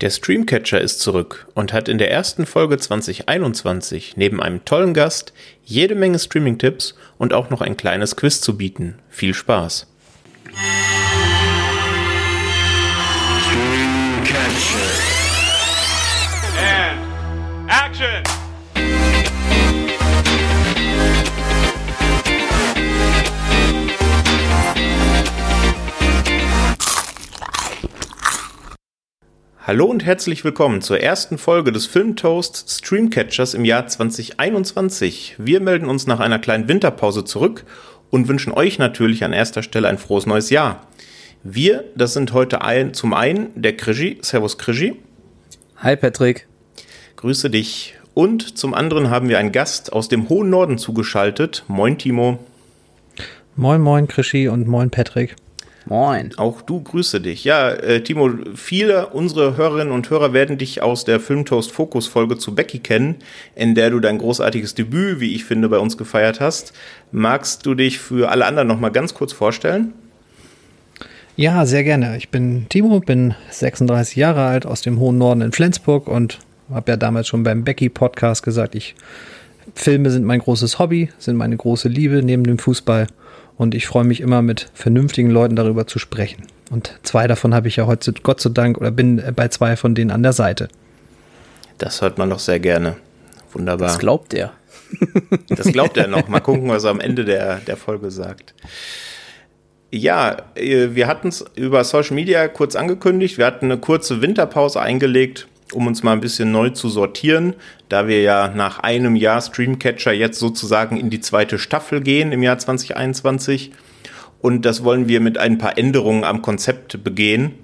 Der Streamcatcher ist zurück und hat in der ersten Folge 2021 neben einem tollen Gast jede Menge Streaming-Tipps und auch noch ein kleines Quiz zu bieten. Viel Spaß! Streamcatcher. And action! Hallo und herzlich willkommen zur ersten Folge des Filmtoast Streamcatchers im Jahr 2021. Wir melden uns nach einer kleinen Winterpause zurück und wünschen euch natürlich an erster Stelle ein frohes neues Jahr. Wir, das sind heute ein, zum einen der Krischi. Servus Krischi. Hi Patrick. Grüße dich. Und zum anderen haben wir einen Gast aus dem hohen Norden zugeschaltet. Moin Timo. Moin moin Krischi und moin Patrick. Moin. Auch du grüße dich. Ja, äh, Timo, viele unserer Hörerinnen und Hörer werden dich aus der Filmtoast Fokus Folge zu Becky kennen, in der du dein großartiges Debüt, wie ich finde, bei uns gefeiert hast. Magst du dich für alle anderen noch mal ganz kurz vorstellen? Ja, sehr gerne. Ich bin Timo, bin 36 Jahre alt aus dem hohen Norden in Flensburg und habe ja damals schon beim Becky Podcast gesagt, ich Filme sind mein großes Hobby, sind meine große Liebe neben dem Fußball und ich freue mich immer mit vernünftigen Leuten darüber zu sprechen. Und zwei davon habe ich ja heute, Gott sei Dank, oder bin bei zwei von denen an der Seite. Das hört man doch sehr gerne. Wunderbar. Das glaubt er. Das glaubt er noch. Mal gucken, was er am Ende der, der Folge sagt. Ja, äh, wir hatten es über Social Media kurz angekündigt. Wir hatten eine kurze Winterpause eingelegt um uns mal ein bisschen neu zu sortieren, da wir ja nach einem Jahr Streamcatcher jetzt sozusagen in die zweite Staffel gehen im Jahr 2021. Und das wollen wir mit ein paar Änderungen am Konzept begehen.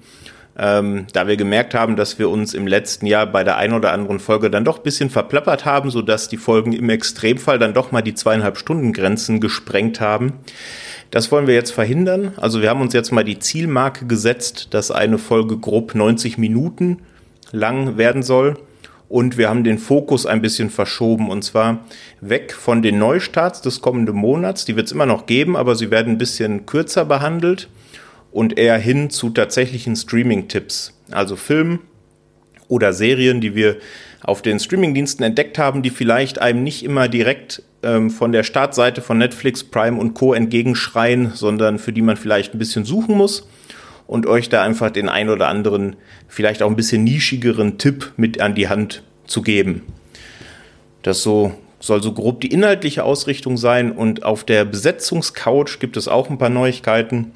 Ähm, da wir gemerkt haben, dass wir uns im letzten Jahr bei der einen oder anderen Folge dann doch ein bisschen verplappert haben, sodass die Folgen im Extremfall dann doch mal die zweieinhalb Stunden Grenzen gesprengt haben. Das wollen wir jetzt verhindern. Also wir haben uns jetzt mal die Zielmarke gesetzt, dass eine Folge grob 90 Minuten lang werden soll. Und wir haben den Fokus ein bisschen verschoben und zwar weg von den Neustarts des kommenden Monats. Die wird es immer noch geben, aber sie werden ein bisschen kürzer behandelt und eher hin zu tatsächlichen Streaming-Tipps. Also Film oder Serien, die wir auf den Streaming-Diensten entdeckt haben, die vielleicht einem nicht immer direkt ähm, von der Startseite von Netflix, Prime und Co. entgegenschreien, sondern für die man vielleicht ein bisschen suchen muss und euch da einfach den ein oder anderen, vielleicht auch ein bisschen nischigeren Tipp mit an die Hand zu geben. Das so soll so grob die inhaltliche Ausrichtung sein und auf der Besetzungscouch gibt es auch ein paar Neuigkeiten.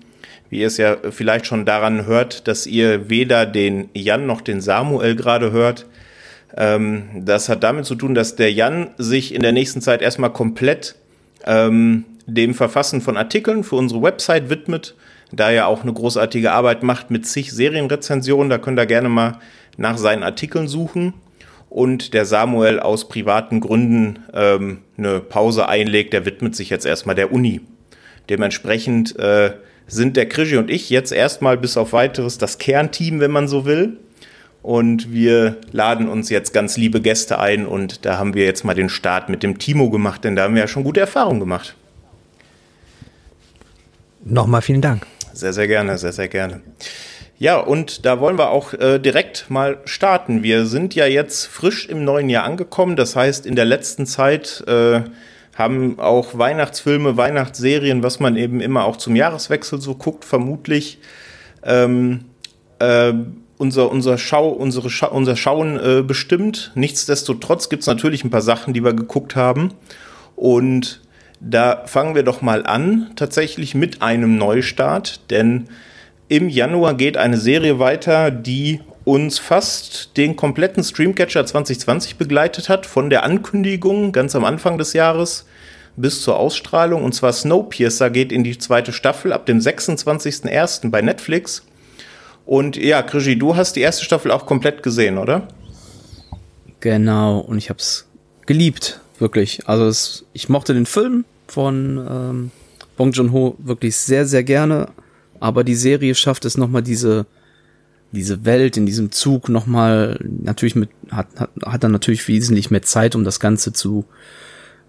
Wie ihr es ja vielleicht schon daran hört, dass ihr weder den Jan noch den Samuel gerade hört. Ähm, das hat damit zu tun, dass der Jan sich in der nächsten Zeit erstmal komplett ähm, dem Verfassen von Artikeln für unsere Website widmet da er auch eine großartige Arbeit macht mit zig Serienrezensionen. Da könnt ihr gerne mal nach seinen Artikeln suchen. Und der Samuel aus privaten Gründen ähm, eine Pause einlegt, der widmet sich jetzt erstmal der Uni. Dementsprechend äh, sind der Krischi und ich jetzt erstmal bis auf weiteres das Kernteam, wenn man so will. Und wir laden uns jetzt ganz liebe Gäste ein und da haben wir jetzt mal den Start mit dem Timo gemacht, denn da haben wir ja schon gute Erfahrungen gemacht. Nochmal vielen Dank. Sehr, sehr gerne, sehr, sehr gerne. Ja, und da wollen wir auch äh, direkt mal starten. Wir sind ja jetzt frisch im neuen Jahr angekommen. Das heißt, in der letzten Zeit äh, haben auch Weihnachtsfilme, Weihnachtsserien, was man eben immer auch zum Jahreswechsel so guckt, vermutlich ähm, äh, unser, unser, Schau, unsere Scha unser Schauen äh, bestimmt. Nichtsdestotrotz gibt es natürlich ein paar Sachen, die wir geguckt haben. Und da fangen wir doch mal an, tatsächlich mit einem Neustart, denn im Januar geht eine Serie weiter, die uns fast den kompletten Streamcatcher 2020 begleitet hat, von der Ankündigung ganz am Anfang des Jahres bis zur Ausstrahlung. Und zwar Snowpiercer geht in die zweite Staffel ab dem 26.01. bei Netflix. Und ja, Krischi, du hast die erste Staffel auch komplett gesehen, oder? Genau, und ich habe es geliebt, wirklich. Also es, ich mochte den Film, von ähm, Bong Joon-ho wirklich sehr, sehr gerne. Aber die Serie schafft es nochmal diese, diese Welt in diesem Zug nochmal, natürlich mit, hat, hat, hat dann natürlich wesentlich mehr Zeit, um das Ganze zu,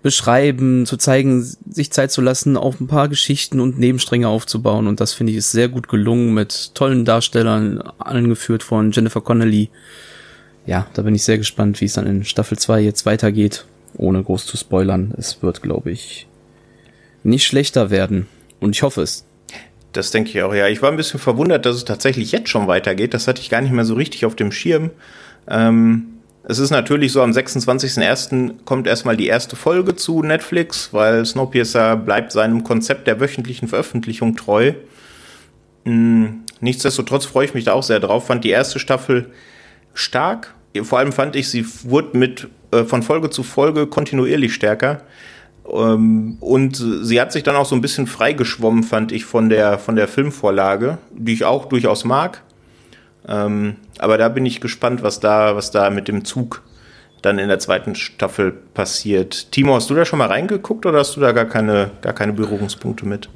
beschreiben, zu zeigen, sich Zeit zu lassen, auf ein paar Geschichten und Nebenstränge aufzubauen. Und das finde ich ist sehr gut gelungen mit tollen Darstellern, angeführt von Jennifer Connelly. Ja, da bin ich sehr gespannt, wie es dann in Staffel 2 jetzt weitergeht, ohne groß zu spoilern. Es wird, glaube ich, nicht schlechter werden. Und ich hoffe es. Das denke ich auch, ja. Ich war ein bisschen verwundert, dass es tatsächlich jetzt schon weitergeht. Das hatte ich gar nicht mehr so richtig auf dem Schirm. Ähm, es ist natürlich so, am 26.01. kommt erstmal die erste Folge zu Netflix, weil Snowpiercer bleibt seinem Konzept der wöchentlichen Veröffentlichung treu. Hm, nichtsdestotrotz freue ich mich da auch sehr drauf. Fand die erste Staffel stark. Vor allem fand ich, sie wurde mit äh, von Folge zu Folge kontinuierlich stärker. Ähm, und sie hat sich dann auch so ein bisschen freigeschwommen, fand ich, von der, von der Filmvorlage, die ich auch durchaus mag. Ähm, aber da bin ich gespannt, was da, was da mit dem Zug dann in der zweiten Staffel passiert. Timo, hast du da schon mal reingeguckt oder hast du da gar keine, gar keine Berührungspunkte mit?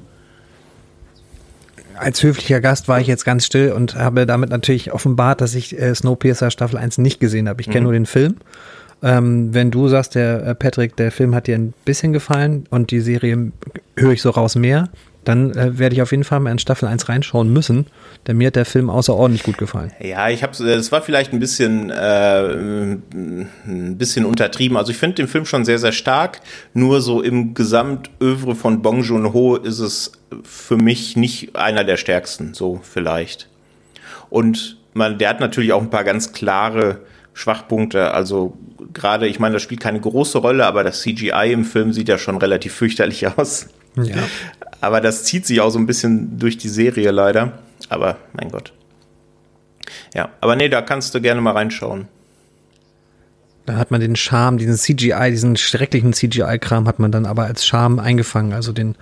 Als höflicher Gast war ich jetzt ganz still und habe damit natürlich offenbart, dass ich äh, Snowpiercer Staffel 1 nicht gesehen habe. Ich kenne mhm. nur den Film. Ähm, wenn du sagst, der äh, Patrick, der Film hat dir ein bisschen gefallen und die Serie höre ich so raus mehr, dann äh, werde ich auf jeden Fall mal in Staffel 1 reinschauen müssen, denn mir hat der Film außerordentlich gut gefallen. Ja, ich habe es war vielleicht ein bisschen äh, ein bisschen untertrieben. Also ich finde den Film schon sehr sehr stark, nur so im Gesamtövre von Bong Joon-ho ist es für mich nicht einer der stärksten, so vielleicht. Und man der hat natürlich auch ein paar ganz klare Schwachpunkte, also gerade, ich meine, das spielt keine große Rolle, aber das CGI im Film sieht ja schon relativ fürchterlich aus. Ja. Aber das zieht sich auch so ein bisschen durch die Serie leider. Aber mein Gott. Ja, aber nee, da kannst du gerne mal reinschauen. Da hat man den Charme, diesen CGI, diesen schrecklichen CGI-Kram hat man dann aber als Charme eingefangen. Also den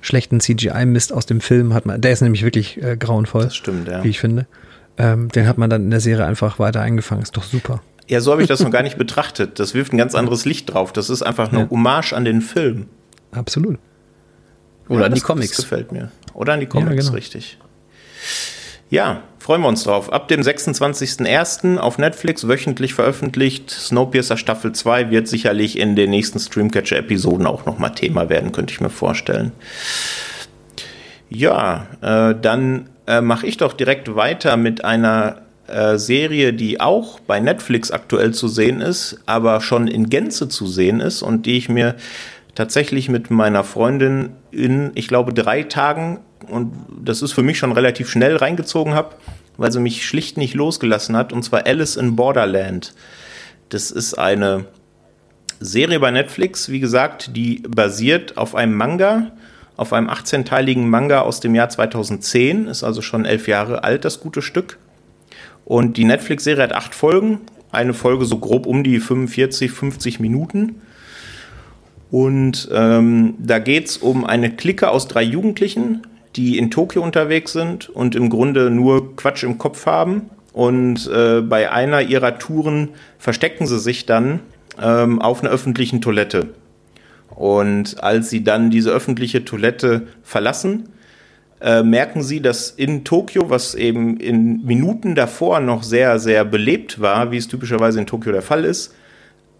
schlechten CGI-Mist aus dem Film hat man, der ist nämlich wirklich äh, grauenvoll. Das stimmt, ja. Wie ich finde. Ähm, den hat man dann in der Serie einfach weiter eingefangen. Ist doch super. Ja, so habe ich das noch gar nicht betrachtet. Das wirft ein ganz anderes Licht drauf. Das ist einfach eine ja. Hommage an den Film. Absolut. Oder ja, an die Comics. Das gefällt mir. Oder an die Comics, ja, genau. richtig. Ja, freuen wir uns drauf. Ab dem 26.01. auf Netflix wöchentlich veröffentlicht. Snowpiercer Staffel 2 wird sicherlich in den nächsten Streamcatcher-Episoden auch nochmal Thema werden, könnte ich mir vorstellen. Ja, äh, dann äh, mache ich doch direkt weiter mit einer äh, Serie, die auch bei Netflix aktuell zu sehen ist, aber schon in Gänze zu sehen ist und die ich mir tatsächlich mit meiner Freundin in, ich glaube, drei Tagen, und das ist für mich schon relativ schnell reingezogen habe, weil sie mich schlicht nicht losgelassen hat, und zwar Alice in Borderland. Das ist eine Serie bei Netflix, wie gesagt, die basiert auf einem Manga, auf einem 18-teiligen Manga aus dem Jahr 2010, ist also schon elf Jahre alt, das gute Stück. Und die Netflix-Serie hat acht Folgen, eine Folge so grob um die 45, 50 Minuten. Und ähm, da geht es um eine Clique aus drei Jugendlichen, die in Tokio unterwegs sind und im Grunde nur Quatsch im Kopf haben. Und äh, bei einer ihrer Touren verstecken sie sich dann ähm, auf einer öffentlichen Toilette. Und als sie dann diese öffentliche Toilette verlassen, äh, merken sie, dass in Tokio, was eben in Minuten davor noch sehr, sehr belebt war, wie es typischerweise in Tokio der Fall ist,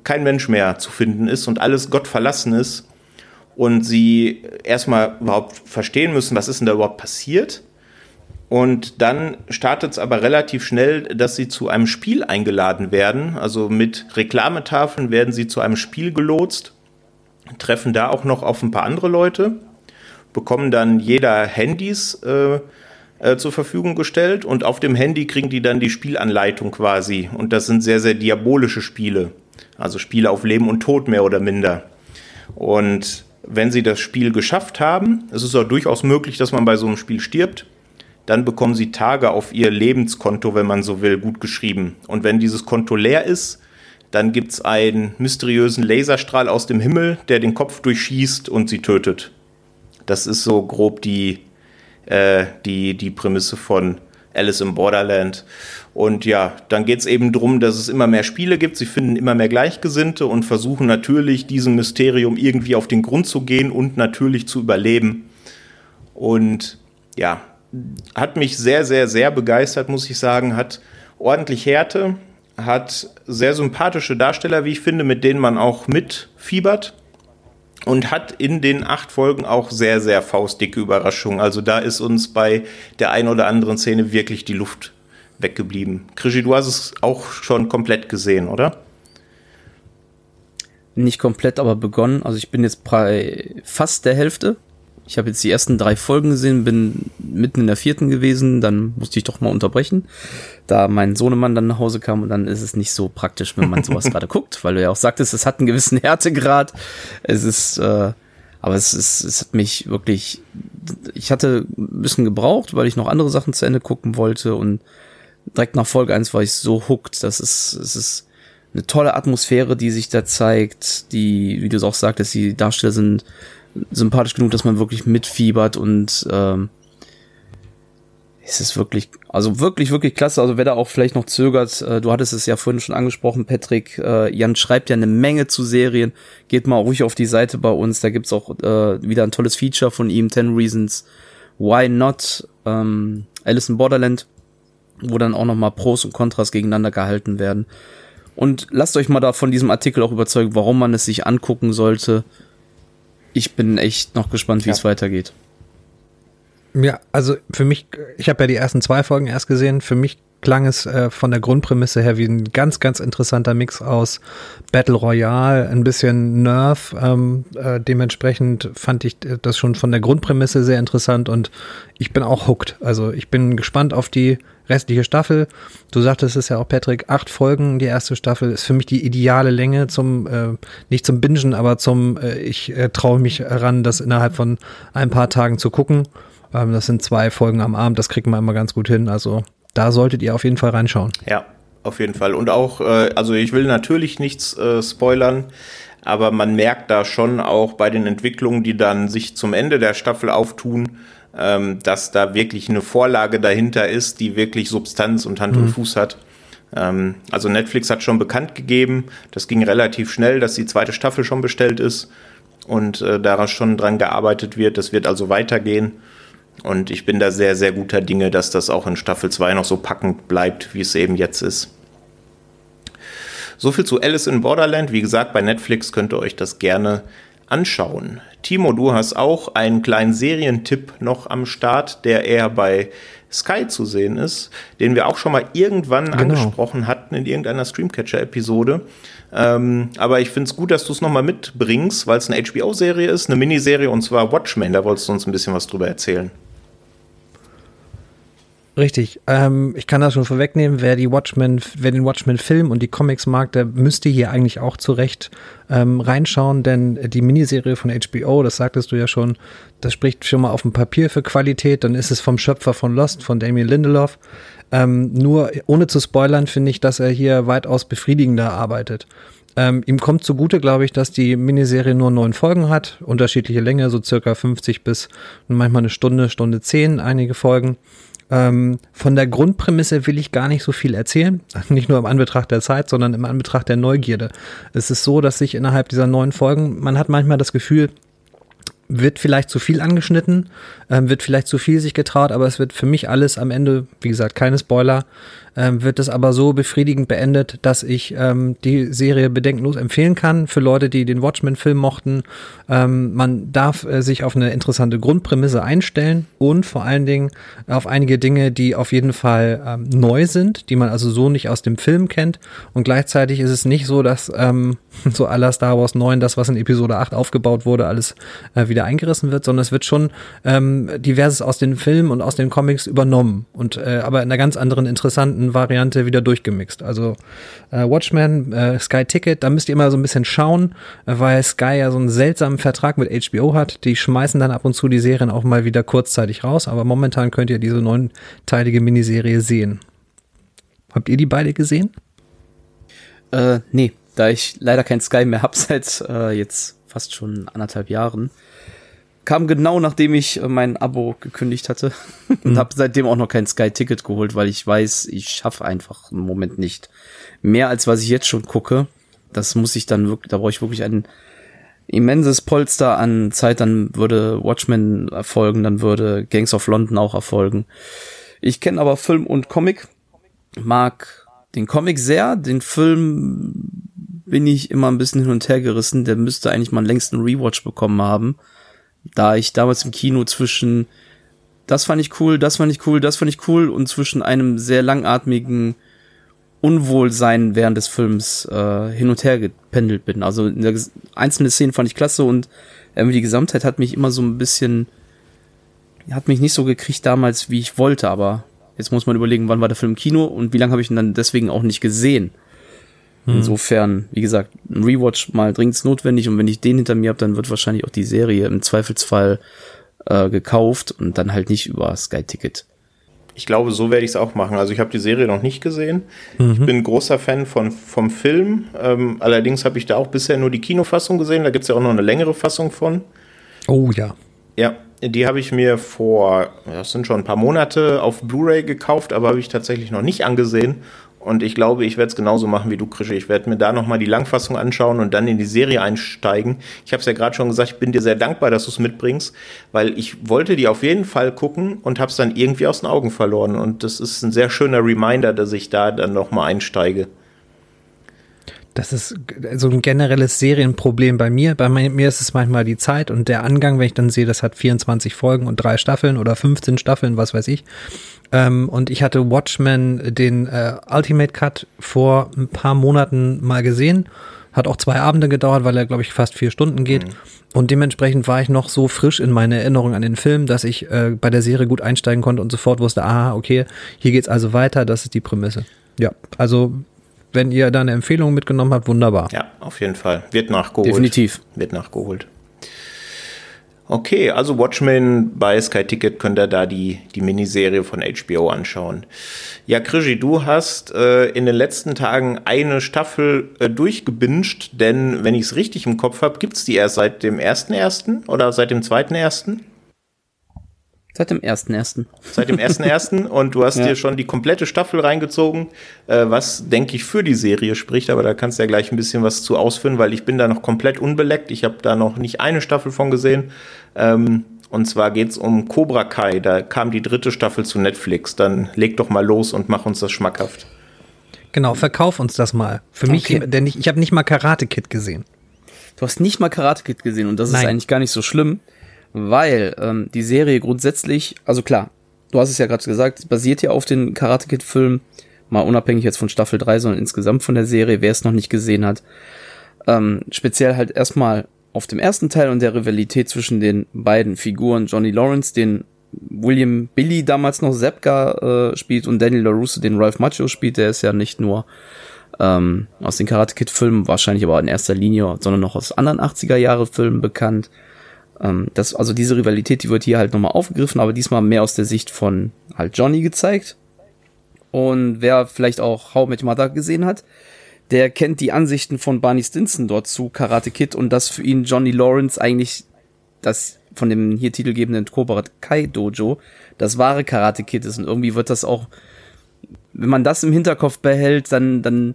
kein Mensch mehr zu finden ist und alles Gott verlassen ist und sie erstmal überhaupt verstehen müssen, was ist denn da überhaupt passiert. Und dann startet es aber relativ schnell, dass sie zu einem Spiel eingeladen werden. Also mit Reklametafeln werden sie zu einem Spiel gelotst, treffen da auch noch auf ein paar andere Leute, bekommen dann jeder Handys äh, äh, zur Verfügung gestellt und auf dem Handy kriegen die dann die Spielanleitung quasi. Und das sind sehr, sehr diabolische Spiele. Also Spiele auf Leben und Tod mehr oder minder. Und wenn sie das Spiel geschafft haben, es ist auch durchaus möglich, dass man bei so einem Spiel stirbt, dann bekommen sie Tage auf ihr Lebenskonto, wenn man so will, gut geschrieben. Und wenn dieses Konto leer ist, dann gibt es einen mysteriösen Laserstrahl aus dem Himmel, der den Kopf durchschießt und sie tötet. Das ist so grob die, äh, die, die Prämisse von Alice im Borderland. Und ja, dann geht es eben darum, dass es immer mehr Spiele gibt. Sie finden immer mehr Gleichgesinnte und versuchen natürlich, diesem Mysterium irgendwie auf den Grund zu gehen und natürlich zu überleben. Und ja, hat mich sehr, sehr, sehr begeistert, muss ich sagen. Hat ordentlich Härte, hat sehr sympathische Darsteller, wie ich finde, mit denen man auch mitfiebert. und hat in den acht Folgen auch sehr, sehr faustdicke Überraschungen. Also da ist uns bei der ein oder anderen Szene wirklich die Luft weggeblieben. Krischi, du hast es auch schon komplett gesehen, oder? Nicht komplett, aber begonnen. Also ich bin jetzt bei fast der Hälfte. Ich habe jetzt die ersten drei Folgen gesehen, bin mitten in der vierten gewesen, dann musste ich doch mal unterbrechen, da mein Sohnemann dann nach Hause kam und dann ist es nicht so praktisch, wenn man sowas gerade guckt, weil du ja auch sagtest, es hat einen gewissen Härtegrad. Es ist, äh, aber es ist, es hat mich wirklich, ich hatte ein bisschen gebraucht, weil ich noch andere Sachen zu Ende gucken wollte und direkt nach Folge 1 war ich so hooked, das ist, es ist eine tolle Atmosphäre, die sich da zeigt, die, wie du es auch sagtest, die Darsteller sind sympathisch genug, dass man wirklich mitfiebert und ähm, es ist wirklich, also wirklich, wirklich klasse. Also wer da auch vielleicht noch zögert, äh, du hattest es ja vorhin schon angesprochen, Patrick, äh, Jan schreibt ja eine Menge zu Serien. Geht mal ruhig auf die Seite bei uns, da gibt's auch äh, wieder ein tolles Feature von ihm, 10 Reasons Why Not, ähm, Alice in Borderland, wo dann auch nochmal Pros und Kontras gegeneinander gehalten werden. Und lasst euch mal da von diesem Artikel auch überzeugen, warum man es sich angucken sollte ich bin echt noch gespannt, wie ja. es weitergeht. Ja, also für mich, ich habe ja die ersten zwei Folgen erst gesehen. Für mich klang es äh, von der Grundprämisse her wie ein ganz, ganz interessanter Mix aus Battle Royale, ein bisschen Nerf. Ähm, äh, dementsprechend fand ich das schon von der Grundprämisse sehr interessant und ich bin auch hooked. Also ich bin gespannt auf die restliche Staffel. Du sagtest es ja auch, Patrick, acht Folgen, die erste Staffel ist für mich die ideale Länge zum, äh, nicht zum Bingen, aber zum, äh, ich äh, traue mich ran, das innerhalb von ein paar Tagen zu gucken. Ähm, das sind zwei Folgen am Abend, das kriegt man immer ganz gut hin. Also da solltet ihr auf jeden Fall reinschauen. Ja, auf jeden Fall. Und auch, äh, also ich will natürlich nichts äh, spoilern, aber man merkt da schon auch bei den Entwicklungen, die dann sich zum Ende der Staffel auftun, ähm, dass da wirklich eine Vorlage dahinter ist, die wirklich Substanz und Hand mhm. und Fuß hat. Ähm, also Netflix hat schon bekannt gegeben, das ging relativ schnell, dass die zweite Staffel schon bestellt ist und äh, daran schon dran gearbeitet wird. Das wird also weitergehen. Und ich bin da sehr, sehr guter Dinge, dass das auch in Staffel 2 noch so packend bleibt, wie es eben jetzt ist. So viel zu Alice in Borderland. Wie gesagt, bei Netflix könnt ihr euch das gerne anschauen. Timo, du hast auch einen kleinen Serientipp noch am Start, der eher bei Sky zu sehen ist, den wir auch schon mal irgendwann genau. angesprochen hatten in irgendeiner Streamcatcher-Episode. Ähm, aber ich finde es gut, dass du es nochmal mitbringst, weil es eine HBO-Serie ist, eine Miniserie und zwar Watchmen. Da wolltest du uns ein bisschen was drüber erzählen. Richtig. Ähm, ich kann das schon vorwegnehmen. Wer die Watchmen, wer den Watchmen-Film und die Comics mag, der müsste hier eigentlich auch zurecht ähm, reinschauen, denn die Miniserie von HBO, das sagtest du ja schon, das spricht schon mal auf dem Papier für Qualität. Dann ist es vom Schöpfer von Lost, von Damien Lindelof. Ähm, nur ohne zu spoilern, finde ich, dass er hier weitaus befriedigender arbeitet. Ähm, ihm kommt zugute, glaube ich, dass die Miniserie nur neun Folgen hat, unterschiedliche Länge, so circa 50 bis manchmal eine Stunde, Stunde zehn, einige Folgen. Ähm, von der Grundprämisse will ich gar nicht so viel erzählen. Nicht nur im Anbetracht der Zeit, sondern im Anbetracht der Neugierde. Es ist so, dass sich innerhalb dieser neun Folgen, man hat manchmal das Gefühl, wird vielleicht zu viel angeschnitten, ähm, wird vielleicht zu viel sich getraut, aber es wird für mich alles am Ende, wie gesagt, keine Spoiler, ähm, wird es aber so befriedigend beendet, dass ich ähm, die Serie bedenkenlos empfehlen kann für Leute, die den Watchmen-Film mochten. Ähm, man darf äh, sich auf eine interessante Grundprämisse einstellen und vor allen Dingen auf einige Dinge, die auf jeden Fall ähm, neu sind, die man also so nicht aus dem Film kennt. Und gleichzeitig ist es nicht so, dass ähm, so aller Star Wars 9, das, was in Episode 8 aufgebaut wurde, alles äh, wieder eingerissen wird, sondern es wird schon ähm, diverses aus den Filmen und aus den Comics übernommen und äh, aber in einer ganz anderen interessanten Variante wieder durchgemixt. Also äh, Watchmen, äh, Sky Ticket, da müsst ihr immer so ein bisschen schauen, äh, weil Sky ja so einen seltsamen Vertrag mit HBO hat. Die schmeißen dann ab und zu die Serien auch mal wieder kurzzeitig raus, aber momentan könnt ihr diese neunteilige Miniserie sehen. Habt ihr die beide gesehen? Äh, nee, da ich leider kein Sky mehr hab seit äh, jetzt fast schon anderthalb Jahren kam genau nachdem ich äh, mein Abo gekündigt hatte und mhm. habe seitdem auch noch kein Sky-Ticket geholt, weil ich weiß, ich schaffe einfach im Moment nicht mehr als was ich jetzt schon gucke. Das muss ich dann wirklich, da brauche ich wirklich ein immenses Polster an Zeit. Dann würde Watchmen erfolgen, dann würde Gangs of London auch erfolgen. Ich kenne aber Film und Comic, mag den Comic sehr, den Film bin ich immer ein bisschen hin und her gerissen. Der müsste eigentlich mal längst einen Rewatch bekommen haben. Da ich damals im Kino zwischen das fand ich cool, das fand ich cool, das fand ich cool und zwischen einem sehr langatmigen Unwohlsein während des Films äh, hin und her gependelt bin. Also einzelne Szenen fand ich klasse und irgendwie die Gesamtheit hat mich immer so ein bisschen, hat mich nicht so gekriegt damals, wie ich wollte, aber jetzt muss man überlegen, wann war der Film im Kino und wie lange habe ich ihn dann deswegen auch nicht gesehen. Hm. Insofern, wie gesagt, ein Rewatch mal dringend notwendig und wenn ich den hinter mir habe, dann wird wahrscheinlich auch die Serie im Zweifelsfall äh, gekauft und dann halt nicht über Sky Ticket. Ich glaube, so werde ich es auch machen. Also ich habe die Serie noch nicht gesehen. Mhm. Ich bin großer Fan von, vom Film. Ähm, allerdings habe ich da auch bisher nur die Kinofassung gesehen. Da gibt es ja auch noch eine längere Fassung von. Oh ja. Ja, die habe ich mir vor, das sind schon ein paar Monate auf Blu-ray gekauft, aber habe ich tatsächlich noch nicht angesehen. Und ich glaube, ich werde es genauso machen wie du, Krische. Ich werde mir da nochmal die Langfassung anschauen und dann in die Serie einsteigen. Ich habe es ja gerade schon gesagt, ich bin dir sehr dankbar, dass du es mitbringst, weil ich wollte die auf jeden Fall gucken und habe es dann irgendwie aus den Augen verloren. Und das ist ein sehr schöner Reminder, dass ich da dann nochmal einsteige. Das ist so ein generelles Serienproblem bei mir. Bei mir ist es manchmal die Zeit und der Angang, wenn ich dann sehe, das hat 24 Folgen und drei Staffeln oder 15 Staffeln, was weiß ich. Ähm, und ich hatte Watchmen, den äh, Ultimate Cut, vor ein paar Monaten mal gesehen. Hat auch zwei Abende gedauert, weil er, glaube ich, fast vier Stunden geht. Mhm. Und dementsprechend war ich noch so frisch in meine Erinnerung an den Film, dass ich äh, bei der Serie gut einsteigen konnte und sofort wusste, aha, okay, hier geht's also weiter, das ist die Prämisse. Ja, also wenn ihr da eine Empfehlung mitgenommen habt, wunderbar. Ja, auf jeden Fall. Wird nachgeholt. Definitiv. Wird nachgeholt. Okay, also Watchmen bei Sky Ticket könnt ihr da die, die Miniserie von HBO anschauen. Ja, Krischi, du hast äh, in den letzten Tagen eine Staffel äh, durchgebinged, denn wenn ich es richtig im Kopf habe, gibt es die erst seit dem 1.1. oder seit dem 2.1.? Seit dem 1.1. Seit dem 1.1. und du hast ja. dir schon die komplette Staffel reingezogen, äh, was, denke ich, für die Serie spricht, aber da kannst du ja gleich ein bisschen was zu ausführen, weil ich bin da noch komplett unbeleckt. Ich habe da noch nicht eine Staffel von gesehen. Ähm, und zwar geht es um Cobra Kai. Da kam die dritte Staffel zu Netflix. Dann leg doch mal los und mach uns das schmackhaft. Genau, verkauf uns das mal. Für okay. mich, denn ich, ich habe nicht mal Karate Kid gesehen. Du hast nicht mal Karate Kid gesehen und das Nein. ist eigentlich gar nicht so schlimm weil ähm, die Serie grundsätzlich, also klar, du hast es ja gerade gesagt, basiert ja auf den Karate Kid Film, mal unabhängig jetzt von Staffel 3, sondern insgesamt von der Serie, wer es noch nicht gesehen hat. Ähm, speziell halt erstmal auf dem ersten Teil und der Rivalität zwischen den beiden Figuren, Johnny Lawrence, den William Billy damals noch Zepka äh, spielt und Daniel LaRusso, den Ralph Macho spielt, der ist ja nicht nur ähm, aus den Karate Kid Filmen, wahrscheinlich aber in erster Linie, sondern noch aus anderen 80er Jahre Filmen bekannt. Ähm, das, also diese Rivalität, die wird hier halt nochmal aufgegriffen, aber diesmal mehr aus der Sicht von halt Johnny gezeigt. Und wer vielleicht auch How Met Mother gesehen hat, der kennt die Ansichten von Barney Stinson dort zu Karate Kid und dass für ihn Johnny Lawrence eigentlich das von dem hier titelgebenden Cobra Kai Dojo das wahre Karate Kid ist und irgendwie wird das auch, wenn man das im Hinterkopf behält, dann, dann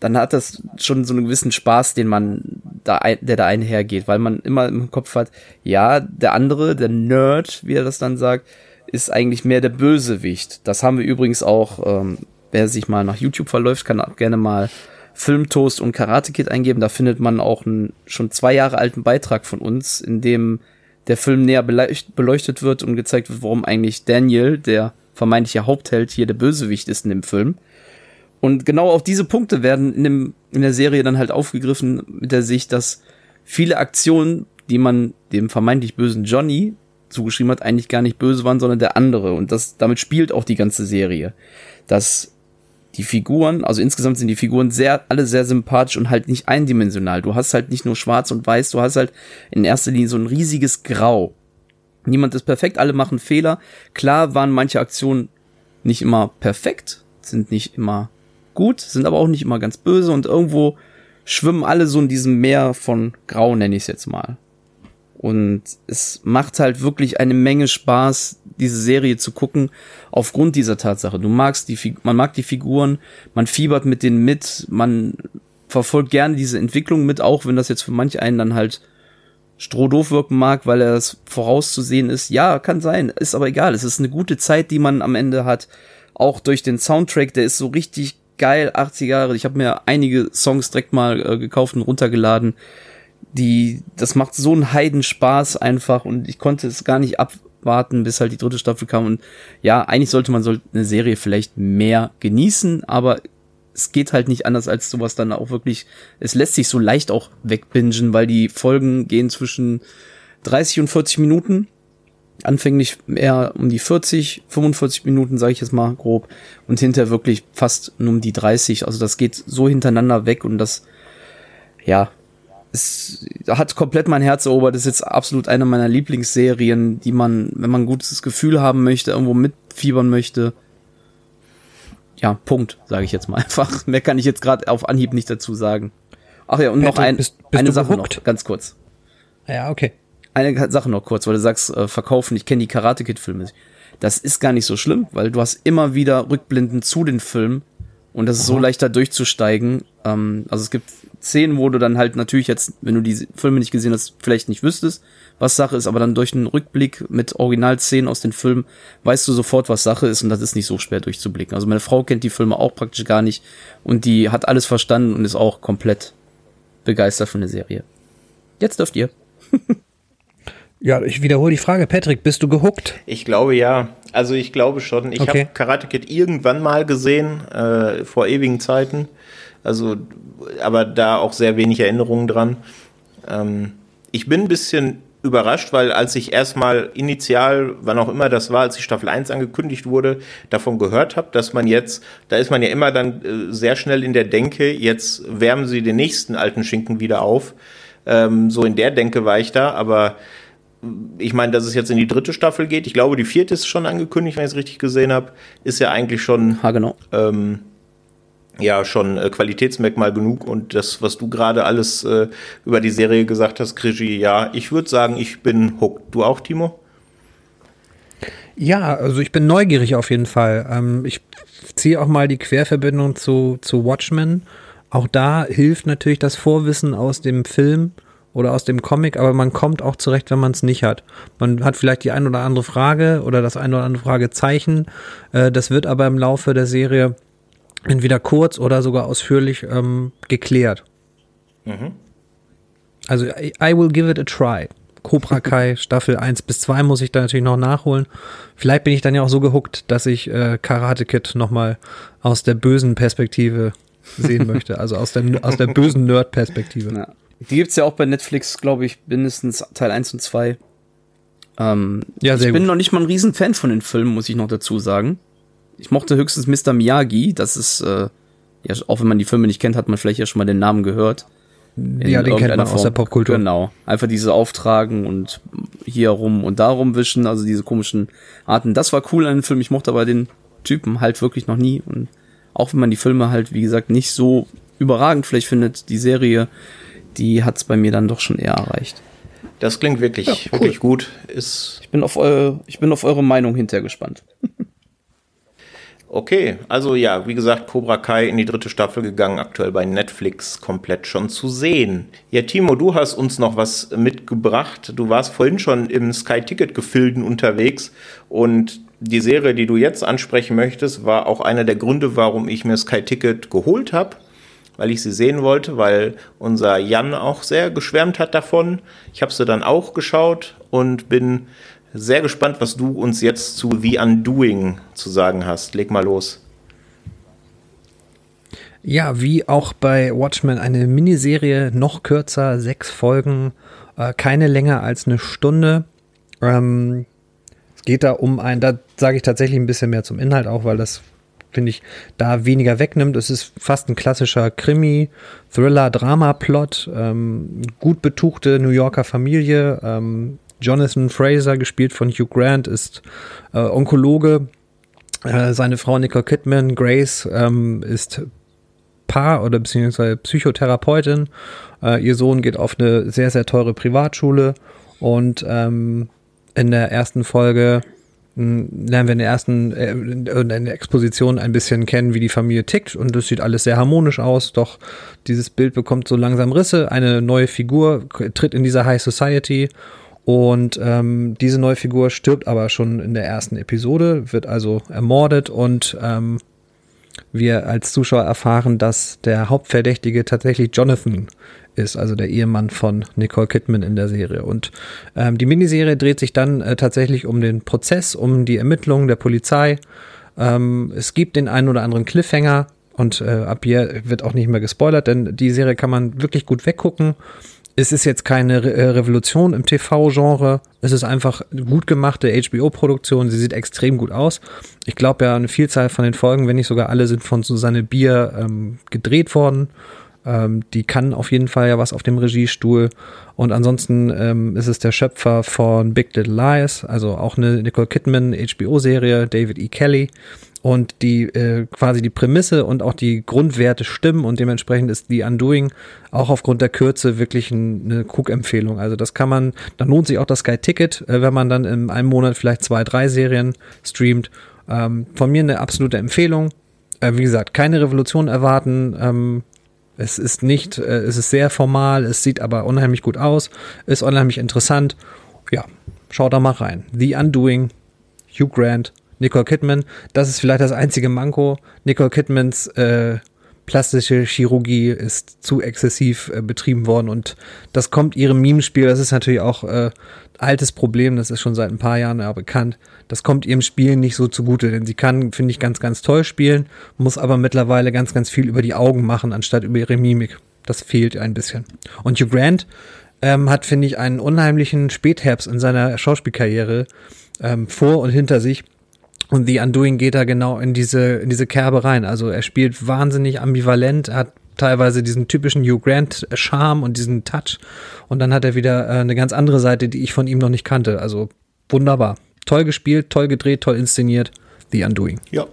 dann hat das schon so einen gewissen Spaß, den man da, der da einhergeht, weil man immer im Kopf hat, ja, der andere, der Nerd, wie er das dann sagt, ist eigentlich mehr der Bösewicht. Das haben wir übrigens auch, ähm, wer sich mal nach YouTube verläuft, kann auch gerne mal Filmtoast und Karate Kid eingeben. Da findet man auch einen schon zwei Jahre alten Beitrag von uns, in dem der Film näher beleuchtet wird und gezeigt wird, warum eigentlich Daniel, der vermeintliche Hauptheld, hier der Bösewicht ist in dem Film. Und genau auf diese Punkte werden in, dem, in der Serie dann halt aufgegriffen mit der Sicht, dass viele Aktionen, die man dem vermeintlich bösen Johnny zugeschrieben hat, eigentlich gar nicht böse waren, sondern der andere. Und das, damit spielt auch die ganze Serie. Dass die Figuren, also insgesamt sind die Figuren sehr, alle sehr sympathisch und halt nicht eindimensional. Du hast halt nicht nur schwarz und weiß, du hast halt in erster Linie so ein riesiges Grau. Niemand ist perfekt, alle machen Fehler. Klar waren manche Aktionen nicht immer perfekt, sind nicht immer gut, sind aber auch nicht immer ganz böse und irgendwo schwimmen alle so in diesem Meer von Grau, nenne ich es jetzt mal. Und es macht halt wirklich eine Menge Spaß, diese Serie zu gucken, aufgrund dieser Tatsache. Du magst die, man mag die Figuren, man fiebert mit denen mit, man verfolgt gerne diese Entwicklung mit, auch wenn das jetzt für manch einen dann halt strohdoof wirken mag, weil er es vorauszusehen ist. Ja, kann sein, ist aber egal. Es ist eine gute Zeit, die man am Ende hat. Auch durch den Soundtrack, der ist so richtig geil, 80er Jahre. Ich habe mir einige Songs direkt mal äh, gekauft und runtergeladen. Die, das macht so einen Heidenspaß einfach und ich konnte es gar nicht abwarten, bis halt die dritte Staffel kam. Und ja, eigentlich sollte man so eine Serie vielleicht mehr genießen, aber es geht halt nicht anders als sowas dann auch wirklich, es lässt sich so leicht auch wegbingen, weil die Folgen gehen zwischen 30 und 40 Minuten. Anfänglich eher um die 40, 45 Minuten, sage ich jetzt mal grob, und hinterher wirklich fast nur um die 30. Also das geht so hintereinander weg und das, ja, es hat komplett mein Herz erobert. Das ist jetzt absolut eine meiner Lieblingsserien, die man, wenn man ein gutes Gefühl haben möchte, irgendwo mitfiebern möchte, ja, Punkt, sage ich jetzt mal einfach. Mehr kann ich jetzt gerade auf Anhieb nicht dazu sagen. Ach ja, und Patrick, noch ein, bist, bist eine Sache noch, ganz kurz. Ja, okay. Eine Sache noch kurz, weil du sagst, äh, verkaufen, ich kenne die Karate Kid Filme. Das ist gar nicht so schlimm, weil du hast immer wieder Rückblenden zu den Filmen und das ist so leichter durchzusteigen. Ähm, also es gibt Szenen, wo du dann halt natürlich jetzt, wenn du die Filme nicht gesehen hast, vielleicht nicht wüsstest, was Sache ist, aber dann durch einen Rückblick mit Originalszenen aus den Filmen weißt du sofort, was Sache ist und das ist nicht so schwer durchzublicken. Also meine Frau kennt die Filme auch praktisch gar nicht und die hat alles verstanden und ist auch komplett begeistert von der Serie. Jetzt dürft ihr. ja, ich wiederhole die Frage, Patrick, bist du gehuckt? Ich glaube ja. Also ich glaube schon. Ich okay. habe Karate Kid irgendwann mal gesehen, äh, vor ewigen Zeiten. Also, aber da auch sehr wenig Erinnerungen dran. Ähm, ich bin ein bisschen überrascht, weil als ich erstmal initial, wann auch immer das war, als die Staffel 1 angekündigt wurde, davon gehört habe, dass man jetzt, da ist man ja immer dann äh, sehr schnell in der Denke, jetzt wärmen sie den nächsten alten Schinken wieder auf. Ähm, so in der Denke war ich da, aber ich meine, dass es jetzt in die dritte Staffel geht. Ich glaube, die vierte ist schon angekündigt, wenn ich es richtig gesehen habe. Ist ja eigentlich schon ha, genau. ähm, ja schon äh, Qualitätsmerkmal genug und das, was du gerade alles äh, über die Serie gesagt hast, Krigi, ja, ich würde sagen, ich bin hooked. Du auch, Timo? Ja, also ich bin neugierig auf jeden Fall. Ähm, ich ziehe auch mal die Querverbindung zu, zu Watchmen. Auch da hilft natürlich das Vorwissen aus dem Film oder aus dem Comic, aber man kommt auch zurecht, wenn man es nicht hat. Man hat vielleicht die ein oder andere Frage oder das ein oder andere Fragezeichen. Äh, das wird aber im Laufe der Serie entweder kurz oder sogar ausführlich ähm, geklärt. Mhm. Also I, I, will give it a try. Cobra Kai Staffel 1 bis 2 muss ich da natürlich noch nachholen. Vielleicht bin ich dann ja auch so gehuckt, dass ich äh, Karate Kid nochmal aus der bösen Perspektive sehen möchte. Also aus der, aus der bösen Nerd-Perspektive. Ja. Die gibt's ja auch bei Netflix, glaube ich, mindestens Teil 1 und 2. Ähm, ja, sehr ich bin gut. noch nicht mal ein Riesenfan von den Filmen, muss ich noch dazu sagen. Ich mochte höchstens Mr. Miyagi, das ist, äh, ja, auch wenn man die Filme nicht kennt, hat man vielleicht ja schon mal den Namen gehört. ja, den kennt man Form. aus der Popkultur. Genau. Einfach diese Auftragen und hier rum und da rumwischen, also diese komischen Arten. Das war cool an dem Film. Ich mochte aber den Typen halt wirklich noch nie. Und auch wenn man die Filme halt, wie gesagt, nicht so überragend vielleicht findet, die Serie, die hat's bei mir dann doch schon eher erreicht. Das klingt wirklich, ja, cool. wirklich gut. Ist ich bin auf eure, ich bin auf eure Meinung hinterher gespannt. Okay, also ja, wie gesagt, Cobra Kai in die dritte Staffel gegangen, aktuell bei Netflix komplett schon zu sehen. Ja, Timo, du hast uns noch was mitgebracht. Du warst vorhin schon im Sky Ticket Gefilden unterwegs und die Serie, die du jetzt ansprechen möchtest, war auch einer der Gründe, warum ich mir Sky Ticket geholt habe, weil ich sie sehen wollte, weil unser Jan auch sehr geschwärmt hat davon. Ich habe sie dann auch geschaut und bin sehr gespannt, was du uns jetzt zu The Undoing zu sagen hast. Leg mal los. Ja, wie auch bei Watchmen eine Miniserie, noch kürzer, sechs Folgen, äh, keine länger als eine Stunde. Ähm, es geht da um ein, da sage ich tatsächlich ein bisschen mehr zum Inhalt auch, weil das finde ich da weniger wegnimmt. Es ist fast ein klassischer Krimi, Thriller, Drama-Plot, ähm, gut betuchte New Yorker Familie, ähm, Jonathan Fraser, gespielt von Hugh Grant, ist äh, Onkologe. Äh, seine Frau Nicole Kidman, Grace, ähm, ist Paar- oder beziehungsweise Psychotherapeutin. Äh, ihr Sohn geht auf eine sehr, sehr teure Privatschule und ähm, in der ersten Folge lernen wir in der ersten äh, in der Exposition ein bisschen kennen, wie die Familie tickt. Und das sieht alles sehr harmonisch aus, doch dieses Bild bekommt so langsam Risse, eine neue Figur tritt in dieser High Society. Und ähm, diese neue Figur stirbt aber schon in der ersten Episode, wird also ermordet. Und ähm, wir als Zuschauer erfahren, dass der Hauptverdächtige tatsächlich Jonathan ist, also der Ehemann von Nicole Kidman in der Serie. Und ähm, die Miniserie dreht sich dann äh, tatsächlich um den Prozess, um die Ermittlungen der Polizei. Ähm, es gibt den einen oder anderen Cliffhanger und äh, ab hier wird auch nicht mehr gespoilert, denn die Serie kann man wirklich gut weggucken. Es ist jetzt keine Re äh, Revolution im TV-Genre. Es ist einfach gut gemachte HBO-Produktion. Sie sieht extrem gut aus. Ich glaube ja, eine Vielzahl von den Folgen, wenn nicht sogar alle, sind von Susanne Bier ähm, gedreht worden. Ähm, die kann auf jeden Fall ja was auf dem Regiestuhl. Und ansonsten ähm, ist es der Schöpfer von Big Little Lies, also auch eine Nicole Kidman HBO-Serie, David E. Kelly. Und die äh, quasi die Prämisse und auch die Grundwerte stimmen und dementsprechend ist die Undoing auch aufgrund der Kürze wirklich ein, eine Cook-Empfehlung. Also das kann man, dann lohnt sich auch das Sky-Ticket, äh, wenn man dann in einem Monat vielleicht zwei, drei Serien streamt. Ähm, von mir eine absolute Empfehlung. Äh, wie gesagt, keine Revolution erwarten. Ähm, es ist nicht, äh, es ist sehr formal, es sieht aber unheimlich gut aus, ist unheimlich interessant. Ja, schaut da mal rein. The Undoing, Hugh Grant, Nicole Kidman. Das ist vielleicht das einzige Manko. Nicole Kidmans äh, plastische Chirurgie ist zu exzessiv äh, betrieben worden und das kommt ihrem Mimespiel, das ist natürlich auch äh, altes Problem, das ist schon seit ein paar Jahren ja bekannt. Das kommt ihrem Spiel nicht so zugute, denn sie kann, finde ich, ganz, ganz toll spielen, muss aber mittlerweile ganz, ganz viel über die Augen machen, anstatt über ihre Mimik. Das fehlt ein bisschen. Und Hugh Grant ähm, hat, finde ich, einen unheimlichen Spätherbst in seiner Schauspielkarriere ähm, vor und hinter sich. Und The Undoing geht da genau in diese, in diese Kerbe rein. Also er spielt wahnsinnig ambivalent, hat teilweise diesen typischen Hugh Grant Charme und diesen Touch. Und dann hat er wieder äh, eine ganz andere Seite, die ich von ihm noch nicht kannte. Also wunderbar. Toll gespielt, toll gedreht, toll inszeniert. The Undoing. Ja.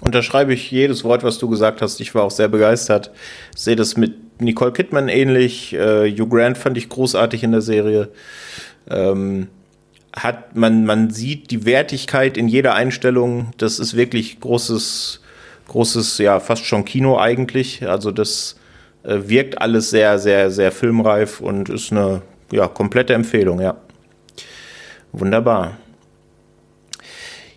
Unterschreibe ich jedes Wort, was du gesagt hast. Ich war auch sehr begeistert. Sehe das mit Nicole Kidman ähnlich. Äh, Hugh Grant fand ich großartig in der Serie. Ähm, hat man, man sieht die Wertigkeit in jeder Einstellung. Das ist wirklich großes, großes, ja, fast schon Kino eigentlich. Also das äh, wirkt alles sehr, sehr, sehr filmreif und ist eine ja, komplette Empfehlung, ja. Wunderbar.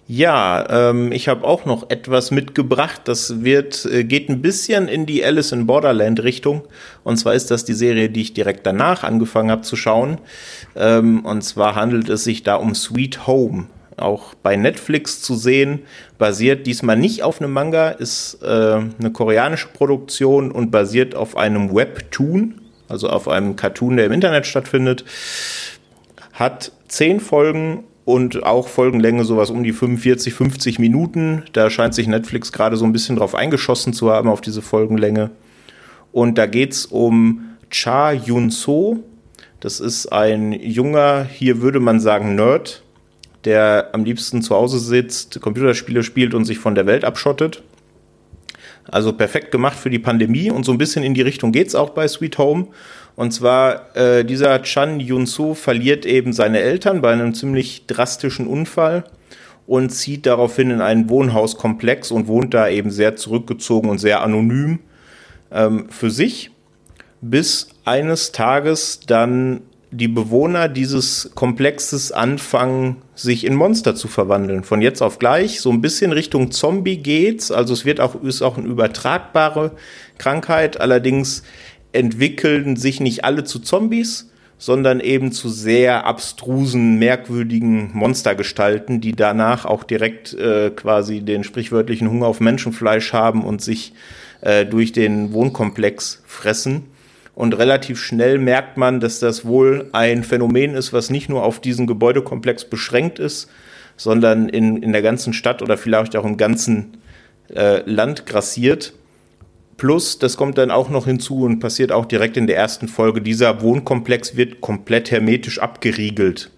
Ja, ähm, ich habe auch noch etwas mitgebracht. Das wird, äh, geht ein bisschen in die Alice in Borderland Richtung. Und zwar ist das die Serie, die ich direkt danach angefangen habe zu schauen. Ähm, und zwar handelt es sich da um Sweet Home. Auch bei Netflix zu sehen, basiert diesmal nicht auf einem Manga, ist äh, eine koreanische Produktion und basiert auf einem Webtoon, also auf einem Cartoon, der im Internet stattfindet. Hat zehn Folgen und auch Folgenlänge sowas um die 45, 50 Minuten. Da scheint sich Netflix gerade so ein bisschen drauf eingeschossen zu haben, auf diese Folgenlänge. Und da geht es um Cha Yun-so. Das ist ein junger, hier würde man sagen Nerd, der am liebsten zu Hause sitzt, Computerspiele spielt und sich von der Welt abschottet. Also perfekt gemacht für die Pandemie und so ein bisschen in die Richtung geht es auch bei Sweet Home. Und zwar, äh, dieser Chan Yun-so verliert eben seine Eltern bei einem ziemlich drastischen Unfall und zieht daraufhin in einen Wohnhauskomplex und wohnt da eben sehr zurückgezogen und sehr anonym ähm, für sich, bis eines Tages dann die Bewohner dieses Komplexes anfangen, sich in Monster zu verwandeln. Von jetzt auf gleich, so ein bisschen Richtung Zombie geht's. Also es wird auch, ist auch eine übertragbare Krankheit. Allerdings entwickeln sich nicht alle zu Zombies, sondern eben zu sehr abstrusen, merkwürdigen Monstergestalten, die danach auch direkt äh, quasi den sprichwörtlichen Hunger auf Menschenfleisch haben und sich äh, durch den Wohnkomplex fressen. Und relativ schnell merkt man, dass das wohl ein Phänomen ist, was nicht nur auf diesen Gebäudekomplex beschränkt ist, sondern in, in der ganzen Stadt oder vielleicht auch im ganzen äh, Land grassiert. Plus, das kommt dann auch noch hinzu und passiert auch direkt in der ersten Folge, dieser Wohnkomplex wird komplett hermetisch abgeriegelt.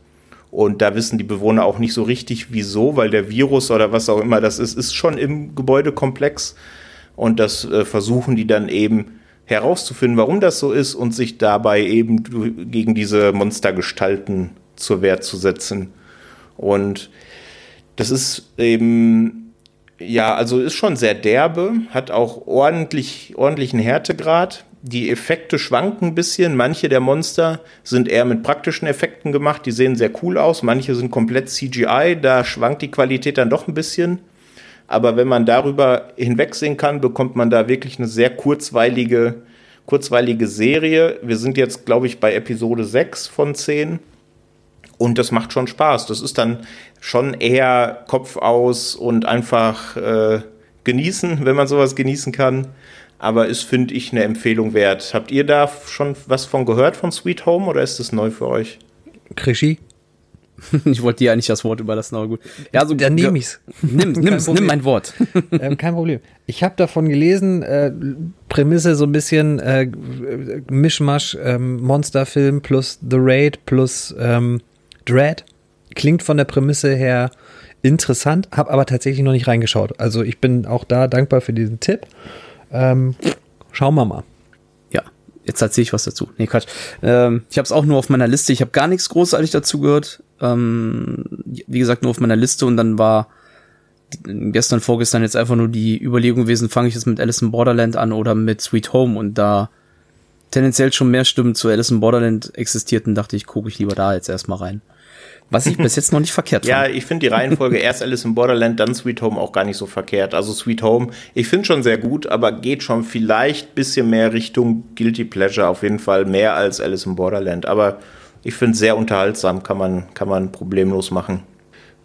Und da wissen die Bewohner auch nicht so richtig, wieso, weil der Virus oder was auch immer das ist, ist schon im Gebäudekomplex. Und das äh, versuchen die dann eben herauszufinden, warum das so ist und sich dabei eben gegen diese Monstergestalten zur Wehr zu setzen. Und das ist eben ja, also ist schon sehr derbe, hat auch ordentlich, ordentlichen Härtegrad. Die Effekte schwanken ein bisschen. Manche der Monster sind eher mit praktischen Effekten gemacht. Die sehen sehr cool aus. Manche sind komplett CGI. Da schwankt die Qualität dann doch ein bisschen. Aber wenn man darüber hinwegsehen kann, bekommt man da wirklich eine sehr kurzweilige, kurzweilige Serie. Wir sind jetzt, glaube ich, bei Episode 6 von 10. Und das macht schon Spaß. Das ist dann schon eher Kopf aus und einfach äh, genießen, wenn man sowas genießen kann. Aber ist, finde ich, eine Empfehlung wert. Habt ihr da schon was von gehört von Sweet Home oder ist das neu für euch? Krischi? ich wollte dir eigentlich das Wort überlassen, aber gut. Ja, so Dann nehme ich's. Nimm, nimm's, nimm mein Wort. ähm, kein Problem. Ich habe davon gelesen, äh, Prämisse so ein bisschen äh, Mischmasch, ähm, Monsterfilm plus The Raid plus ähm, Dread. Klingt von der Prämisse her interessant, habe aber tatsächlich noch nicht reingeschaut. Also ich bin auch da dankbar für diesen Tipp. Ähm, schauen wir mal. Ja, jetzt erzähle ich was dazu. Nee, Quatsch. Ähm, ich habe es auch nur auf meiner Liste. Ich habe gar nichts großartig dazu gehört. Ähm, wie gesagt, nur auf meiner Liste und dann war gestern, vorgestern jetzt einfach nur die Überlegung gewesen, fange ich jetzt mit Alice in Borderland an oder mit Sweet Home und da tendenziell schon mehr Stimmen zu Alice in Borderland existierten, dachte ich, gucke ich lieber da jetzt erstmal rein. Was ich bis jetzt noch nicht verkehrt fand. Ja, ich finde die Reihenfolge erst Alice in Borderland, dann Sweet Home auch gar nicht so verkehrt. Also Sweet Home, ich finde schon sehr gut, aber geht schon vielleicht bisschen mehr Richtung Guilty Pleasure, auf jeden Fall mehr als Alice in Borderland. Aber ich finde es sehr unterhaltsam, kann man, kann man problemlos machen.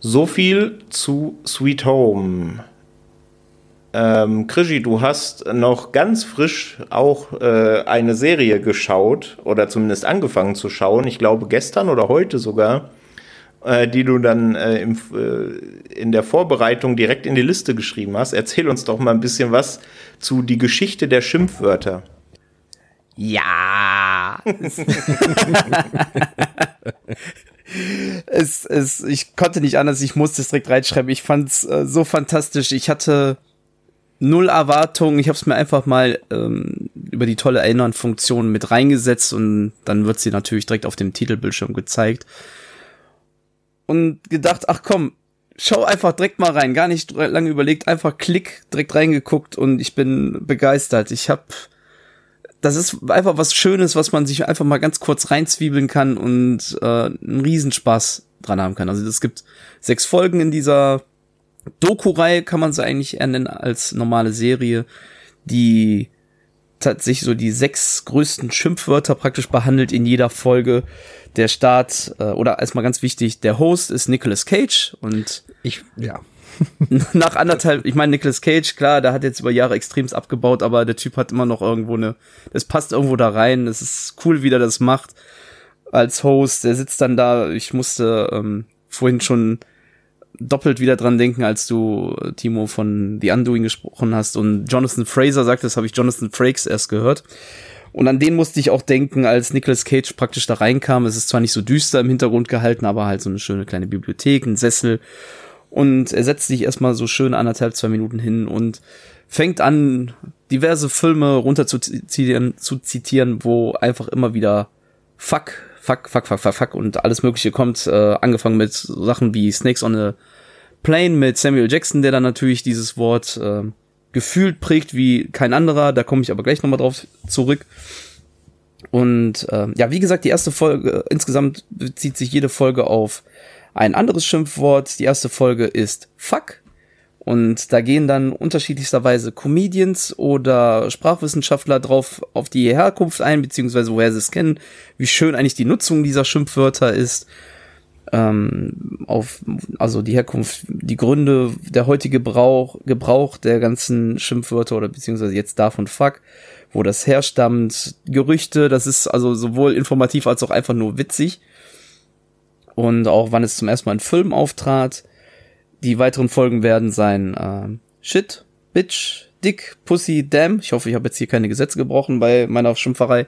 So viel zu Sweet Home. Ähm, Krischi, du hast noch ganz frisch auch äh, eine Serie geschaut oder zumindest angefangen zu schauen. Ich glaube gestern oder heute sogar äh, die du dann äh, im, äh, in der Vorbereitung direkt in die Liste geschrieben hast. Erzähl uns doch mal ein bisschen was zu die Geschichte der Schimpfwörter. Ja. es, es, ich konnte nicht anders, ich musste es direkt reinschreiben. Ich fand's äh, so fantastisch. Ich hatte null Erwartungen. Ich habe es mir einfach mal ähm, über die tolle Erinnern-Funktion mit reingesetzt und dann wird sie natürlich direkt auf dem Titelbildschirm gezeigt und gedacht, ach komm, schau einfach direkt mal rein, gar nicht lange überlegt, einfach Klick, direkt reingeguckt und ich bin begeistert. Ich hab, das ist einfach was Schönes, was man sich einfach mal ganz kurz reinzwiebeln kann und äh, einen Riesenspaß dran haben kann. Also es gibt sechs Folgen in dieser Doku-Reihe, kann man sie eigentlich eher nennen als normale Serie, die tatsächlich so die sechs größten Schimpfwörter praktisch behandelt in jeder Folge der Start, äh, oder erstmal ganz wichtig, der Host ist Nicolas Cage und ich, ja. nach anderthalb, ich meine, Nicolas Cage, klar, der hat jetzt über Jahre extremst abgebaut, aber der Typ hat immer noch irgendwo eine, das passt irgendwo da rein, es ist cool, wie der das macht als Host, der sitzt dann da, ich musste ähm, vorhin schon doppelt wieder dran denken, als du, Timo, von The Undoing gesprochen hast und Jonathan Fraser sagt, das habe ich Jonathan Frakes erst gehört. Und an den musste ich auch denken, als Nicolas Cage praktisch da reinkam. Es ist zwar nicht so düster im Hintergrund gehalten, aber halt so eine schöne kleine Bibliothek, ein Sessel. Und er setzt sich erstmal so schön anderthalb, zwei Minuten hin und fängt an, diverse Filme runter zu zitieren, zu zitieren wo einfach immer wieder Fuck, Fuck, Fuck, Fuck, Fuck, Fuck und alles Mögliche kommt. Äh, angefangen mit Sachen wie Snakes on a Plane mit Samuel Jackson, der dann natürlich dieses Wort äh, gefühlt prägt wie kein anderer. Da komme ich aber gleich nochmal drauf zurück. Und äh, ja, wie gesagt, die erste Folge, insgesamt bezieht sich jede Folge auf ein anderes Schimpfwort. Die erste Folge ist Fuck. Und da gehen dann unterschiedlichsterweise Comedians oder Sprachwissenschaftler drauf auf die Herkunft ein, beziehungsweise woher sie es kennen, wie schön eigentlich die Nutzung dieser Schimpfwörter ist ähm, auf, also die Herkunft, die Gründe, der heutige Brauch, Gebrauch der ganzen Schimpfwörter oder beziehungsweise jetzt davon fuck, wo das herstammt, Gerüchte, das ist also sowohl informativ als auch einfach nur witzig. Und auch wann es zum ersten Mal in Film auftrat. Die weiteren Folgen werden sein äh, Shit, Bitch, Dick, Pussy, Damn. Ich hoffe, ich habe jetzt hier keine Gesetze gebrochen bei meiner Schimpferei.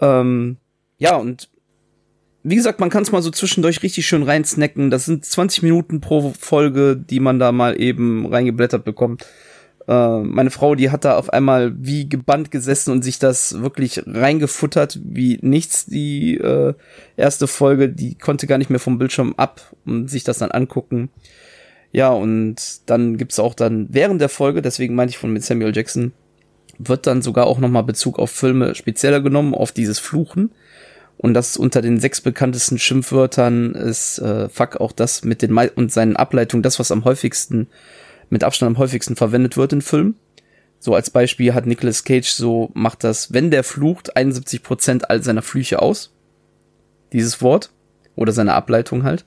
Ähm, ja, und wie gesagt, man kann es mal so zwischendurch richtig schön reinsnacken. Das sind 20 Minuten pro Folge, die man da mal eben reingeblättert bekommt. Äh, meine Frau, die hat da auf einmal wie gebannt gesessen und sich das wirklich reingefuttert wie nichts. Die äh, erste Folge, die konnte gar nicht mehr vom Bildschirm ab und sich das dann angucken. Ja, und dann gibt's auch dann während der Folge, deswegen meinte ich von mit Samuel Jackson, wird dann sogar auch nochmal Bezug auf Filme spezieller genommen, auf dieses Fluchen. Und das unter den sechs bekanntesten Schimpfwörtern ist äh, Fuck auch das mit den Me und seinen Ableitungen, das, was am häufigsten mit Abstand am häufigsten verwendet wird in Filmen. So als Beispiel hat Nicolas Cage so, macht das, wenn der flucht, 71 Prozent all seiner Flüche aus. Dieses Wort. Oder seine Ableitung halt.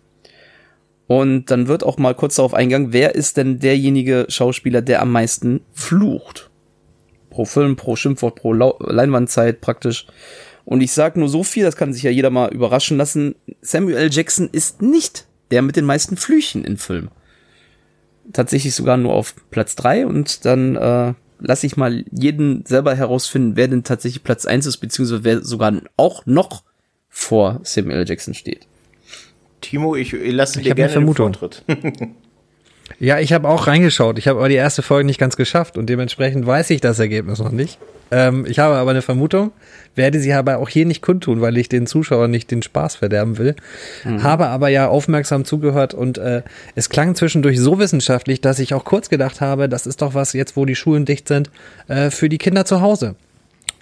Und dann wird auch mal kurz darauf eingegangen, wer ist denn derjenige Schauspieler, der am meisten flucht? Pro Film, pro Schimpfwort, pro Leinwandzeit praktisch. Und ich sag nur so viel, das kann sich ja jeder mal überraschen lassen. Samuel. Jackson ist nicht der mit den meisten Flüchen in Filmen. Tatsächlich sogar nur auf Platz drei und dann äh, lasse ich mal jeden selber herausfinden, wer denn tatsächlich Platz eins ist, beziehungsweise wer sogar auch noch vor Samuel L. Jackson steht. Timo, ich, lasse Ich dir eine gerne den Vermutung. Vortritt. Ja, ich habe auch reingeschaut. Ich habe aber die erste Folge nicht ganz geschafft und dementsprechend weiß ich das Ergebnis noch nicht. Ähm, ich habe aber eine Vermutung, werde sie aber auch hier nicht kundtun, weil ich den Zuschauern nicht den Spaß verderben will. Habe aber ja aufmerksam zugehört und äh, es klang zwischendurch so wissenschaftlich, dass ich auch kurz gedacht habe, das ist doch was jetzt, wo die Schulen dicht sind, äh, für die Kinder zu Hause.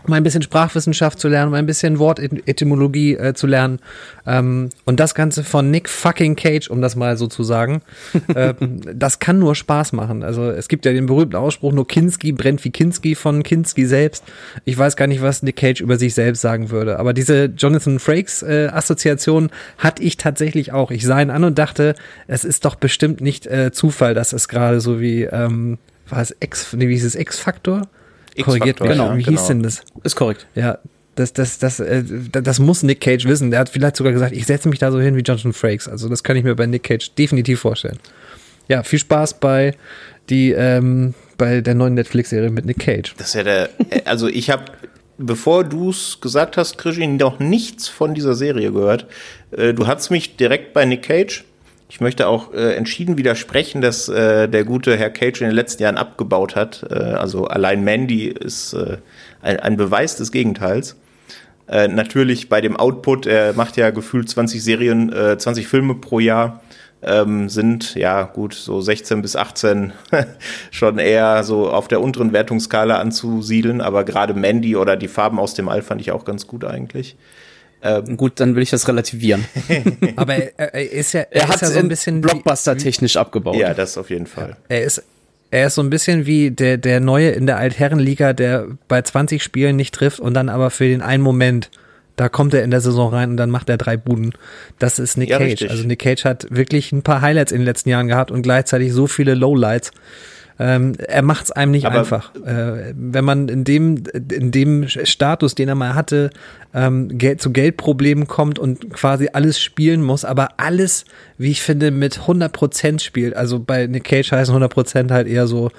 Um ein bisschen Sprachwissenschaft zu lernen, um ein bisschen Wortetymologie äh, zu lernen. Ähm, und das Ganze von Nick fucking Cage, um das mal so zu sagen. ähm, das kann nur Spaß machen. Also es gibt ja den berühmten Ausspruch, nur Kinski brennt wie Kinski von Kinski selbst. Ich weiß gar nicht, was Nick Cage über sich selbst sagen würde. Aber diese Jonathan Frakes äh, Assoziation hatte ich tatsächlich auch. Ich sah ihn an und dachte, es ist doch bestimmt nicht äh, Zufall, dass es gerade so wie, ähm, war es X, nee, wie hieß es, X-Faktor? Korrigiert mich. ja, wie genau. hieß denn das? Ist korrekt. Ja, das, das, das, äh, das muss Nick Cage wissen. Der hat vielleicht sogar gesagt, ich setze mich da so hin wie Jonathan Frakes. Also das kann ich mir bei Nick Cage definitiv vorstellen. Ja, viel Spaß bei die ähm, bei der neuen Netflix-Serie mit Nick Cage. Das ist ja der, also ich habe, bevor du es gesagt hast, Krishin, noch nichts von dieser Serie gehört. Äh, Du hast mich direkt bei Nick Cage. Ich möchte auch äh, entschieden widersprechen, dass äh, der gute Herr Cage in den letzten Jahren abgebaut hat. Äh, also allein Mandy ist äh, ein, ein Beweis des Gegenteils. Äh, natürlich bei dem Output, er macht ja gefühlt 20 Serien, äh, 20 Filme pro Jahr, ähm, sind ja gut so 16 bis 18 schon eher so auf der unteren Wertungsskala anzusiedeln, aber gerade Mandy oder die Farben aus dem All fand ich auch ganz gut eigentlich. Gut, dann will ich das relativieren. Aber er, er ist ja, Er ist hat ja so ein bisschen wie- Blockbuster technisch abgebaut. Ja, das auf jeden Fall. Er ist, er ist so ein bisschen wie der, der Neue in der Altherrenliga, der bei 20 Spielen nicht trifft und dann aber für den einen Moment, da kommt er in der Saison rein und dann macht er drei Buden. Das ist Nick Ja, Cage. richtig. Also Nick Cage hat wirklich ein paar Highlights in den letzten Jahren gehabt und gleichzeitig so viele Lowlights. Ähm, er macht es einem nicht Aber- einfach. Äh, wenn man in dem, in dem Status, den er mal hatte, ähm, Geld, zu Geldproblemen kommt und quasi alles spielen muss, aber alles, wie ich finde, mit 100% spielt. Also bei Nick Cage heißen 100% halt eher so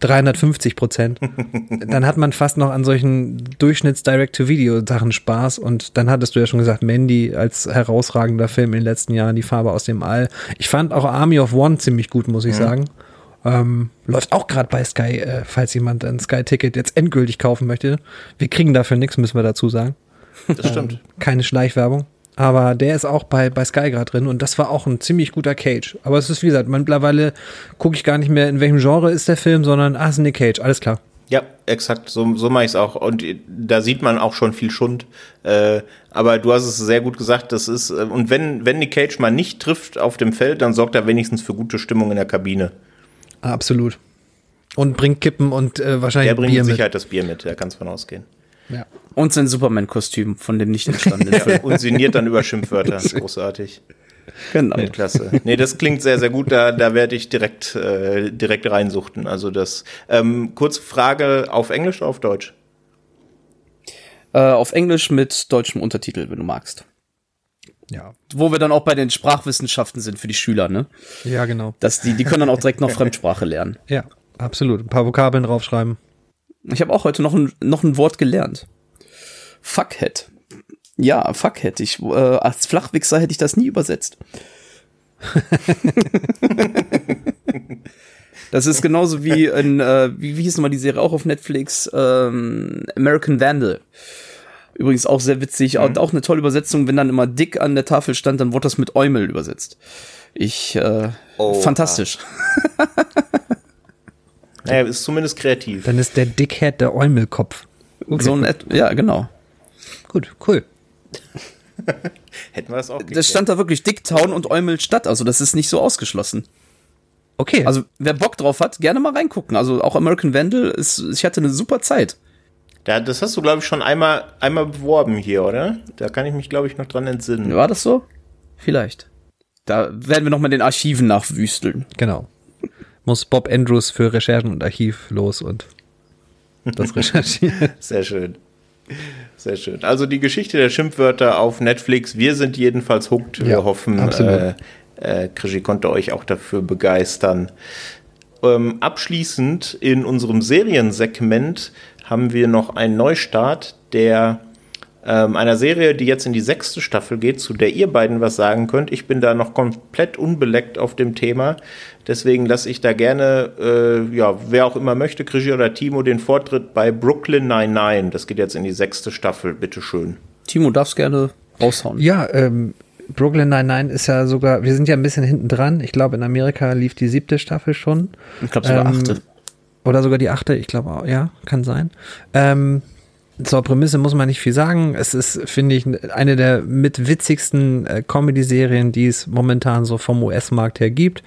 350 Prozent. dann hat man fast noch an solchen Durchschnitts-Direct-to-Video-Sachen Spaß. Und dann hattest du ja schon gesagt, Mandy als herausragender Film in den letzten Jahren, die Farbe aus dem All. Ich fand auch Army of One ziemlich gut, muss ich sagen. Ähm, läuft auch gerade bei Sky, äh, falls jemand ein Sky-Ticket jetzt endgültig kaufen möchte. Wir kriegen dafür nichts, müssen wir dazu sagen. Das stimmt. Keine Schleichwerbung. Aber der ist auch bei, bei Sky gerade drin und das war auch ein ziemlich guter Cage. Aber es ist, wie gesagt, mittlerweile gucke ich gar nicht mehr, in welchem Genre ist der Film, sondern, ah, es ist Nick Cage, alles klar. Ja, exakt, so, so mache ich es auch. Und da sieht man auch schon viel Schund. Äh, aber du hast es sehr gut gesagt, das ist, äh, und wenn, wenn Nick Cage mal nicht trifft auf dem Feld, dann sorgt er wenigstens für gute Stimmung in der Kabine. Absolut. Und bringt Kippen und äh, wahrscheinlich Der bringt Bier mit mit. Sicherheit das Bier mit, da kann es von ausgehen. Ja. Und sein Superman-Kostüm von dem nicht entstandenen Ja, Film. und sinniert dann über Schimpfwörter. Großartig. Genau. Klasse. Nee, das klingt sehr, sehr gut. Da, da werde ich direkt, äh, direkt reinsuchten. Also das. Ähm, kurze Frage auf Englisch oder auf Deutsch? Äh, auf Englisch mit deutschem Untertitel, wenn du magst. Ja. Wo wir dann auch bei den Sprachwissenschaften sind für die Schüler, ne? Ja, genau. Dass die, die können dann auch direkt noch Fremdsprache lernen. Ja, absolut. Ein paar Vokabeln draufschreiben. Ich habe auch heute noch ein, noch ein Wort gelernt. Fuckhead. Ja, Fuckhead. Ich, äh, als Flachwichser hätte ich das nie übersetzt. das ist genauso wie in, äh, wie, wie hieß nochmal die Serie auch auf Netflix? Ähm, American Vandal. Übrigens auch sehr witzig. Auch, auch eine tolle Übersetzung. Wenn dann immer dick an der Tafel stand, dann wurde das mit Eumel übersetzt. Ich, äh, Oha. fantastisch. Naja, ist zumindest kreativ. Dann ist der Dickhead der Eumelkopf. Okay. So ein, Et- ja, genau. Gut, cool. Hätten wir das auch Das stand da wirklich Dicktown und Eumelstadt, also das ist nicht so ausgeschlossen. Okay. Also wer Bock drauf hat, gerne mal reingucken. Also auch American Vandal ist, ich hatte eine super Zeit. Ja, das hast du, glaube ich, schon einmal, einmal beworben hier, oder? Da kann ich mich, glaube ich, noch dran entsinnen. War das so? Vielleicht. Da werden wir noch mal den Archiven nachwüsteln. Genau. Muss Bob Andrews für Recherchen und Archiv los und das recherchieren. Sehr schön. Sehr schön. Also die Geschichte der Schimpfwörter auf Netflix. Wir sind jedenfalls hooked. Wir ja, hoffen, äh, äh, Krischi konnte euch auch dafür begeistern. Ähm, abschließend in unserem Seriensegment haben wir noch einen Neustart, der ähm, einer Serie, die jetzt in die sechste Staffel geht, zu der ihr beiden was sagen könnt. Ich bin da noch komplett unbeleckt auf dem Thema. Deswegen lasse ich da gerne, äh, ja, wer auch immer möchte, Krischi oder Timo, den Vortritt bei Brooklyn 99. Das geht jetzt in die sechste Staffel, bitteschön. Timo, darfst gerne raushauen. Ja, ähm, Brooklyn 99 ist ja sogar, wir sind ja ein bisschen hinten dran. Ich glaube, in Amerika lief die siebte Staffel schon. Ich glaube sogar ähm, achte. Oder sogar die achte, ich glaube ja, kann sein. Ähm, zur Prämisse muss man nicht viel sagen. Es ist, finde ich, eine der mit witzigsten äh, Comedy-Serien, die es momentan so vom US-Markt her gibt.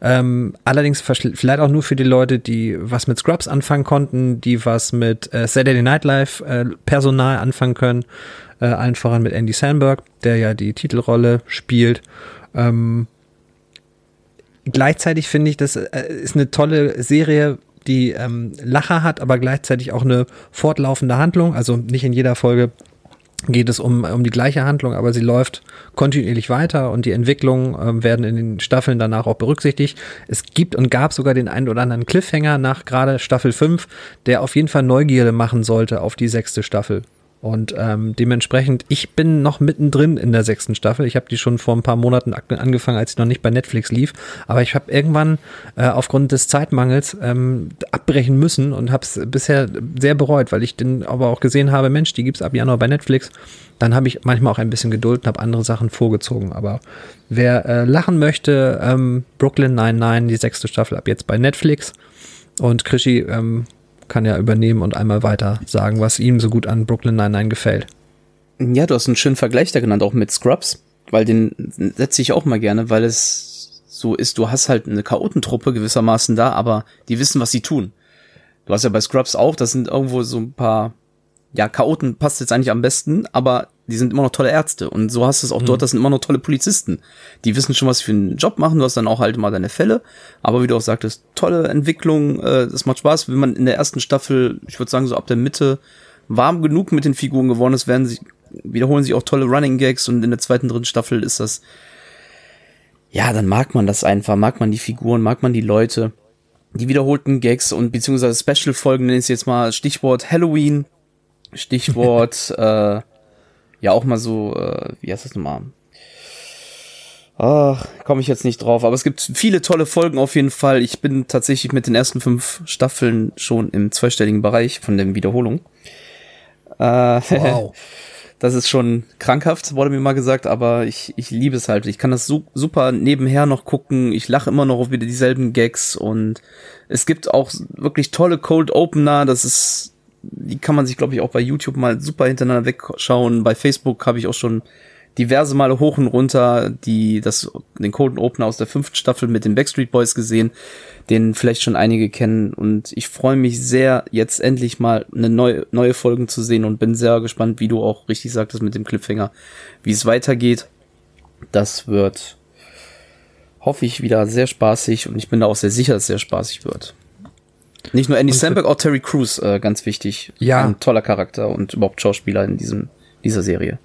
Ähm, allerdings vielleicht auch nur für die Leute, die was mit Scrubs anfangen konnten, die was mit äh, Saturday Night Live äh, Personal anfangen können. Äh, allen voran mit Andy Samberg, der ja die Titelrolle spielt. Ähm, gleichzeitig finde ich, das äh, ist eine tolle Serie, die ähm, Lacher hat, aber gleichzeitig auch eine fortlaufende Handlung. Also nicht in jeder Folge geht es um, um die gleiche Handlung, aber sie läuft kontinuierlich weiter und die Entwicklungen äh, werden in den Staffeln danach auch berücksichtigt. Es gibt und gab sogar den einen oder anderen Cliffhanger nach gerade Staffel 5, der auf jeden Fall Neugierde machen sollte auf die sechste Staffel. Und ähm, dementsprechend, ich bin noch mittendrin in der sechsten Staffel. Ich habe die schon vor ein paar Monaten angefangen, als sie noch nicht bei Netflix lief. Aber ich habe irgendwann äh, aufgrund des Zeitmangels ähm, abbrechen müssen und habe es bisher sehr bereut, weil ich dann aber auch gesehen habe, Mensch, die gibt's ab Januar bei Netflix. Dann habe ich manchmal auch ein bisschen Geduld und habe andere Sachen vorgezogen. Aber wer äh, lachen möchte, ähm, Brooklyn 99, die sechste Staffel ab jetzt bei Netflix. Und Krischi, ähm, kann ja übernehmen und einmal weiter sagen, was ihm so gut an Brooklyn Nine-Nine gefällt. Ja, du hast einen schönen Vergleich da genannt, auch mit Scrubs, weil den setze ich auch mal gerne, weil es so ist, du hast halt eine Chaotentruppe gewissermaßen da, aber die wissen, was sie tun. Du hast ja bei Scrubs auch, das sind irgendwo so ein paar, ja, Chaoten passt jetzt eigentlich am besten, aber die sind immer noch tolle Ärzte. Und so hast du es auch mhm. dort, das sind immer noch tolle Polizisten. Die wissen schon, was sie für einen Job machen. Du hast dann auch halt immer deine Fälle. Aber wie du auch sagtest, tolle Entwicklung, äh, das macht Spaß. Wenn man in der ersten Staffel, ich würde sagen, so ab der Mitte warm genug mit den Figuren geworden ist, werden sie, wiederholen sie auch tolle Running Gags und in der zweiten, dritten Staffel ist das, ja, dann mag man das einfach, mag man die Figuren, mag man die Leute, die wiederholten Gags und beziehungsweise Special-Folgen, nenne ich jetzt mal Stichwort Halloween, Stichwort, äh, ja auch mal so, äh, wie heißt das nochmal? Ach, komme ich jetzt nicht drauf. Aber es gibt viele tolle Folgen auf jeden Fall. Ich bin tatsächlich mit den ersten fünf Staffeln schon im zweistelligen Bereich von der Wiederholung. Äh, wow. das ist schon krankhaft, wurde mir mal gesagt, aber ich, ich liebe es halt. Ich kann das su super nebenher noch gucken. Ich lache immer noch auf wieder dieselben Gags und es gibt auch wirklich tolle Cold Opener. Das ist die kann man sich, glaube ich, auch bei YouTube mal super hintereinander wegschauen. Bei Facebook habe ich auch schon diverse Male hoch und runter die das den Cold Opener aus der fünften Staffel mit den Backstreet Boys gesehen, den vielleicht schon einige kennen und ich freue mich sehr jetzt endlich mal eine neue neue Folgen zu sehen und bin sehr gespannt, wie du auch richtig sagtest mit dem Cliffhanger, wie es weitergeht. Das wird hoffe ich wieder sehr spaßig und ich bin da auch sehr sicher, dass es sehr spaßig wird. Nicht nur Andy Samberg, auch Terry Crews, äh, ganz wichtig. Ja. Ein toller Charakter und überhaupt Schauspieler in diesem, dieser Serie.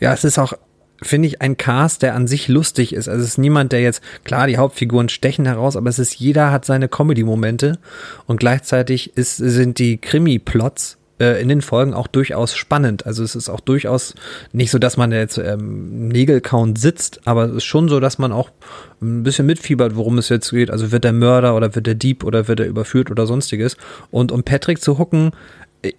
Ja, es ist auch, finde ich, ein Cast, der an sich lustig ist. Also es ist niemand, der jetzt, klar, die Hauptfiguren stechen heraus, aber es ist, jeder hat seine Comedy-Momente und gleichzeitig ist, sind die Krimi-Plots äh, in den Folgen auch durchaus spannend. Also es ist auch durchaus nicht so, dass man jetzt ähm, Nägelcount sitzt, aber es ist schon so, dass man auch ein bisschen mitfiebert, worum es jetzt geht. Also wird der Mörder oder wird der Dieb oder wird er überführt oder sonstiges. Und um Patrick zu hucken,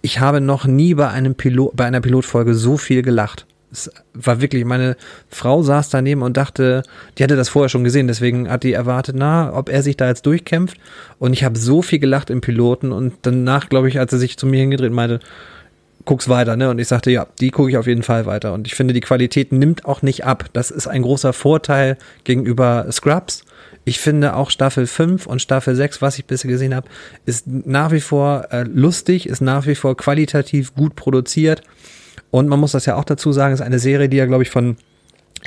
ich habe noch nie bei einem Pilot, bei einer Pilotfolge so viel gelacht es war wirklich, meine Frau saß daneben und dachte, die hatte das vorher schon gesehen, deswegen hat die erwartet, na, ob er sich da jetzt durchkämpft. Und ich habe so viel gelacht im Piloten und danach, glaube ich, als er sich zu mir hingedreht meinte, guck's weiter, ne? Und ich sagte, ja, die gucke ich auf jeden Fall weiter. Und ich finde, die Qualität nimmt auch nicht ab. Das ist ein großer Vorteil gegenüber Scrubs Ich finde auch Staffel 5 und Staffel 6, was ich bisher gesehen habe, ist nach wie vor äh, lustig, ist nach wie vor qualitativ gut produziert. Und man muss das ja auch dazu sagen, ist eine Serie, die ja, glaube ich, von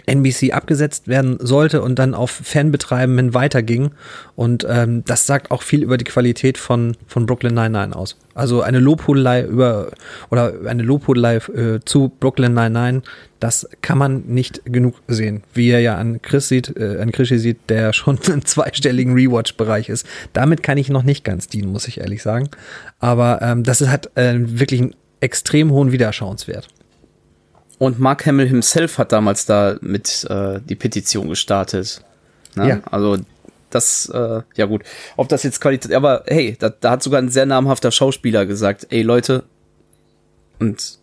NBC abgesetzt werden sollte und dann auf Fanbetreiben hin weiterging. Und ähm, das sagt auch viel über die Qualität von, von Brooklyn Nine-Nine aus. Also eine Lobhudelei über oder eine Lobhudelei äh, zu Brooklyn Nine-Nine, das kann man nicht genug sehen. Wie er ja an Chris sieht, äh, an Chris sieht, der schon im zweistelligen Rewatch-Bereich ist. Damit kann ich noch nicht ganz dienen, muss ich ehrlich sagen. Aber ähm, das ist, hat äh, wirklich einen extrem hohen Wiederschauenswert. Und Mark Hamill himself hat damals da mit äh, die Petition gestartet. Ne? Ja. Also das, äh, ja gut, ob das jetzt Qualität, aber hey, da, da hat sogar ein sehr namhafter Schauspieler gesagt, ey Leute, und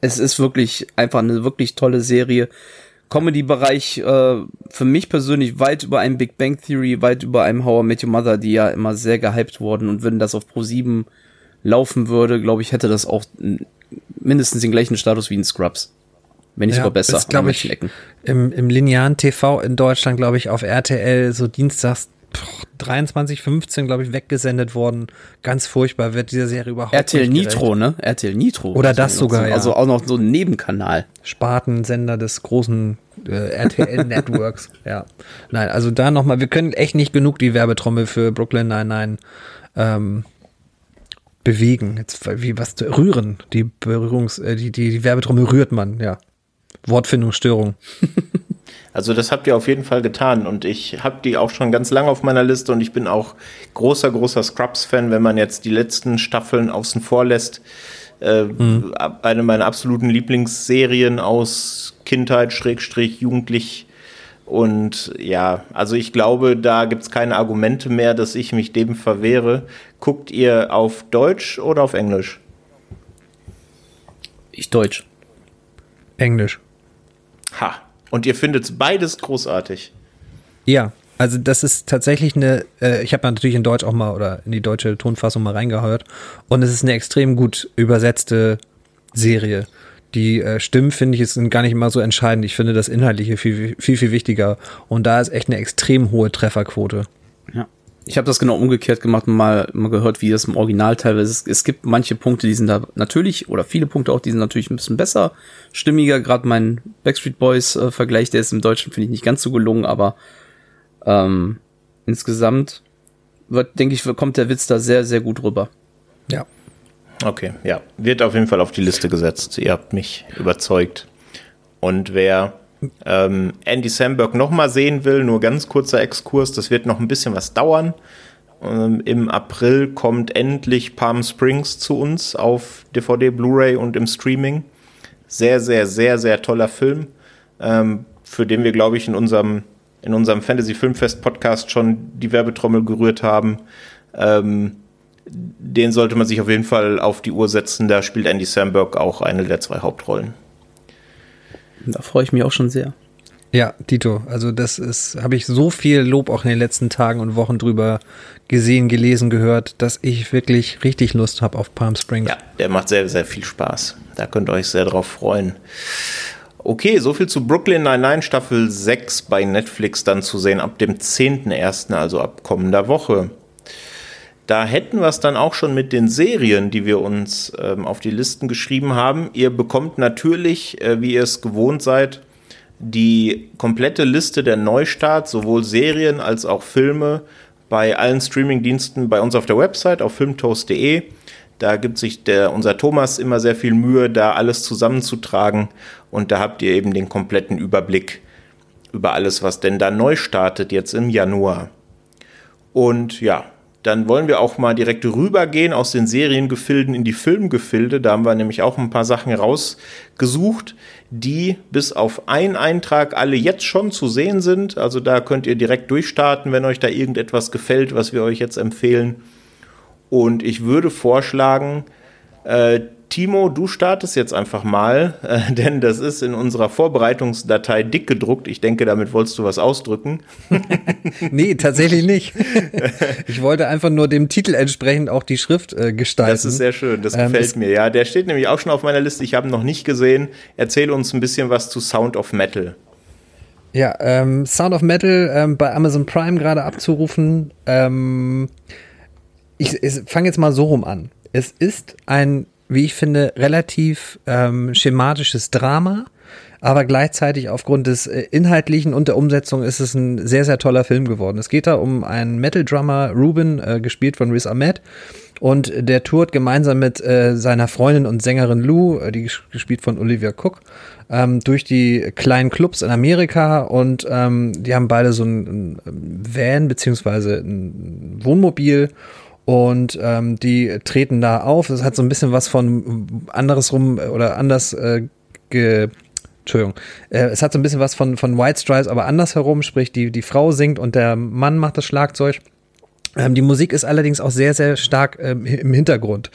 es ist wirklich einfach eine wirklich tolle Serie. Comedy-Bereich äh, für mich persönlich weit über einem Big Bang Theory, weit über einem How I Met Your Mother, die ja immer sehr gehypt wurden. Und wenn das auf Pro 7 laufen würde, glaube ich, hätte das auch mindestens den gleichen Status wie in Scrubs. Wenn nicht ja, sogar besser. Ist, glaube ich, im, im linearen TV in Deutschland, glaube ich, auf RTL so dienstags 23.15, glaube ich, weggesendet worden. Ganz furchtbar wird diese Serie überhaupt RTL Nitro, ne? RTL Nitro. Oder das sogar, so, ja. Also auch noch so ein Nebenkanal. Spartensender des großen äh, RTL-Networks, ja. Nein, also da nochmal, wir können echt nicht genug die Werbetrommel für Brooklyn Nine-Nine ähm, bewegen. Jetzt, wie was, rühren. Die Berührungs-, äh, die, die, die Werbetrommel rührt man, ja. Wortfindungsstörung. Also das habt ihr auf jeden Fall getan und ich habe die auch schon ganz lange auf meiner Liste und ich bin auch großer, großer Scrubs-Fan, wenn man jetzt die letzten Staffeln außen vor lässt. Äh, mhm. Eine meiner absoluten Lieblingsserien aus Kindheit, Schrägstrich, Jugendlich. Und ja, also ich glaube, da gibt es keine Argumente mehr, dass ich mich dem verwehre. Guckt ihr auf Deutsch oder auf Englisch? Ich Deutsch. Englisch. Ha. Und ihr findet beides großartig. Ja, also das ist tatsächlich eine, äh, ich habe natürlich in Deutsch auch mal oder in die deutsche Tonfassung mal reingehört und es ist eine extrem gut übersetzte Serie. Die äh, Stimmen finde ich ist gar nicht immer so entscheidend. Ich finde das Inhaltliche viel, viel, viel wichtiger. Und da ist echt eine extrem hohe Trefferquote. Ich habe das genau umgekehrt gemacht und mal, mal gehört, wie das im Original teilweise ist. Es gibt manche Punkte, die sind da natürlich, oder viele Punkte auch, die sind natürlich ein bisschen besser, stimmiger. Gerade mein Backstreet Boys äh, der ist im Deutschen, finde ich, nicht ganz so gelungen, aber ähm, insgesamt wird, denke ich, kommt der Witz da sehr, sehr gut rüber. Ja. Okay, ja. Wird auf jeden Fall auf die Liste gesetzt. Ihr habt mich überzeugt. Und wer ähm, Andy Samberg nochmal sehen will, nur ganz kurzer Exkurs, das wird noch ein bisschen was dauern. Ähm, Im April kommt endlich Palm Springs zu uns auf DVD, Blu-ray und im Streaming. Sehr, sehr, sehr, sehr toller Film, ähm, für den wir, glaube ich, in unserem, in unserem Fantasy Filmfest Podcast schon die Werbetrommel gerührt haben. Ähm, den sollte man sich auf jeden Fall auf die Uhr setzen. Da spielt Andy Samberg auch eine der zwei Hauptrollen. Da freue ich mich auch schon sehr. Ja, Tito, also das ist, habe ich so viel Lob auch in den letzten Tagen und Wochen drüber gesehen, gelesen, gehört, dass ich wirklich richtig Lust habe auf Palm Springs. Ja, der macht sehr, sehr viel Spaß. Da könnt ihr euch sehr drauf freuen. Okay, soviel zu Brooklyn Nine-Nine Staffel 6 bei Netflix dann zu sehen ab dem 10.01., also ab kommender Woche. Da hätten wir es dann auch schon mit den Serien, die wir uns ähm, auf die Listen geschrieben haben. Ihr bekommt natürlich, äh, wie ihr es gewohnt seid, die komplette Liste der Neustarts, sowohl Serien als auch Filme, bei allen Streamingdiensten bei uns auf der Website auf filmtoast.de. Da gibt sich der, unser Thomas immer sehr viel Mühe, da alles zusammenzutragen. Und da habt ihr eben den kompletten Überblick über alles, was denn da neu startet jetzt im Januar. Und ja, dann wollen wir auch mal direkt rübergehen aus den Seriengefilden in die Filmgefilde. Da haben wir nämlich auch ein paar Sachen rausgesucht, die bis auf einen Eintrag alle jetzt schon zu sehen sind. Also da könnt ihr direkt durchstarten, wenn euch da irgendetwas gefällt, was wir euch jetzt empfehlen. Und ich würde vorschlagen, äh, Timo, du startest jetzt einfach mal, äh, denn das ist in unserer Vorbereitungsdatei dick gedruckt. Ich denke, damit wolltest du was ausdrücken. nee, tatsächlich nicht. Ich wollte einfach nur dem Titel entsprechend auch die Schrift äh, gestalten. Das ist sehr schön, das ähm, gefällt mir. Ja, der steht nämlich auch schon auf meiner Liste. Ich habe ihn noch nicht gesehen. Erzähl uns ein bisschen was zu Sound of Metal. Ja, ähm, Sound of Metal ähm, bei Amazon Prime gerade abzurufen. Ähm, ich, ich fange jetzt mal so rum an. Es ist ein, wie ich finde, relativ ähm, schematisches Drama, aber gleichzeitig aufgrund des äh, Inhaltlichen und der Umsetzung ist es ein sehr, sehr toller Film geworden. Es geht da um einen Metal-Drummer, Ruben, äh, gespielt von Riz Ahmed. Und der tourt gemeinsam mit äh, seiner Freundin und Sängerin Lou, äh, die gespielt von Olivia Cook, ähm, durch die kleinen Clubs in Amerika und ähm, die haben beide so ein, ein Van beziehungsweise ein Wohnmobil und ähm, die treten da auf. Es hat so ein bisschen was von andersrum oder anders äh, ge Entschuldigung, äh, es hat so ein bisschen was von, von White Stripes, aber andersherum, sprich, die, die Frau singt und der Mann macht das Schlagzeug. Ähm, die Musik ist allerdings auch sehr, sehr stark ähm, im Hintergrund.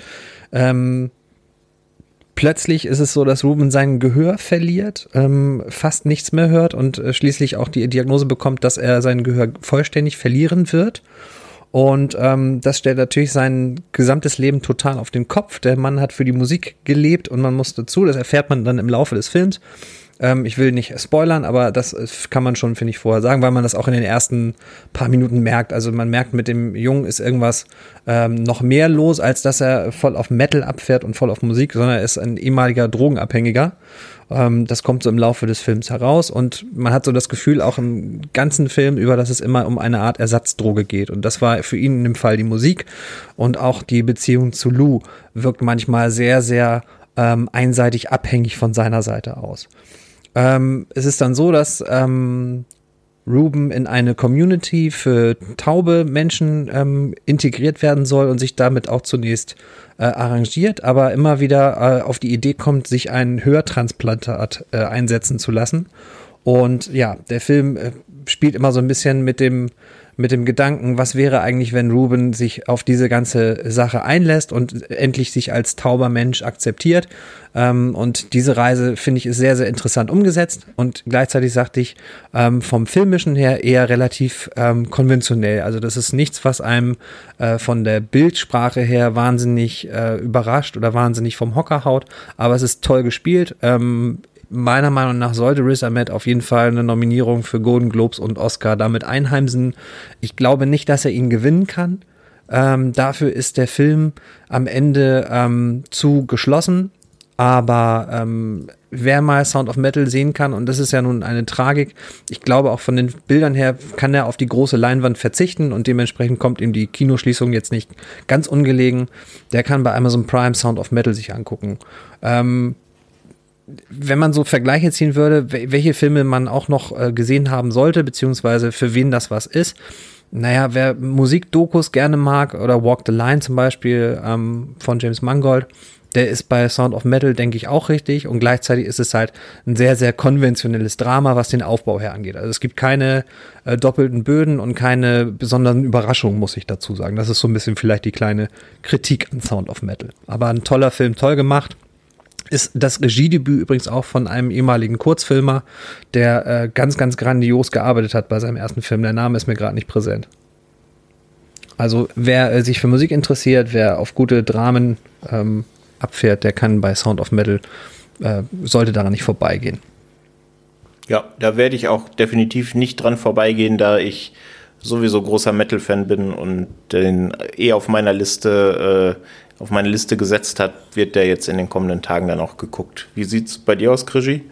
Ähm, plötzlich ist es so, dass Ruben sein Gehör verliert, ähm, fast nichts mehr hört und äh, schließlich auch die Diagnose bekommt, dass er sein Gehör vollständig verlieren wird. Und ähm, das stellt natürlich sein gesamtes Leben total auf den Kopf. Der Mann hat für die Musik gelebt und man muss dazu, das erfährt man dann im Laufe des Films, ähm, ich will nicht spoilern, aber das kann man schon, finde ich, vorher sagen, weil man das auch in den ersten paar Minuten merkt. Also man merkt, mit dem Jungen ist irgendwas ähm, noch mehr los, als dass er voll auf Metal abfährt und voll auf Musik, sondern er ist ein ehemaliger Drogenabhängiger. Ähm, das kommt so im Laufe des Films heraus und man hat so das Gefühl, auch im ganzen Film über, dass es immer um eine Art Ersatzdroge geht. Und das war für ihn in dem Fall die Musik und auch die Beziehung zu Lou wirkt manchmal sehr, sehr ähm, einseitig abhängig von seiner Seite aus. Ähm, es ist dann so, dass ähm, Ruben in eine Community für taube Menschen ähm, integriert werden soll und sich damit auch zunächst äh, arrangiert, aber immer wieder äh, auf die Idee kommt, sich ein Hörtransplantat äh, einsetzen zu lassen. Und ja, der Film äh, spielt immer so ein bisschen mit dem mit dem Gedanken, was wäre eigentlich, wenn Ruben sich auf diese ganze Sache einlässt und endlich sich als tauber Mensch akzeptiert. Ähm, und diese Reise finde ich ist sehr, sehr interessant umgesetzt und gleichzeitig sagte ich ähm, vom filmischen her eher relativ ähm, konventionell. Also das ist nichts, was einem äh, von der Bildsprache her wahnsinnig äh, überrascht oder wahnsinnig vom Hocker haut, aber es ist toll gespielt. Meiner Meinung nach sollte Riz Ahmed auf jeden Fall eine Nominierung für Golden Globes und Oscar damit einheimsen. Ich glaube nicht, dass er ihn gewinnen kann. Ähm, dafür ist der Film am Ende ähm, zu geschlossen. Aber ähm, wer mal Sound of Metal sehen kann, und das ist ja nun eine Tragik, ich glaube auch von den Bildern her kann er auf die große Leinwand verzichten und dementsprechend kommt ihm die Kinoschließung jetzt nicht ganz ungelegen. Der kann bei Amazon Prime Sound of Metal sich angucken. Ähm, wenn man so Vergleiche ziehen würde, welche Filme man auch noch äh, gesehen haben sollte, beziehungsweise für wen das was ist. Naja, wer Musikdokus gerne mag oder Walk the Line zum Beispiel ähm, von James Mangold, der ist bei Sound of Metal, denke ich, auch richtig. Und gleichzeitig ist es halt ein sehr, sehr konventionelles Drama, was den Aufbau her angeht. Also es gibt keine äh, doppelten Böden und keine besonderen Überraschungen, muss ich dazu sagen. Das ist so ein bisschen vielleicht die kleine Kritik an Sound of Metal. Aber ein toller Film, toll gemacht ist das Regiedebüt übrigens auch von einem ehemaligen Kurzfilmer, der äh, ganz, ganz grandios gearbeitet hat bei seinem ersten Film. Der Name ist mir gerade nicht präsent. Also wer äh, sich für Musik interessiert, wer auf gute Dramen ähm, abfährt, der kann bei Sound of Metal, äh, sollte daran nicht vorbeigehen. Ja, da werde ich auch definitiv nicht dran vorbeigehen, da ich sowieso großer Metal-Fan bin und den eh auf meiner Liste äh, auf meine Liste gesetzt hat, wird der jetzt in den kommenden Tagen dann auch geguckt. Wie sieht es bei dir aus, Krischi?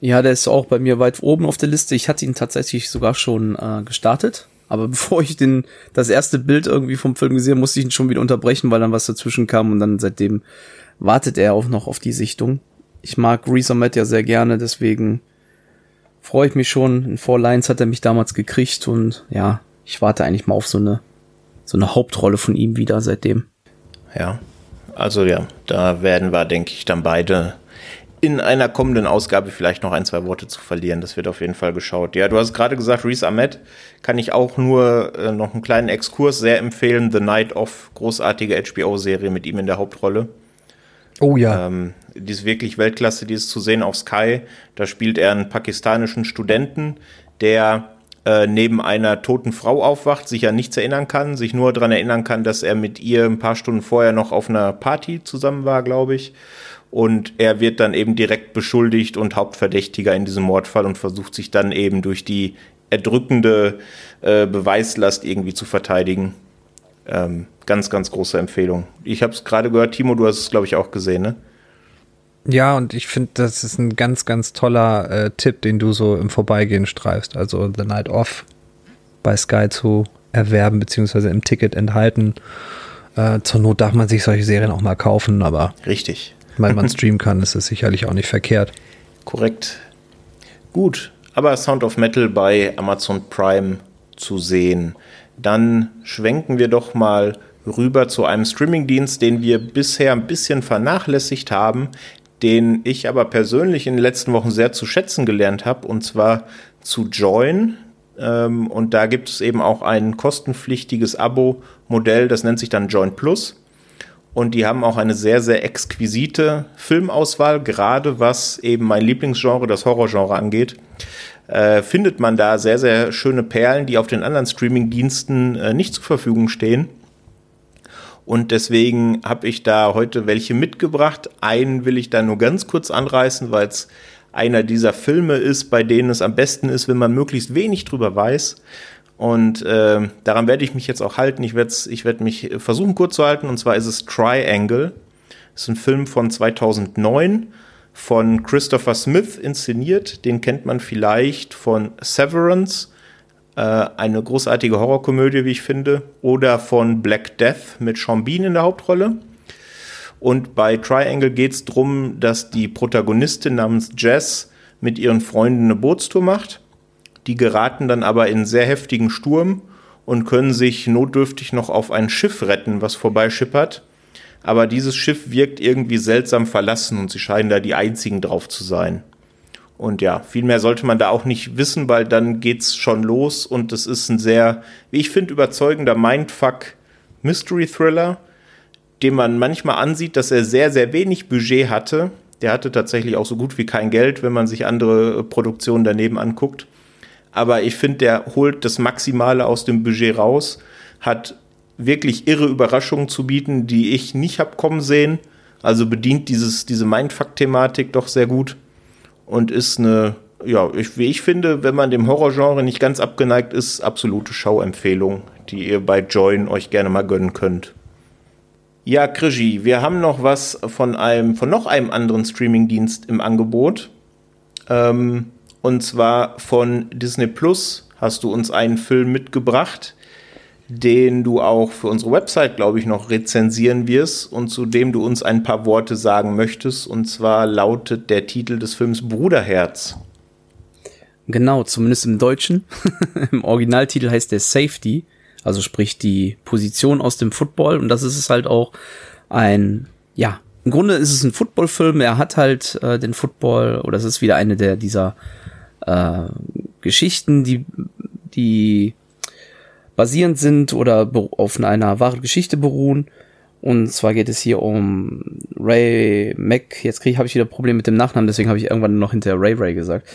Ja, der ist auch bei mir weit oben auf der Liste. Ich hatte ihn tatsächlich sogar schon äh, gestartet. Aber bevor ich den, das erste Bild irgendwie vom Film gesehen musste ich ihn schon wieder unterbrechen, weil dann was dazwischen kam und dann seitdem wartet er auch noch auf die Sichtung. Ich mag Reese Ahmed ja sehr gerne, deswegen freue ich mich schon. In Four Lines hat er mich damals gekriegt und ja, ich warte eigentlich mal auf so eine so eine Hauptrolle von ihm wieder seitdem. Ja, also ja, da werden wir, denke ich, dann beide in einer kommenden Ausgabe vielleicht noch ein, zwei Worte zu verlieren. Das wird auf jeden Fall geschaut. Ja, du hast gerade gesagt, Reese Ahmed kann ich auch nur äh, noch einen kleinen Exkurs sehr empfehlen. The Night of, großartige HBO-Serie mit ihm in der Hauptrolle. Oh ja. Ähm, die ist wirklich Weltklasse, die ist zu sehen auf Sky. Da spielt er einen pakistanischen Studenten, der äh, neben einer toten Frau aufwacht, sich an nichts erinnern kann, sich nur daran erinnern kann, dass er mit ihr ein paar Stunden vorher noch auf einer Party zusammen war, glaube ich. Und er wird dann eben direkt beschuldigt und Hauptverdächtiger in diesem Mordfall und versucht sich dann eben durch die erdrückende äh, Beweislast irgendwie zu verteidigen. Ähm, ganz, ganz große Empfehlung. Ich habe es gerade gehört, Timo, du hast es, glaube ich, auch gesehen, ne? Ja, und ich finde, das ist ein ganz, ganz toller äh, Tipp, den du so im Vorbeigehen streifst. Also The Night Off bei Sky zu erwerben, beziehungsweise im Ticket enthalten. Äh, zur Not darf man sich solche Serien auch mal kaufen, aber. Richtig. Weil man streamen kann, ist es sicherlich auch nicht verkehrt. Korrekt. Gut, aber Sound of Metal bei Amazon Prime zu sehen. Dann schwenken wir doch mal rüber zu einem Streamingdienst, den wir bisher ein bisschen vernachlässigt haben, den ich aber persönlich in den letzten Wochen sehr zu schätzen gelernt habe, und zwar zu Join. Ähm, und da gibt es eben auch ein kostenpflichtiges Abo-Modell, das nennt sich dann Join Plus. Und die haben auch eine sehr, sehr exquisite Filmauswahl, gerade was eben mein Lieblingsgenre, das Horrorgenre angeht. Äh, findet man da sehr, sehr schöne Perlen, die auf den anderen Streaming-Diensten äh, nicht zur Verfügung stehen. Und deswegen habe ich da heute welche mitgebracht. Einen will ich da nur ganz kurz anreißen, weil es einer dieser Filme ist, bei denen es am besten ist, wenn man möglichst wenig drüber weiß. Und äh, daran werde ich mich jetzt auch halten. Ich werde ich werd mich versuchen kurz zu halten. Und zwar ist es Triangle. Das ist ein Film von 2009 von Christopher Smith inszeniert. Den kennt man vielleicht von Severance äh, eine großartige Horrorkomödie, wie ich finde, oder von Black Death mit Sean Bean in der Hauptrolle. Und bei Triangle geht es darum, dass die Protagonistin namens Jess mit ihren Freunden eine Bootstour macht. Die geraten dann aber in sehr heftigen Sturm und können sich notdürftig noch auf ein Schiff retten, was vorbeischippert. Aber dieses Schiff wirkt irgendwie seltsam verlassen und sie scheinen da die einzigen drauf zu sein. Und ja, viel mehr sollte man da auch nicht wissen, weil dann geht's schon los und es ist ein sehr, wie ich finde, überzeugender Mindfuck Mystery Thriller, den man manchmal ansieht, dass er sehr, sehr wenig Budget hatte. Der hatte tatsächlich auch so gut wie kein Geld, wenn man sich andere Produktionen daneben anguckt. Aber ich finde, der holt das Maximale aus dem Budget raus, hat wirklich irre Überraschungen zu bieten, die ich nicht hab kommen sehen. Also bedient dieses, diese Mindfuck-Thematik doch sehr gut und ist eine, ja, ich, wie ich finde, wenn man dem Horrorgenre nicht ganz abgeneigt ist, absolute Schauempfehlung, die ihr bei Join euch gerne mal gönnen könnt. Ja, Krigi, wir haben noch was von einem, von noch einem anderen Streamingdienst im Angebot. Ähm, und zwar von Disney Plus hast du uns einen Film mitgebracht den du auch für unsere Website, glaube ich, noch rezensieren wirst und zu dem du uns ein paar Worte sagen möchtest. Und zwar lautet der Titel des Films Bruderherz. Genau, zumindest im Deutschen. Im Originaltitel heißt der Safety, also sprich die Position aus dem Football. Und das ist es halt auch ein, ja, im Grunde ist es ein Footballfilm. Er hat halt äh, den Football, oder es ist wieder eine der dieser äh, Geschichten, die, die basierend sind oder auf einer wahren Geschichte beruhen. Und zwar geht es hier um Ray Mac. Jetzt kriege ich habe ich wieder Probleme mit dem Nachnamen, deswegen habe ich irgendwann noch hinter Ray Ray gesagt.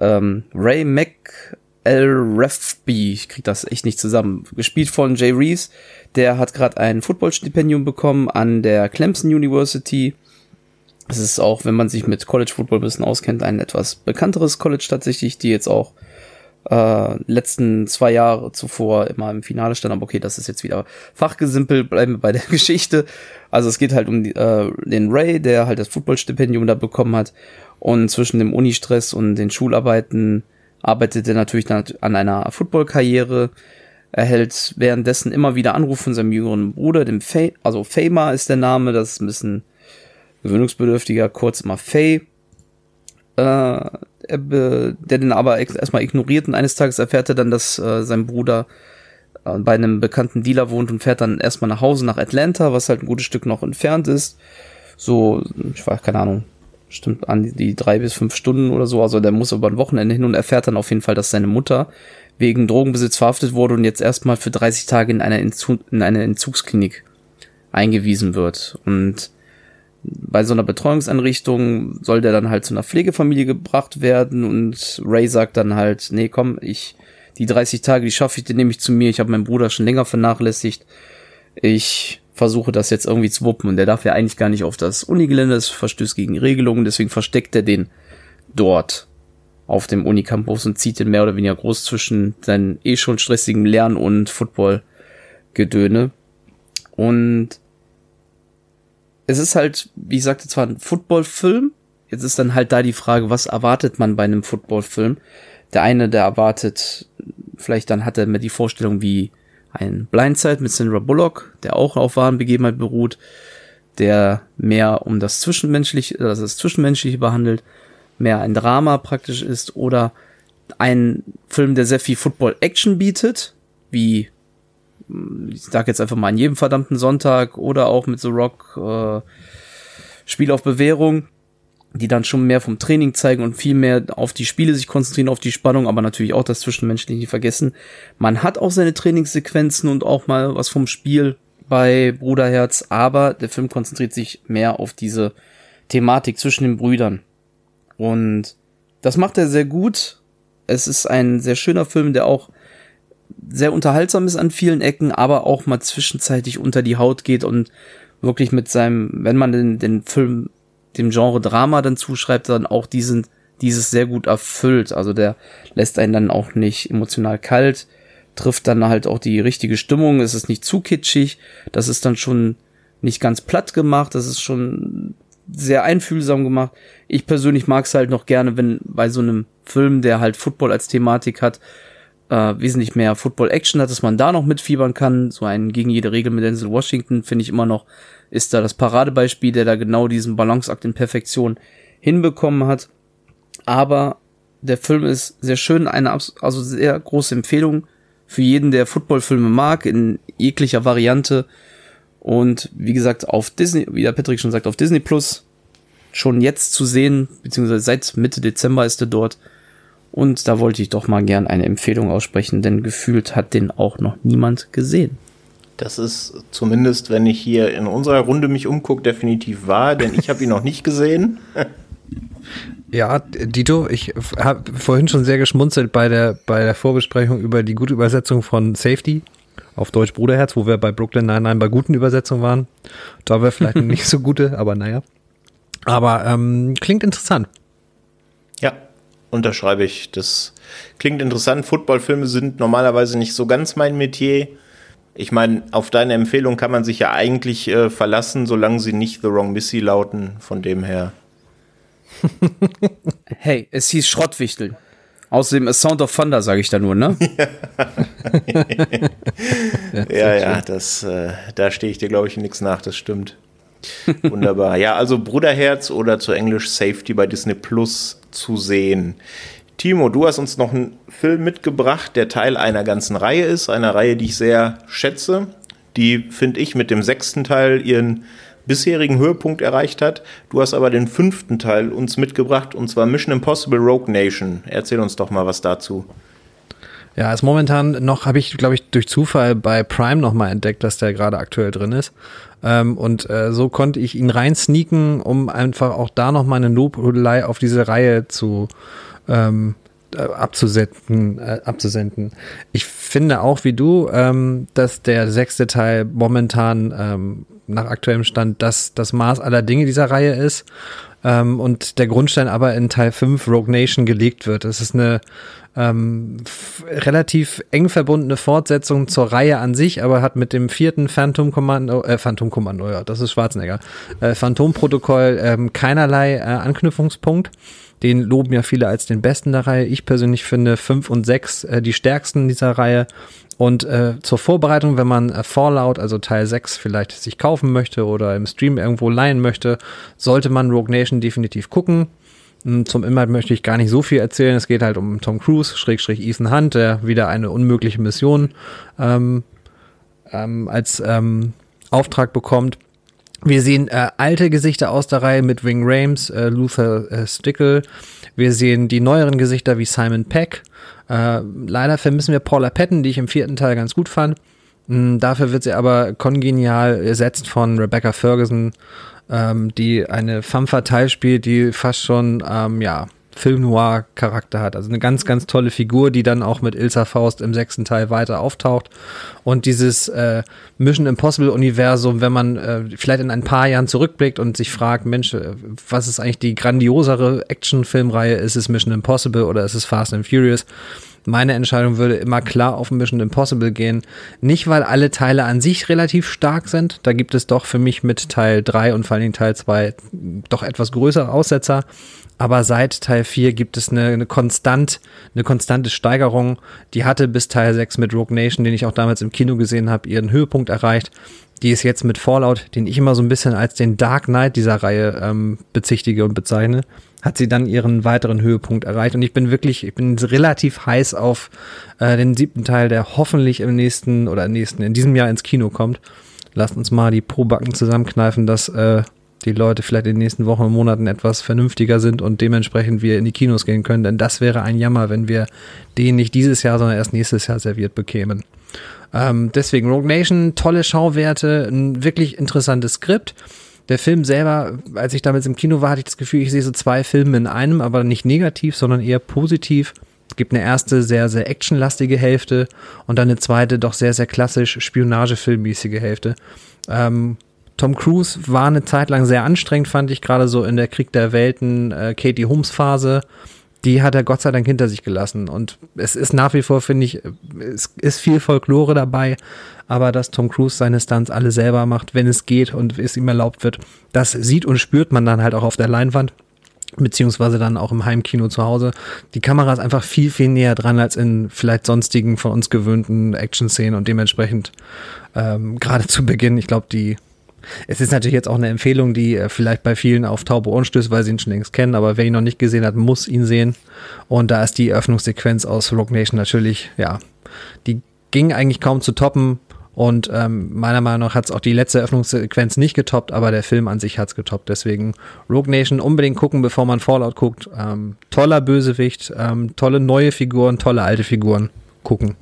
Ähm, Ray Mac El Refby, ich krieg das echt nicht zusammen. Gespielt von Jay Reeves, der hat gerade ein Footballstipendium bekommen an der Clemson University. Es ist auch, wenn man sich mit College Football ein bisschen auskennt, ein etwas bekannteres College tatsächlich, die jetzt auch äh, letzten zwei Jahre zuvor immer im Finale stand. Aber okay, das ist jetzt wieder fachgesimpelt, bleiben wir bei der Geschichte. Also es geht halt um die, äh, den Ray, der halt das Footballstipendium da bekommen hat. Und zwischen dem Unistress und den Schularbeiten arbeitet er natürlich dann an einer Footballkarriere. Erhält währenddessen immer wieder Anrufe von seinem jüngeren Bruder, dem Fay, also Fama ist der Name, das ist ein bisschen gewöhnungsbedürftiger, kurz immer Fay. Äh, der den aber erstmal ignoriert und eines Tages erfährt er dann, dass äh, sein Bruder äh, bei einem bekannten Dealer wohnt und fährt dann erstmal nach Hause nach Atlanta, was halt ein gutes Stück noch entfernt ist. So, ich weiß keine Ahnung, stimmt an die drei bis fünf Stunden oder so. Also der muss aber ein Wochenende hin und erfährt dann auf jeden Fall, dass seine Mutter wegen Drogenbesitz verhaftet wurde und jetzt erstmal für 30 Tage in einer, in eine Entzugsklinik eingewiesen wird. Und bei so einer Betreuungseinrichtung soll der dann halt zu einer Pflegefamilie gebracht werden und Ray sagt dann halt, nee, komm, ich die 30 Tage, die schaffe ich, die nehme ich zu mir. Ich habe meinen Bruder schon länger vernachlässigt. Ich versuche das jetzt irgendwie zu wuppen und der darf ja eigentlich gar nicht auf das Unigelände, das verstößt gegen Regelungen, deswegen versteckt er den dort auf dem Unicampus und zieht den mehr oder weniger groß zwischen seinen eh schon stressigen Lern- und Football-Gedöne. Und es ist halt, wie ich sagte, zwar ein Football-Film, jetzt ist dann halt da die Frage, was erwartet man bei einem Football-Film? Der eine, der erwartet, vielleicht dann hat er mir die Vorstellung wie ein Blindside mit Sandra Bullock, der auch auf wahren Begebenheit beruht, der mehr um das Zwischenmenschliche, also das Zwischenmenschliche behandelt, mehr ein Drama praktisch ist oder ein Film, der sehr viel Football-Action bietet, wie ich sag jetzt einfach mal an jedem verdammten Sonntag oder auch mit The Rock äh, Spiel auf Bewährung, die dann schon mehr vom Training zeigen und viel mehr auf die Spiele sich konzentrieren, auf die Spannung, aber natürlich auch das Zwischenmenschliche nicht vergessen. Man hat auch seine Trainingssequenzen und auch mal was vom Spiel bei Bruderherz, aber der Film konzentriert sich mehr auf diese Thematik zwischen den Brüdern. Und das macht er sehr gut. Es ist ein sehr schöner Film, der auch sehr unterhaltsam ist an vielen Ecken, aber auch mal zwischenzeitlich unter die Haut geht und wirklich mit seinem, wenn man den, den Film dem Genre Drama dann zuschreibt, dann auch diesen, dieses sehr gut erfüllt. Also der lässt einen dann auch nicht emotional kalt, trifft dann halt auch die richtige Stimmung, es ist nicht zu kitschig, das ist dann schon nicht ganz platt gemacht, das ist schon sehr einfühlsam gemacht. Ich persönlich mag es halt noch gerne, wenn bei so einem Film, der halt Football als Thematik hat, äh, wesentlich mehr Football-Action hat, dass man da noch mitfiebern kann. So ein gegen jede Regel mit Denzel Washington finde ich immer noch, ist da das Paradebeispiel, der da genau diesen Balanceakt in Perfektion hinbekommen hat. Aber der Film ist sehr schön, eine also sehr große Empfehlung für jeden, der Footballfilme mag, in jeglicher Variante. Und wie gesagt, auf Disney, wie der Patrick schon sagt, auf Disney Plus schon jetzt zu sehen, beziehungsweise seit Mitte Dezember ist er dort. Und da wollte ich doch mal gern eine Empfehlung aussprechen, denn gefühlt hat den auch noch niemand gesehen. Das ist zumindest, wenn ich hier in unserer Runde mich umgucke, definitiv wahr, denn ich habe ihn noch nicht gesehen. Ja, Dito, ich habe vorhin schon sehr geschmunzelt bei der, bei der Vorbesprechung über die gute Übersetzung von Safety auf Deutsch Bruderherz, wo wir bei Brooklyn Nine-Nine bei guten Übersetzungen waren. Da wäre vielleicht nicht so gute, aber naja. Aber ähm, klingt interessant. Unterschreibe ich. Das klingt interessant. Footballfilme sind normalerweise nicht so ganz mein Metier. Ich meine, auf deine Empfehlung kann man sich ja eigentlich äh, verlassen, solange sie nicht The Wrong Missy lauten. Von dem her. hey, es hieß Schrottwichteln. Außerdem A Sound of Thunder, sage ich da nur, ne? ja, ja, das, äh, da stehe ich dir, glaube ich, nichts nach, das stimmt. Wunderbar. Ja, also Bruderherz oder zu Englisch Safety bei Disney Plus zu sehen. Timo, du hast uns noch einen Film mitgebracht, der Teil einer ganzen Reihe ist, einer Reihe, die ich sehr schätze, die, finde ich, mit dem sechsten Teil ihren bisherigen Höhepunkt erreicht hat. Du hast aber den fünften Teil uns mitgebracht, und zwar Mission Impossible Rogue Nation. Erzähl uns doch mal was dazu. Ja, ist momentan noch, habe ich, glaube ich, durch Zufall bei Prime nochmal entdeckt, dass der gerade aktuell drin ist. Ähm, und äh, so konnte ich ihn rein sneaken, um einfach auch da nochmal eine Lobhudelei auf diese Reihe zu ähm, äh, abzusenden, äh, abzusenden. Ich finde auch wie du, ähm, dass der sechste Teil momentan ähm, nach aktuellem Stand das, das Maß aller Dinge dieser Reihe ist. Ähm, und der Grundstein aber in Teil 5 Rogue Nation gelegt wird. Es ist eine ähm, relativ eng verbundene Fortsetzung zur Reihe an sich, aber hat mit dem vierten Phantom Kommando, äh, Phantom Kommando, ja, das ist Schwarzenegger, äh, Phantom Protokoll ähm, keinerlei äh, Anknüpfungspunkt. Den loben ja viele als den besten der Reihe. Ich persönlich finde 5 und 6 äh, die stärksten dieser Reihe. Und äh, zur Vorbereitung, wenn man äh, Fallout, also Teil 6, vielleicht sich kaufen möchte oder im Stream irgendwo leihen möchte, sollte man Rogue Nation definitiv gucken. Zum Inhalt möchte ich gar nicht so viel erzählen. Es geht halt um Tom Cruise, Schrägstrich Ethan Hunt, der wieder eine unmögliche Mission ähm, ähm, als ähm, Auftrag bekommt. Wir sehen äh, alte Gesichter aus der Reihe mit Wing Rames, äh, Luther äh, Stickle. Wir sehen die neueren Gesichter wie Simon Peck. Äh, leider vermissen wir Paula Patton, die ich im vierten Teil ganz gut fand. Dafür wird sie aber kongenial ersetzt von Rebecca Ferguson, ähm, die eine femme fatale spielt, die fast schon, ähm, ja, Film-Noir-Charakter hat. Also eine ganz, ganz tolle Figur, die dann auch mit Ilsa Faust im sechsten Teil weiter auftaucht. Und dieses äh, Mission Impossible-Universum, wenn man äh, vielleicht in ein paar Jahren zurückblickt und sich fragt, Mensch, äh, was ist eigentlich die grandiosere Action-Filmreihe? Ist es Mission Impossible oder ist es Fast and Furious? Meine Entscheidung würde immer klar auf Mission Impossible gehen. Nicht, weil alle Teile an sich relativ stark sind. Da gibt es doch für mich mit Teil 3 und vor allem Teil 2 doch etwas größere Aussetzer. Aber seit Teil 4 gibt es eine, eine, konstant, eine konstante Steigerung. Die hatte bis Teil 6 mit Rogue Nation, den ich auch damals im Kino gesehen habe, ihren Höhepunkt erreicht. Die ist jetzt mit Fallout, den ich immer so ein bisschen als den Dark Knight dieser Reihe ähm, bezichtige und bezeichne hat sie dann ihren weiteren Höhepunkt erreicht. Und ich bin wirklich, ich bin relativ heiß auf äh, den siebten Teil, der hoffentlich im nächsten oder im nächsten, in diesem Jahr ins Kino kommt. Lasst uns mal die Probacken zusammenkneifen, dass äh, die Leute vielleicht in den nächsten Wochen und Monaten etwas vernünftiger sind und dementsprechend wir in die Kinos gehen können. Denn das wäre ein Jammer, wenn wir den nicht dieses Jahr, sondern erst nächstes Jahr serviert bekämen. Ähm, deswegen Rogue Nation, tolle Schauwerte, ein wirklich interessantes Skript der Film selber, als ich damals im Kino war, hatte ich das Gefühl, ich sehe so zwei Filme in einem, aber nicht negativ, sondern eher positiv. Es gibt eine erste sehr, sehr actionlastige Hälfte und dann eine zweite, doch sehr, sehr klassisch Spionagefilmmäßige Hälfte. Ähm, Tom Cruise war eine Zeit lang sehr anstrengend, fand ich, gerade so in der Krieg der Welten, äh, Katie Holmes Phase. Die hat er Gott sei Dank hinter sich gelassen. Und es ist nach wie vor, finde ich, es ist viel Folklore dabei, aber dass Tom Cruise seine Stunts alle selber macht, wenn es geht und es ihm erlaubt wird, das sieht und spürt man dann halt auch auf der Leinwand beziehungsweise dann auch im Heimkino zu Hause. Die Kamera ist einfach viel, viel näher dran als in vielleicht sonstigen von uns gewöhnten Action-Szenen und dementsprechend ähm, gerade zu Beginn, ich glaube, die es ist natürlich jetzt auch eine Empfehlung, die äh, vielleicht bei vielen auf taube Ohren stößt, weil sie ihn schon längst kennen, aber wer ihn noch nicht gesehen hat, muss ihn sehen. Und da ist die Eröffnungssequenz aus Rogue Nation natürlich, ja, die ging eigentlich kaum zu toppen. Und ähm, meiner Meinung nach hat es auch die letzte Eröffnungssequenz nicht getoppt, aber der Film an sich hat es getoppt. Deswegen Rogue Nation unbedingt gucken, bevor man Fallout guckt. Ähm, toller Bösewicht, ähm, tolle neue Figuren, tolle alte Figuren. Gucken.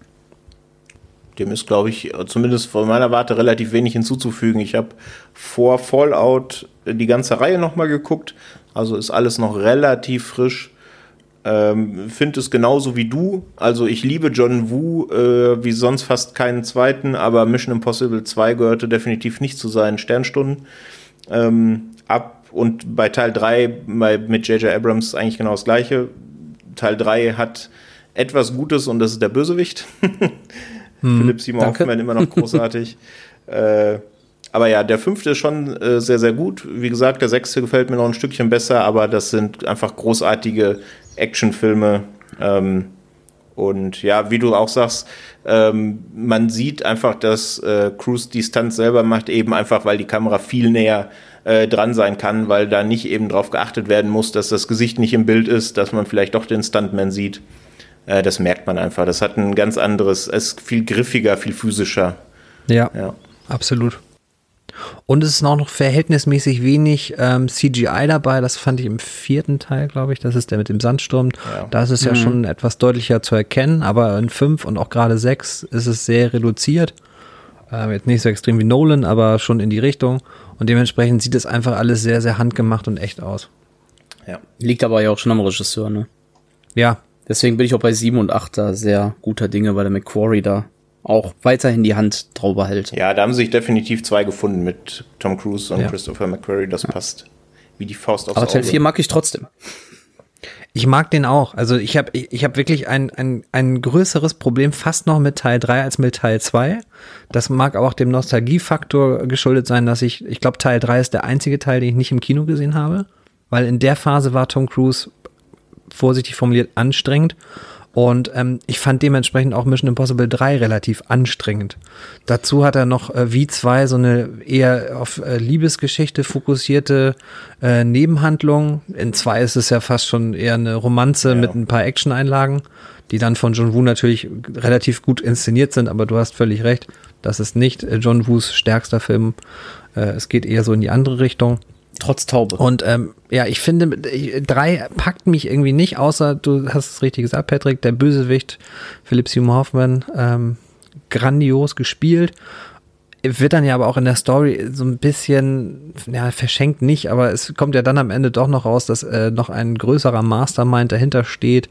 Dem ist, glaube ich, zumindest von meiner Warte relativ wenig hinzuzufügen. Ich habe vor Fallout die ganze Reihe nochmal geguckt. Also ist alles noch relativ frisch. Ähm, Finde es genauso wie du. Also ich liebe John Woo äh, wie sonst fast keinen zweiten, aber Mission Impossible 2 gehörte definitiv nicht zu seinen Sternstunden. Ähm, ab und bei Teil 3 bei, mit J.J. Abrams eigentlich genau das gleiche. Teil 3 hat etwas Gutes und das ist der Bösewicht. hm, Philipp Simon Hoffmann immer noch großartig. äh, aber ja, der fünfte ist schon äh, sehr, sehr gut. Wie gesagt, der sechste gefällt mir noch ein Stückchen besser, aber das sind einfach großartige Actionfilme. Ähm, und ja, wie du auch sagst, ähm, man sieht einfach, dass äh, Cruise die Stunts selber macht, eben einfach, weil die Kamera viel näher äh, dran sein kann, weil da nicht eben darauf geachtet werden muss, dass das Gesicht nicht im Bild ist, dass man vielleicht doch den Stuntman sieht. Äh, das merkt man einfach. Das hat ein ganz anderes, es ist viel griffiger, viel physischer. Ja, ja. absolut. Und es ist auch noch verhältnismäßig wenig ähm, CGI dabei. Das fand ich im vierten Teil, glaube ich. Das ist der mit dem Sandsturm. Ja. Da ist es ja mhm. schon etwas deutlicher zu erkennen. Aber in fünf und auch gerade sechs ist es sehr reduziert. Ähm, jetzt nicht so extrem wie Nolan, aber schon in die Richtung. Und dementsprechend sieht es einfach alles sehr, sehr handgemacht und echt aus. Ja. Liegt aber ja auch schon am Regisseur, ne? Ja. Deswegen bin ich auch bei sieben und acht da sehr guter Dinge, weil der McQuarrie da auch weiterhin die Hand drüber hält. Ja, da haben sich definitiv zwei gefunden mit Tom Cruise und ja. Christopher McQuarrie. Das ja. passt wie die Faust aufs Aber Teil 4 mag ich trotzdem. Ich mag den auch. Also ich habe ich hab wirklich ein, ein, ein größeres Problem fast noch mit Teil 3 als mit Teil 2. Das mag auch dem Nostalgiefaktor geschuldet sein, dass ich, ich glaube, Teil 3 ist der einzige Teil, den ich nicht im Kino gesehen habe. Weil in der Phase war Tom Cruise, vorsichtig formuliert, anstrengend. Und ähm, ich fand dementsprechend auch Mission Impossible 3 relativ anstrengend. Dazu hat er noch äh, wie 2 so eine eher auf äh, Liebesgeschichte fokussierte äh, Nebenhandlung. In 2 ist es ja fast schon eher eine Romanze ja. mit ein paar Action-Einlagen, die dann von John Woo natürlich relativ gut inszeniert sind, aber du hast völlig recht. Das ist nicht äh, John Woos stärkster Film. Äh, es geht eher so in die andere Richtung. Trotz Taube. Und ähm, ja, ich finde, drei packt mich irgendwie nicht, außer du hast es richtig gesagt, Patrick, der Bösewicht, Philipp Simon Hoffmann, ähm, grandios gespielt. Wird dann ja aber auch in der Story so ein bisschen, ja, verschenkt nicht, aber es kommt ja dann am Ende doch noch raus, dass äh, noch ein größerer Mastermind dahinter steht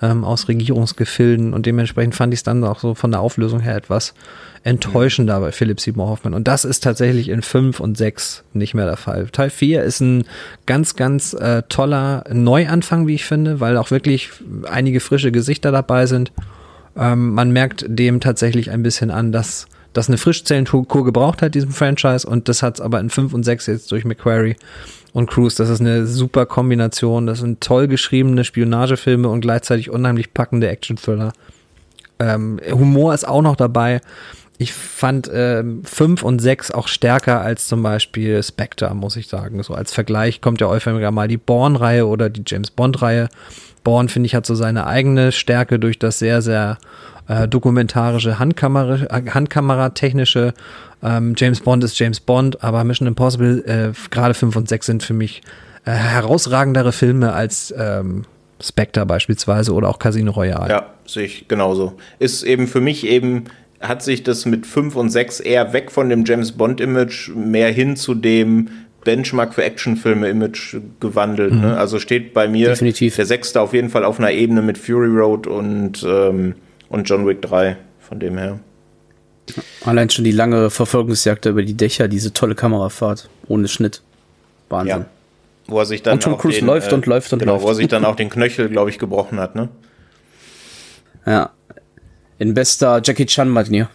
ähm, aus Regierungsgefilden und dementsprechend fand ich es dann auch so von der Auflösung her etwas enttäuschender bei Philip Seymour Hoffman. Und das ist tatsächlich in 5 und 6 nicht mehr der Fall. Teil 4 ist ein ganz, ganz äh, toller Neuanfang, wie ich finde, weil auch wirklich einige frische Gesichter dabei sind. Ähm, man merkt dem tatsächlich ein bisschen an, dass das eine Frischzellenkur gebraucht hat, diesem Franchise, und das hat es aber in 5 und 6 jetzt durch McQuarrie und Cruise. Das ist eine super Kombination. Das sind toll geschriebene Spionagefilme und gleichzeitig unheimlich packende Action-Thriller. Ähm, Humor ist auch noch dabei. Ich fand 5 ähm, und 6 auch stärker als zum Beispiel Spectre, muss ich sagen. So als Vergleich kommt ja häufiger mal die Bourne-Reihe oder die James Bond-Reihe. Bourne, finde ich, hat so seine eigene Stärke durch das sehr, sehr äh, dokumentarische Handkamera, äh, Handkameratechnische. Ähm, James Bond ist James Bond, aber Mission Impossible, äh, gerade 5 und 6 sind für mich äh, herausragendere Filme als ähm, Spectre beispielsweise oder auch Casino Royale. Ja, sehe ich genauso. Ist eben für mich eben, hat sich das mit 5 und 6 eher weg von dem James Bond-Image mehr hin zu dem Benchmark für Actionfilme-Image gewandelt. Mhm. Ne? Also steht bei mir Definitiv. der Sechste auf jeden Fall auf einer Ebene mit Fury Road und ähm, und John Wick 3, von dem her. Allein schon die lange Verfolgungsjagd über die Dächer, diese tolle Kamerafahrt ohne Schnitt. Wahnsinn. Ja. Wo er sich dann und Tom Cruise den, läuft äh, und läuft und genau, läuft. wo er sich dann auch den Knöchel, glaube ich, gebrochen hat, ne? Ja. In bester Jackie Chan Manier.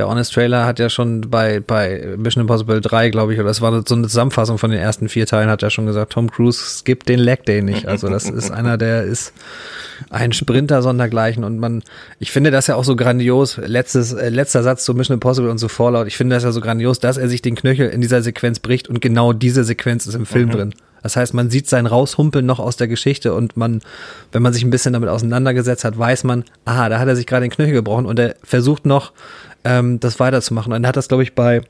Der Honest Trailer hat ja schon bei, bei Mission Impossible 3, glaube ich, oder es war so eine Zusammenfassung von den ersten vier Teilen, hat er schon gesagt, Tom Cruise skippt den Leg Day nicht. Also das ist einer, der ist ein Sprinter sondergleichen und man, ich finde das ja auch so grandios, letztes, äh, letzter Satz zu Mission Impossible und so Fallout, ich finde das ja so grandios, dass er sich den Knöchel in dieser Sequenz bricht und genau diese Sequenz ist im Film mhm. drin. Das heißt, man sieht sein Raushumpeln noch aus der Geschichte und man, wenn man sich ein bisschen damit auseinandergesetzt hat, weiß man, aha, da hat er sich gerade den Knöchel gebrochen und er versucht noch ähm, das weiterzumachen. Und er hat das, glaube ich, bei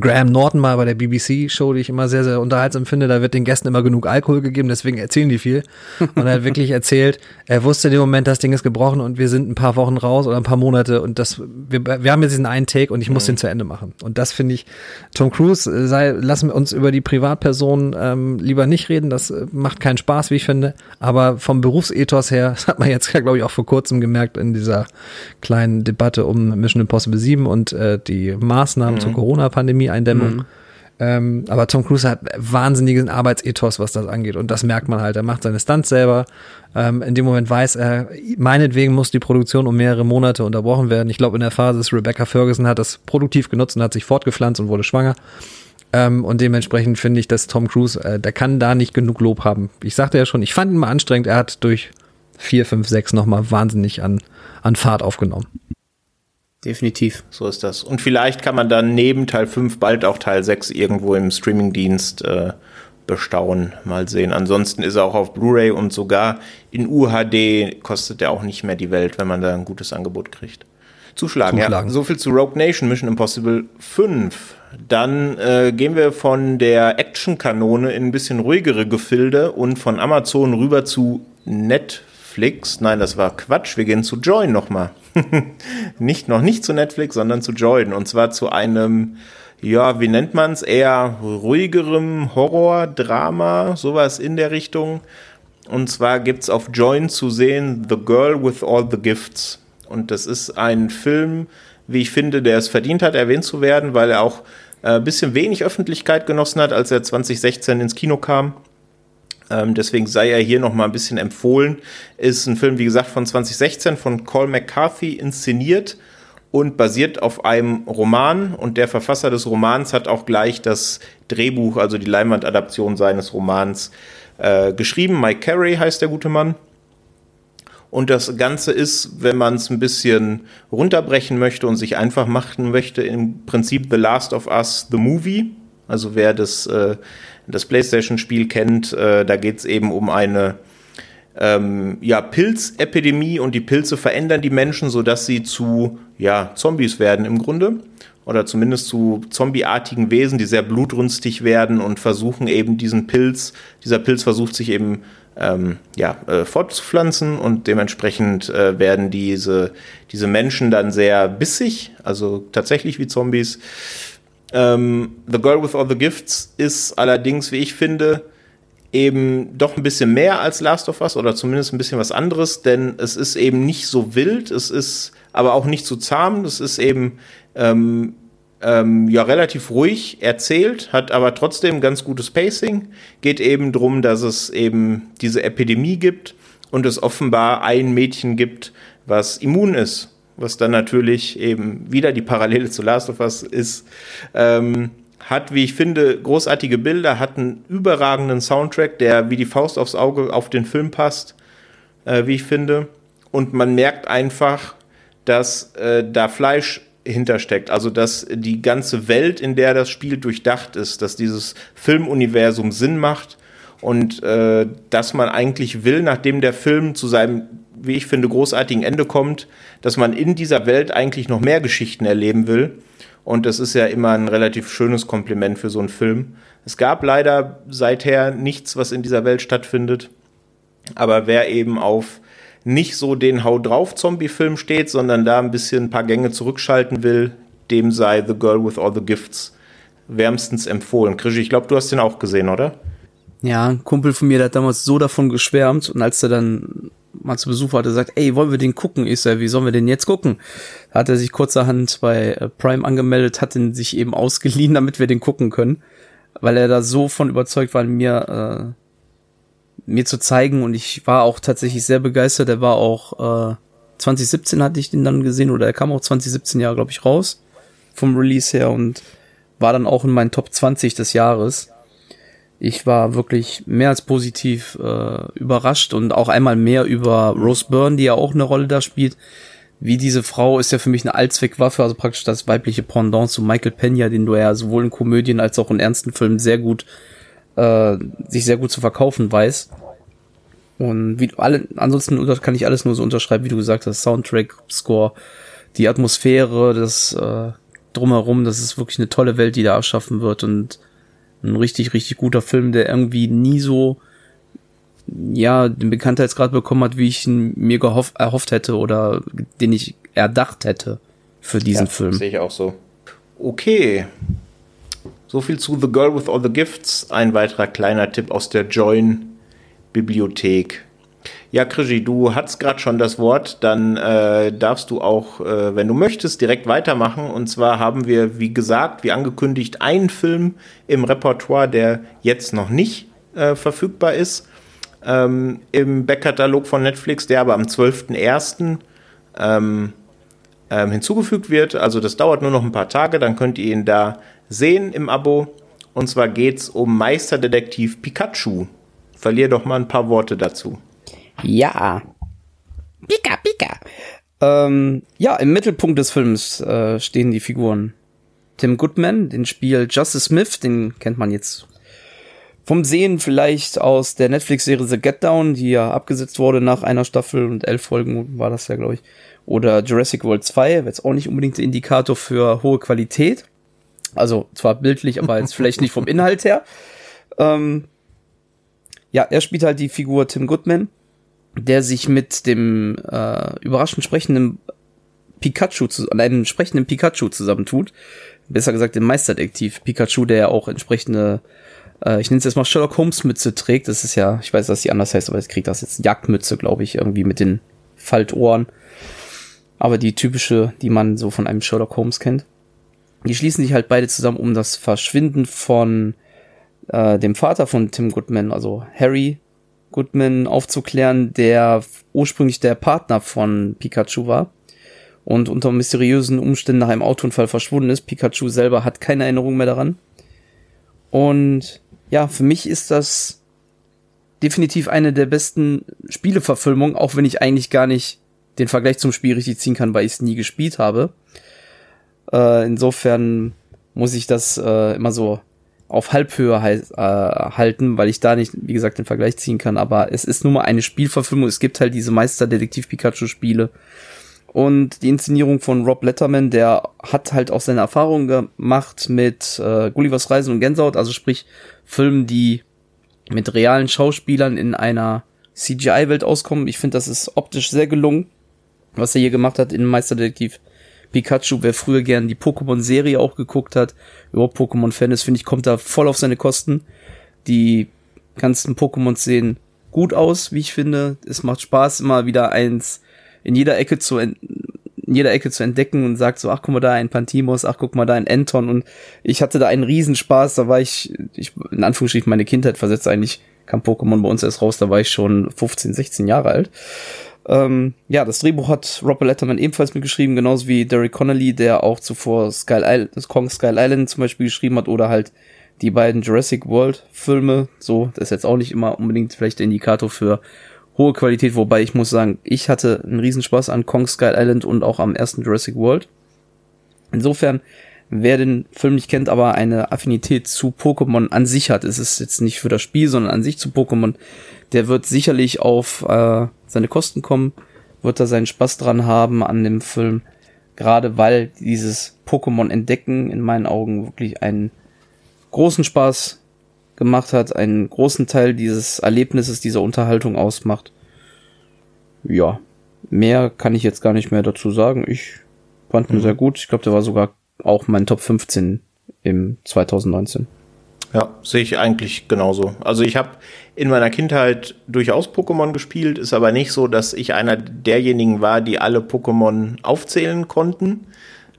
Graham Norton mal bei der BBC-Show, die ich immer sehr, sehr unterhaltsam finde, da wird den Gästen immer genug Alkohol gegeben, deswegen erzählen die viel. Und er hat wirklich erzählt, er wusste in dem Moment, das Ding ist gebrochen und wir sind ein paar Wochen raus oder ein paar Monate und das, wir, wir haben jetzt diesen einen Take und ich muss mhm. den zu Ende machen. Und das finde ich, Tom Cruise, äh, sei, lassen wir uns über die Privatperson ähm, lieber nicht reden, das äh, macht keinen Spaß, wie ich finde. Aber vom Berufsethos her, das hat man jetzt, glaube ich, auch vor kurzem gemerkt in dieser kleinen Debatte um Mission Impossible 7 und äh, die Maßnahmen mhm. zur Corona-Pandemie Pandemie-Eindämmung. Mhm. Ähm, aber Tom Cruise hat wahnsinnigen Arbeitsethos, was das angeht. Und das merkt man halt. Er macht seine Stunts selber. Ähm, in dem Moment weiß er, meinetwegen muss die Produktion um mehrere Monate unterbrochen werden. Ich glaube, in der Phase ist Rebecca Ferguson hat das produktiv genutzt und hat sich fortgepflanzt und wurde schwanger. Ähm, und dementsprechend finde ich, dass Tom Cruise, äh, der kann da nicht genug Lob haben. Ich sagte ja schon, ich fand ihn mal anstrengend. Er hat durch 4, 5, 6 nochmal wahnsinnig an, an Fahrt aufgenommen. Definitiv. So ist das. Und vielleicht kann man dann neben Teil 5 bald auch Teil 6 irgendwo im Streamingdienst äh, bestaunen. Mal sehen. Ansonsten ist er auch auf Blu-ray und sogar in UHD kostet er auch nicht mehr die Welt, wenn man da ein gutes Angebot kriegt. Zuschlagen, Zuschlagen. ja. So viel zu Rogue Nation, Mission Impossible 5. Dann äh, gehen wir von der Action-Kanone in ein bisschen ruhigere Gefilde und von Amazon rüber zu Netflix. Nein, das war Quatsch. Wir gehen zu Join nochmal. nicht, noch nicht zu Netflix, sondern zu Jordan. Und zwar zu einem, ja, wie nennt man es, eher ruhigerem Horror-Drama, sowas in der Richtung. Und zwar gibt es auf Join zu sehen The Girl with All the Gifts. Und das ist ein Film, wie ich finde, der es verdient hat, erwähnt zu werden, weil er auch ein äh, bisschen wenig Öffentlichkeit genossen hat, als er 2016 ins Kino kam. Ähm, deswegen sei er hier noch mal ein bisschen empfohlen. Ist ein Film, wie gesagt, von 2016 von Cole McCarthy inszeniert und basiert auf einem Roman. Und der Verfasser des Romans hat auch gleich das Drehbuch, also die Leinwandadaption seines Romans, äh, geschrieben. Mike Carey heißt der gute Mann. Und das Ganze ist, wenn man es ein bisschen runterbrechen möchte und sich einfach machen möchte, im Prinzip The Last of Us, The Movie. Also wer das äh, das PlayStation-Spiel kennt, äh, da geht es eben um eine ähm, ja, Pilzepidemie und die Pilze verändern die Menschen, sodass sie zu ja, Zombies werden im Grunde. Oder zumindest zu zombieartigen Wesen, die sehr blutrünstig werden und versuchen eben diesen Pilz, dieser Pilz versucht sich eben ähm, ja, äh, fortzupflanzen und dementsprechend äh, werden diese, diese Menschen dann sehr bissig, also tatsächlich wie Zombies. Ähm, the Girl with All the Gifts ist allerdings, wie ich finde, eben doch ein bisschen mehr als Last of Us oder zumindest ein bisschen was anderes, denn es ist eben nicht so wild, es ist aber auch nicht so zahm, es ist eben ähm, ähm, ja relativ ruhig erzählt, hat aber trotzdem ganz gutes Pacing. Geht eben darum, dass es eben diese Epidemie gibt und es offenbar ein Mädchen gibt, was immun ist. Was dann natürlich eben wieder die Parallele zu Last of Us ist. Ähm, hat, wie ich finde, großartige Bilder, hat einen überragenden Soundtrack, der wie die Faust aufs Auge auf den Film passt, äh, wie ich finde. Und man merkt einfach, dass äh, da Fleisch hintersteckt. Also, dass die ganze Welt, in der das Spiel durchdacht ist, dass dieses Filmuniversum Sinn macht und äh, dass man eigentlich will, nachdem der Film zu seinem, wie ich finde, großartigen Ende kommt, dass man in dieser Welt eigentlich noch mehr Geschichten erleben will. Und das ist ja immer ein relativ schönes Kompliment für so einen Film. Es gab leider seither nichts, was in dieser Welt stattfindet. Aber wer eben auf nicht so den Hau drauf Zombie-Film steht, sondern da ein bisschen ein paar Gänge zurückschalten will, dem sei The Girl with All the Gifts wärmstens empfohlen. Krischi, ich glaube, du hast den auch gesehen, oder? Ja, ein Kumpel von mir, der hat damals so davon geschwärmt und als er dann mal zu Besuch war, hat er gesagt, ey, wollen wir den gucken? Ich sag, wie sollen wir den jetzt gucken? Da hat er sich kurzerhand bei äh, Prime angemeldet, hat den sich eben ausgeliehen, damit wir den gucken können, weil er da so von überzeugt war, mir äh, mir zu zeigen und ich war auch tatsächlich sehr begeistert. Er war auch äh, 2017 hatte ich den dann gesehen oder er kam auch 2017 ja, glaube ich, raus vom Release her und war dann auch in meinen Top 20 des Jahres. Ich war wirklich mehr als positiv äh, überrascht und auch einmal mehr über Rose Byrne, die ja auch eine Rolle da spielt. Wie diese Frau ist ja für mich eine Allzweckwaffe, also praktisch das weibliche Pendant zu Michael Pena, den du ja sowohl in Komödien als auch in ernsten Filmen sehr gut äh, sich sehr gut zu verkaufen weiß. Und wie alle, ansonsten kann ich alles nur so unterschreiben, wie du gesagt hast, Soundtrack, Score, die Atmosphäre, das äh, drumherum, das ist wirklich eine tolle Welt, die da erschaffen wird und ein richtig, richtig guter Film, der irgendwie nie so, ja, den Bekanntheitsgrad bekommen hat, wie ich ihn mir gehofft, erhofft hätte oder den ich erdacht hätte für diesen ja, Film. Sehe ich auch so. Okay, so viel zu The Girl with All the Gifts. Ein weiterer kleiner Tipp aus der Join-Bibliothek. Ja, Krischi, du hattest gerade schon das Wort, dann äh, darfst du auch, äh, wenn du möchtest, direkt weitermachen. Und zwar haben wir, wie gesagt, wie angekündigt, einen Film im Repertoire, der jetzt noch nicht äh, verfügbar ist. Ähm, Im Backkatalog von Netflix, der aber am 12.01. Ähm, ähm, hinzugefügt wird. Also das dauert nur noch ein paar Tage, dann könnt ihr ihn da sehen im Abo. Und zwar geht es um Meisterdetektiv Pikachu. Verlier doch mal ein paar Worte dazu. Ja. Pika, Pika. Ähm, ja, im Mittelpunkt des Films äh, stehen die Figuren Tim Goodman, den Spiel Justice Smith, den kennt man jetzt vom Sehen vielleicht aus der Netflix-Serie The Get Down, die ja abgesetzt wurde nach einer Staffel und elf Folgen war das ja, glaube ich. Oder Jurassic World 2, wäre jetzt auch nicht unbedingt der Indikator für hohe Qualität. Also zwar bildlich, aber jetzt vielleicht nicht vom Inhalt her. Ähm, ja, er spielt halt die Figur Tim Goodman, der sich mit dem äh, überraschend sprechenden Pikachu, zu, einem sprechenden Pikachu zusammentut. Besser gesagt, dem Meisterdetektiv Pikachu, der ja auch entsprechende, äh, ich nenne es jetzt mal Sherlock Holmes Mütze trägt. Das ist ja, ich weiß, dass die anders heißt, aber jetzt kriegt das jetzt Jagdmütze, glaube ich, irgendwie mit den Faltohren. Aber die typische, die man so von einem Sherlock Holmes kennt. Die schließen sich halt beide zusammen, um das Verschwinden von äh, dem Vater von Tim Goodman, also Harry Goodman, aufzuklären, der ursprünglich der Partner von Pikachu war und unter mysteriösen Umständen nach einem Autounfall verschwunden ist. Pikachu selber hat keine Erinnerung mehr daran. Und ja, für mich ist das definitiv eine der besten Spieleverfilmungen, auch wenn ich eigentlich gar nicht den Vergleich zum Spiel richtig ziehen kann, weil ich es nie gespielt habe. Äh, insofern muss ich das äh, immer so auf Halbhöhe äh, halten, weil ich da nicht, wie gesagt, den Vergleich ziehen kann. Aber es ist nun mal eine Spielverfilmung. Es gibt halt diese Meister-Detektiv-Pikachu-Spiele. Und die Inszenierung von Rob Letterman, der hat halt auch seine Erfahrungen gemacht mit äh, Gullivers Reisen und Gänsehaut, also sprich Filmen, die mit realen Schauspielern in einer CGI-Welt auskommen. Ich finde, das ist optisch sehr gelungen, was er hier gemacht hat in Meisterdetektiv Pikachu. Wer früher gern die Pokémon-Serie auch geguckt hat, überhaupt Pokémon-Fan ist, finde ich, kommt da voll auf seine Kosten. Die ganzen Pokémon sehen gut aus, wie ich finde. Es macht Spaß, immer wieder eins in jeder Ecke zu in jeder Ecke zu entdecken und sagt so, ach guck mal da ein Pantimos, ach guck mal da ein Anton und ich hatte da einen Riesenspaß, da war ich, ich in Anführungsstrichen meine Kindheit versetzt eigentlich, kam Pokémon bei uns erst raus, da war ich schon 15, 16 Jahre alt. Ähm, ja, das Drehbuch hat Robert Letterman ebenfalls mitgeschrieben, genauso wie Derek Connolly, der auch zuvor Skull Island, Kong Skull Island zum Beispiel geschrieben hat oder halt die beiden Jurassic World Filme. So, das ist jetzt auch nicht immer unbedingt vielleicht der Indikator für hohe Qualität, wobei ich muss sagen, ich hatte einen Riesenspaß an Kong Skull Island und auch am ersten Jurassic World. Insofern, wer den Film nicht kennt, aber eine Affinität zu Pokémon an sich hat, ist es jetzt nicht für das Spiel, sondern an sich zu Pokémon, der wird sicherlich auf äh, seine Kosten kommen, wird da seinen Spaß dran haben an dem Film, gerade weil dieses Pokémon entdecken in meinen Augen wirklich einen großen Spaß gemacht hat, einen großen Teil dieses Erlebnisses, dieser Unterhaltung ausmacht. Ja, mehr kann ich jetzt gar nicht mehr dazu sagen. Ich fand ihn mhm. sehr gut. Ich glaube, der war sogar auch mein Top 15 im 2019. Ja, sehe ich eigentlich genauso. Also ich habe in meiner Kindheit durchaus Pokémon gespielt, ist aber nicht so, dass ich einer derjenigen war, die alle Pokémon aufzählen konnten.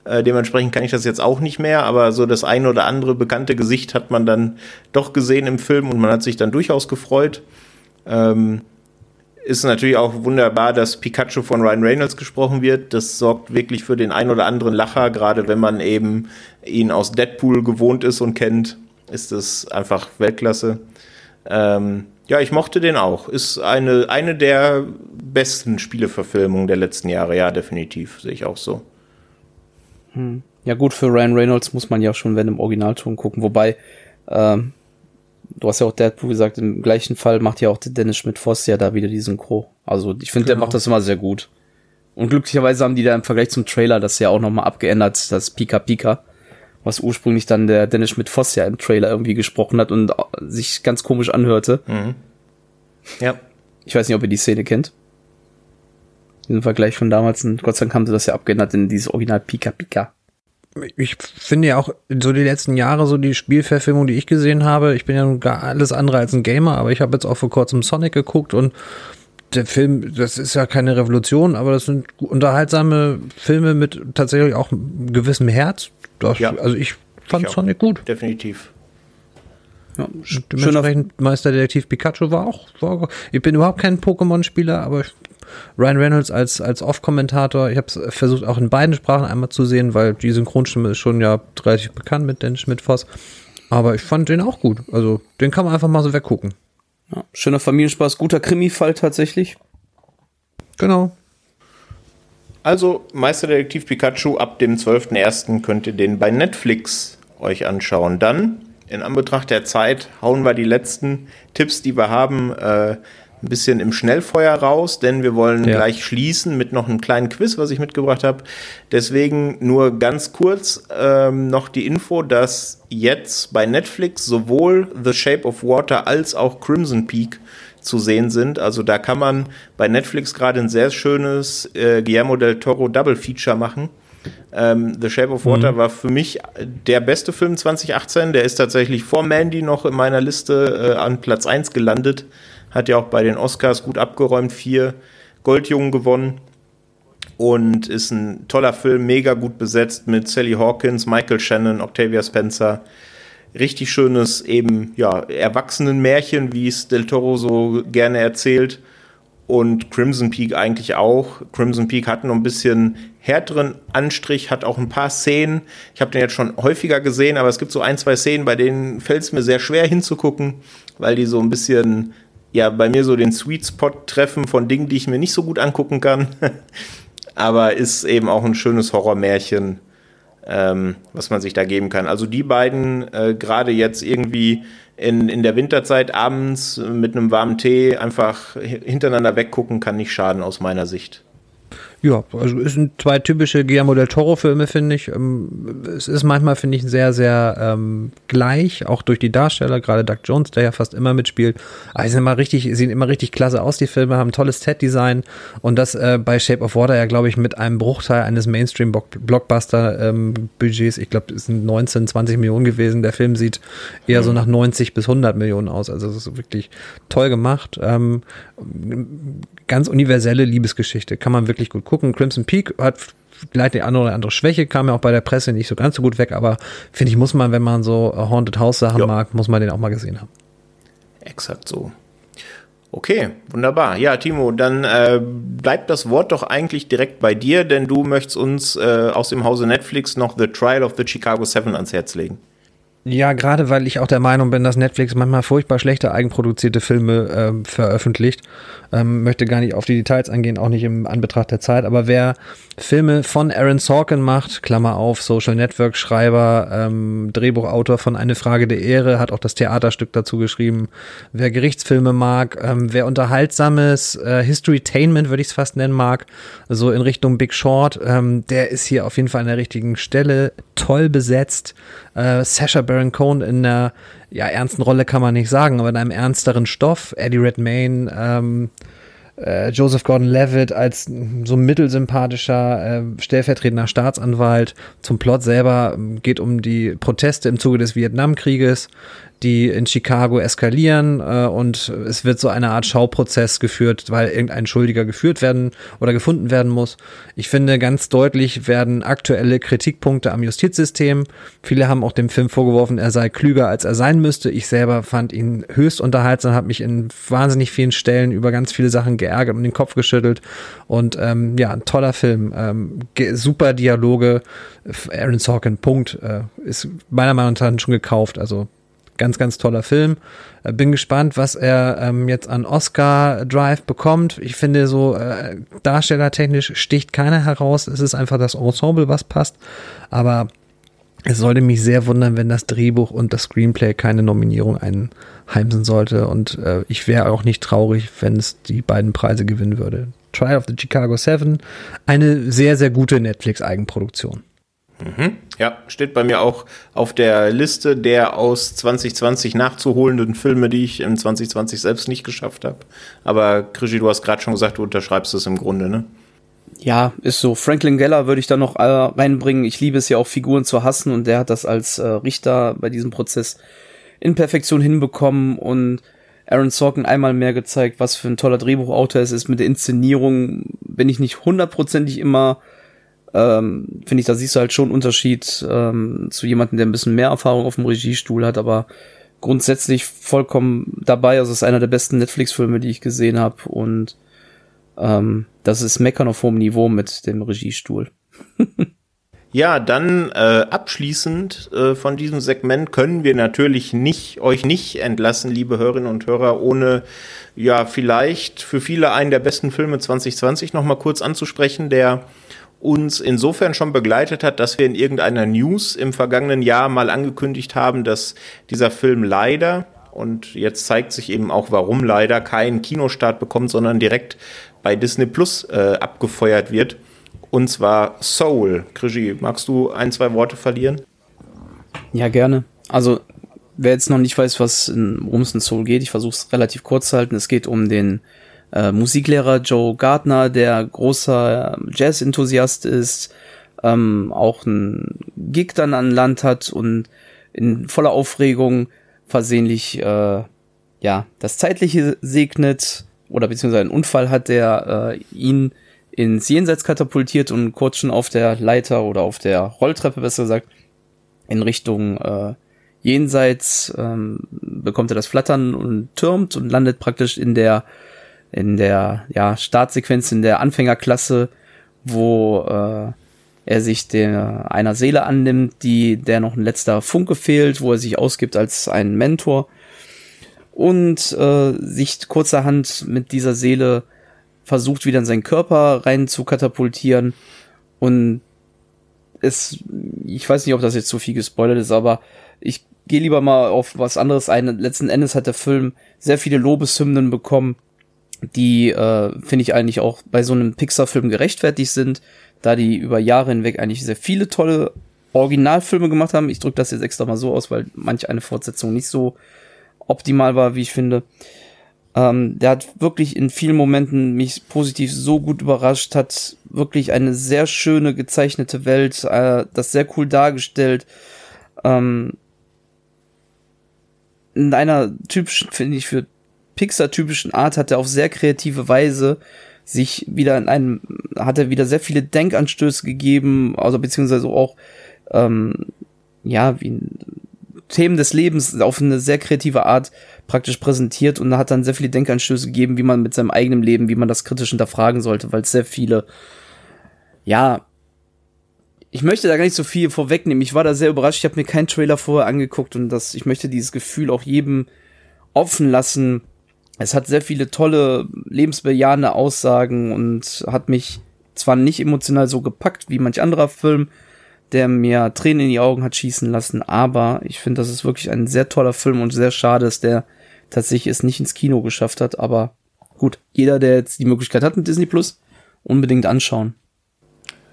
Äh, dementsprechend kann ich das jetzt auch nicht mehr, aber so das eine oder andere bekannte Gesicht hat man dann doch gesehen im Film und man hat sich dann durchaus gefreut. Ähm, ist natürlich auch wunderbar, dass Pikachu von Ryan Reynolds gesprochen wird. Das sorgt wirklich für den ein oder anderen Lacher, gerade wenn man eben ihn aus Deadpool gewohnt ist und kennt, ist das einfach Weltklasse. Ähm, ja, ich mochte den auch. Ist eine, eine der besten Spieleverfilmungen der letzten Jahre, ja, definitiv, sehe ich auch so. Hm. Ja gut, für Ryan Reynolds muss man ja schon, wenn im Originalton gucken. Wobei, ähm, du hast ja auch Deadpool gesagt, im gleichen Fall macht ja auch Dennis Schmidt-Voss ja da wieder die Synchro. Also ich finde, genau. der macht das immer sehr gut. Und glücklicherweise haben die da im Vergleich zum Trailer das ja auch nochmal abgeändert, das Pika Pika, was ursprünglich dann der Dennis Schmidt-Voss ja im Trailer irgendwie gesprochen hat und sich ganz komisch anhörte. Mhm. Ja. Ich weiß nicht, ob ihr die Szene kennt diesen Vergleich von damals. Und Gott sei Dank haben sie das ja abgeändert in dieses Original Pika Pika. Ich finde ja auch so die letzten Jahre so die Spielverfilmung, die ich gesehen habe. Ich bin ja nun gar alles andere als ein Gamer, aber ich habe jetzt auch vor kurzem Sonic geguckt und der Film, das ist ja keine Revolution, aber das sind unterhaltsame Filme mit tatsächlich auch gewissem Herz. Das, ja, also ich fand ich Sonic gut. Definitiv. Ja, dementsprechend Meisterdetektiv Pikachu war auch, war, ich bin überhaupt kein Pokémon-Spieler, aber ich Ryan Reynolds als, als Off-Kommentator. Ich habe es versucht, auch in beiden Sprachen einmal zu sehen, weil die Synchronstimme ist schon ja relativ bekannt mit Dennis Schmidt-Voss. Aber ich fand den auch gut. Also, den kann man einfach mal so weggucken. Ja, schöner Familienspaß, guter Krimi-Fall tatsächlich. Genau. Also, Meisterdetektiv Pikachu, ab dem 12.01. könnt ihr den bei Netflix euch anschauen. Dann, in Anbetracht der Zeit, hauen wir die letzten Tipps, die wir haben, äh, ein bisschen im Schnellfeuer raus, denn wir wollen ja. gleich schließen mit noch einem kleinen Quiz, was ich mitgebracht habe. Deswegen nur ganz kurz ähm, noch die Info, dass jetzt bei Netflix sowohl The Shape of Water als auch Crimson Peak zu sehen sind. Also da kann man bei Netflix gerade ein sehr schönes äh, Guillermo del Toro Double Feature machen. Ähm, The Shape of Water mhm. war für mich der beste Film 2018. Der ist tatsächlich vor Mandy noch in meiner Liste äh, an Platz 1 gelandet. Hat ja auch bei den Oscars gut abgeräumt, vier Goldjungen gewonnen. Und ist ein toller Film, mega gut besetzt mit Sally Hawkins, Michael Shannon, Octavia Spencer. Richtig schönes, eben, ja, Erwachsenenmärchen, wie es Del Toro so gerne erzählt. Und Crimson Peak eigentlich auch. Crimson Peak hat noch ein bisschen härteren Anstrich, hat auch ein paar Szenen. Ich habe den jetzt schon häufiger gesehen, aber es gibt so ein, zwei Szenen, bei denen fällt es mir sehr schwer hinzugucken, weil die so ein bisschen ja bei mir so den Sweet Spot treffen von Dingen, die ich mir nicht so gut angucken kann. Aber ist eben auch ein schönes Horrormärchen, ähm, was man sich da geben kann. Also die beiden, äh, gerade jetzt irgendwie in, in der Winterzeit abends mit einem warmen Tee einfach hintereinander weggucken, kann nicht schaden aus meiner Sicht. Ja, also es sind zwei typische Guillermo del Toro-Filme, finde ich. Ähm, es ist manchmal, finde ich, sehr, sehr ähm, gleich, auch durch die Darsteller, gerade Doug Jones, der ja fast immer mitspielt. Aber sie sind immer richtig, sehen immer richtig klasse aus, die Filme, haben tolles Set-Design und das äh, bei Shape of Water ja, glaube ich, mit einem Bruchteil eines Mainstream-Blockbuster-Budgets. Ähm, ich glaube, es sind 19, 20 Millionen gewesen. Der Film sieht eher so nach 90 bis 100 Millionen aus. Also es ist wirklich toll gemacht. Ähm, ganz universelle Liebesgeschichte, kann man wirklich gut gucken. Crimson Peak hat vielleicht die andere oder andere Schwäche, kam ja auch bei der Presse nicht so ganz so gut weg, aber finde ich, muss man, wenn man so Haunted House Sachen ja. mag, muss man den auch mal gesehen haben. Exakt so. Okay, wunderbar. Ja, Timo, dann äh, bleibt das Wort doch eigentlich direkt bei dir, denn du möchtest uns äh, aus dem Hause Netflix noch The Trial of the Chicago Seven ans Herz legen. Ja, gerade weil ich auch der Meinung bin, dass Netflix manchmal furchtbar schlechte eigenproduzierte Filme äh, veröffentlicht. Ähm, möchte gar nicht auf die Details eingehen, auch nicht im Anbetracht der Zeit. Aber wer Filme von Aaron Sorkin macht, Klammer auf, Social Network Schreiber, ähm, Drehbuchautor von Eine Frage der Ehre, hat auch das Theaterstück dazu geschrieben. Wer Gerichtsfilme mag, ähm, wer unterhaltsames äh, Historytainment, würde ich es fast nennen mag, so in Richtung Big Short, ähm, der ist hier auf jeden Fall an der richtigen Stelle. Toll besetzt. Äh, Sasha Cohen in einer ja, ernsten Rolle kann man nicht sagen, aber in einem ernsteren Stoff. Eddie Redmayne, ähm, äh, Joseph Gordon-Levitt als so mittelsympathischer äh, stellvertretender Staatsanwalt. Zum Plot selber ähm, geht um die Proteste im Zuge des Vietnamkrieges die in Chicago eskalieren äh, und es wird so eine Art Schauprozess geführt, weil irgendein Schuldiger geführt werden oder gefunden werden muss. Ich finde, ganz deutlich werden aktuelle Kritikpunkte am Justizsystem. Viele haben auch dem Film vorgeworfen, er sei klüger, als er sein müsste. Ich selber fand ihn höchst unterhaltsam, habe mich in wahnsinnig vielen Stellen über ganz viele Sachen geärgert und den Kopf geschüttelt. Und ähm, ja, ein toller Film. Ähm, super Dialoge. Aaron Sorkin, Punkt. Äh, ist meiner Meinung nach schon gekauft. Also Ganz, ganz toller Film. Äh, bin gespannt, was er ähm, jetzt an Oscar Drive bekommt. Ich finde so äh, darstellertechnisch sticht keiner heraus. Es ist einfach das Ensemble, was passt. Aber es sollte mich sehr wundern, wenn das Drehbuch und das Screenplay keine Nominierung einheimsen sollte. Und äh, ich wäre auch nicht traurig, wenn es die beiden Preise gewinnen würde. Trial of the Chicago Seven, eine sehr, sehr gute Netflix-Eigenproduktion. Mhm. Ja, steht bei mir auch auf der Liste der aus 2020 nachzuholenden Filme, die ich in 2020 selbst nicht geschafft habe. Aber Krischi, du hast gerade schon gesagt, du unterschreibst es im Grunde, ne? Ja, ist so. Franklin Geller würde ich da noch äh, reinbringen. Ich liebe es ja auch, Figuren zu hassen und der hat das als äh, Richter bei diesem Prozess in Perfektion hinbekommen und Aaron Sorkin einmal mehr gezeigt, was für ein toller Drehbuchautor es ist. Mit der Inszenierung bin ich nicht hundertprozentig immer ähm, finde ich, da siehst du halt schon Unterschied ähm, zu jemandem, der ein bisschen mehr Erfahrung auf dem Regiestuhl hat, aber grundsätzlich vollkommen dabei. Also es ist einer der besten Netflix-Filme, die ich gesehen habe und ähm, das ist Meckern auf hohem Niveau mit dem Regiestuhl. Ja, dann äh, abschließend äh, von diesem Segment können wir natürlich nicht euch nicht entlassen, liebe Hörerinnen und Hörer, ohne ja vielleicht für viele einen der besten Filme 2020 noch mal kurz anzusprechen, der uns insofern schon begleitet hat, dass wir in irgendeiner News im vergangenen Jahr mal angekündigt haben, dass dieser Film leider, und jetzt zeigt sich eben auch warum leider, keinen Kinostart bekommt, sondern direkt bei Disney Plus äh, abgefeuert wird. Und zwar Soul. Krischi, magst du ein, zwei Worte verlieren? Ja, gerne. Also, wer jetzt noch nicht weiß, was worum es in Soul geht, ich versuche es relativ kurz zu halten. Es geht um den äh, Musiklehrer Joe Gardner, der großer Jazz-Enthusiast ist, ähm, auch ein Gig dann an Land hat und in voller Aufregung versehentlich äh, ja das Zeitliche segnet oder beziehungsweise einen Unfall hat, der äh, ihn ins Jenseits katapultiert und kurz schon auf der Leiter oder auf der Rolltreppe besser gesagt in Richtung äh, Jenseits ähm, bekommt er das Flattern und türmt und landet praktisch in der in der ja, Startsequenz in der Anfängerklasse, wo äh, er sich der, einer Seele annimmt, die der noch ein letzter Funke fehlt, wo er sich ausgibt als ein Mentor und äh, sich kurzerhand mit dieser Seele versucht wieder in seinen Körper rein zu katapultieren und es, ich weiß nicht, ob das jetzt zu viel gespoilert ist, aber ich gehe lieber mal auf was anderes ein. Letzten Endes hat der Film sehr viele Lobeshymnen bekommen die, äh, finde ich eigentlich auch bei so einem Pixar-Film gerechtfertigt sind, da die über Jahre hinweg eigentlich sehr viele tolle Originalfilme gemacht haben. Ich drücke das jetzt extra mal so aus, weil manch eine Fortsetzung nicht so optimal war, wie ich finde. Ähm, der hat wirklich in vielen Momenten mich positiv so gut überrascht, hat wirklich eine sehr schöne gezeichnete Welt, äh, das sehr cool dargestellt. Ähm, in einer typischen, finde ich, für Pixar-typischen Art hat er auf sehr kreative Weise sich wieder in einem, hat er wieder sehr viele Denkanstöße gegeben, also beziehungsweise auch, ähm, ja, wie Themen des Lebens auf eine sehr kreative Art praktisch präsentiert und hat dann sehr viele Denkanstöße gegeben, wie man mit seinem eigenen Leben, wie man das kritisch hinterfragen sollte, weil es sehr viele, ja, ich möchte da gar nicht so viel vorwegnehmen. Ich war da sehr überrascht. Ich habe mir keinen Trailer vorher angeguckt und das, ich möchte dieses Gefühl auch jedem offen lassen. Es hat sehr viele tolle, lebensbejahende Aussagen und hat mich zwar nicht emotional so gepackt wie manch anderer Film, der mir Tränen in die Augen hat schießen lassen, aber ich finde, das ist wirklich ein sehr toller Film und sehr schade, dass der tatsächlich es nicht ins Kino geschafft hat, aber gut, jeder, der jetzt die Möglichkeit hat mit Disney Plus, unbedingt anschauen.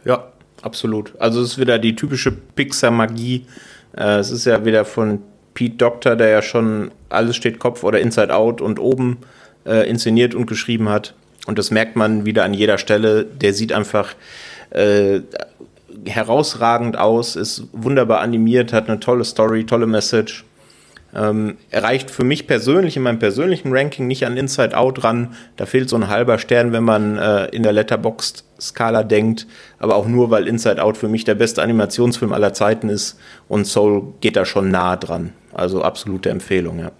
Ja, absolut. Also es ist wieder die typische Pixar-Magie. Äh, es ist ja wieder von Pete Doctor, der ja schon Alles steht Kopf oder Inside Out und oben äh, inszeniert und geschrieben hat. Und das merkt man wieder an jeder Stelle. Der sieht einfach äh, herausragend aus, ist wunderbar animiert, hat eine tolle Story, tolle Message. Ähm, erreicht für mich persönlich in meinem persönlichen Ranking nicht an Inside Out ran. Da fehlt so ein halber Stern, wenn man äh, in der Letterboxd-Skala denkt. Aber auch nur, weil Inside Out für mich der beste Animationsfilm aller Zeiten ist. Und Soul geht da schon nah dran. Also absolute Empfehlung, ja.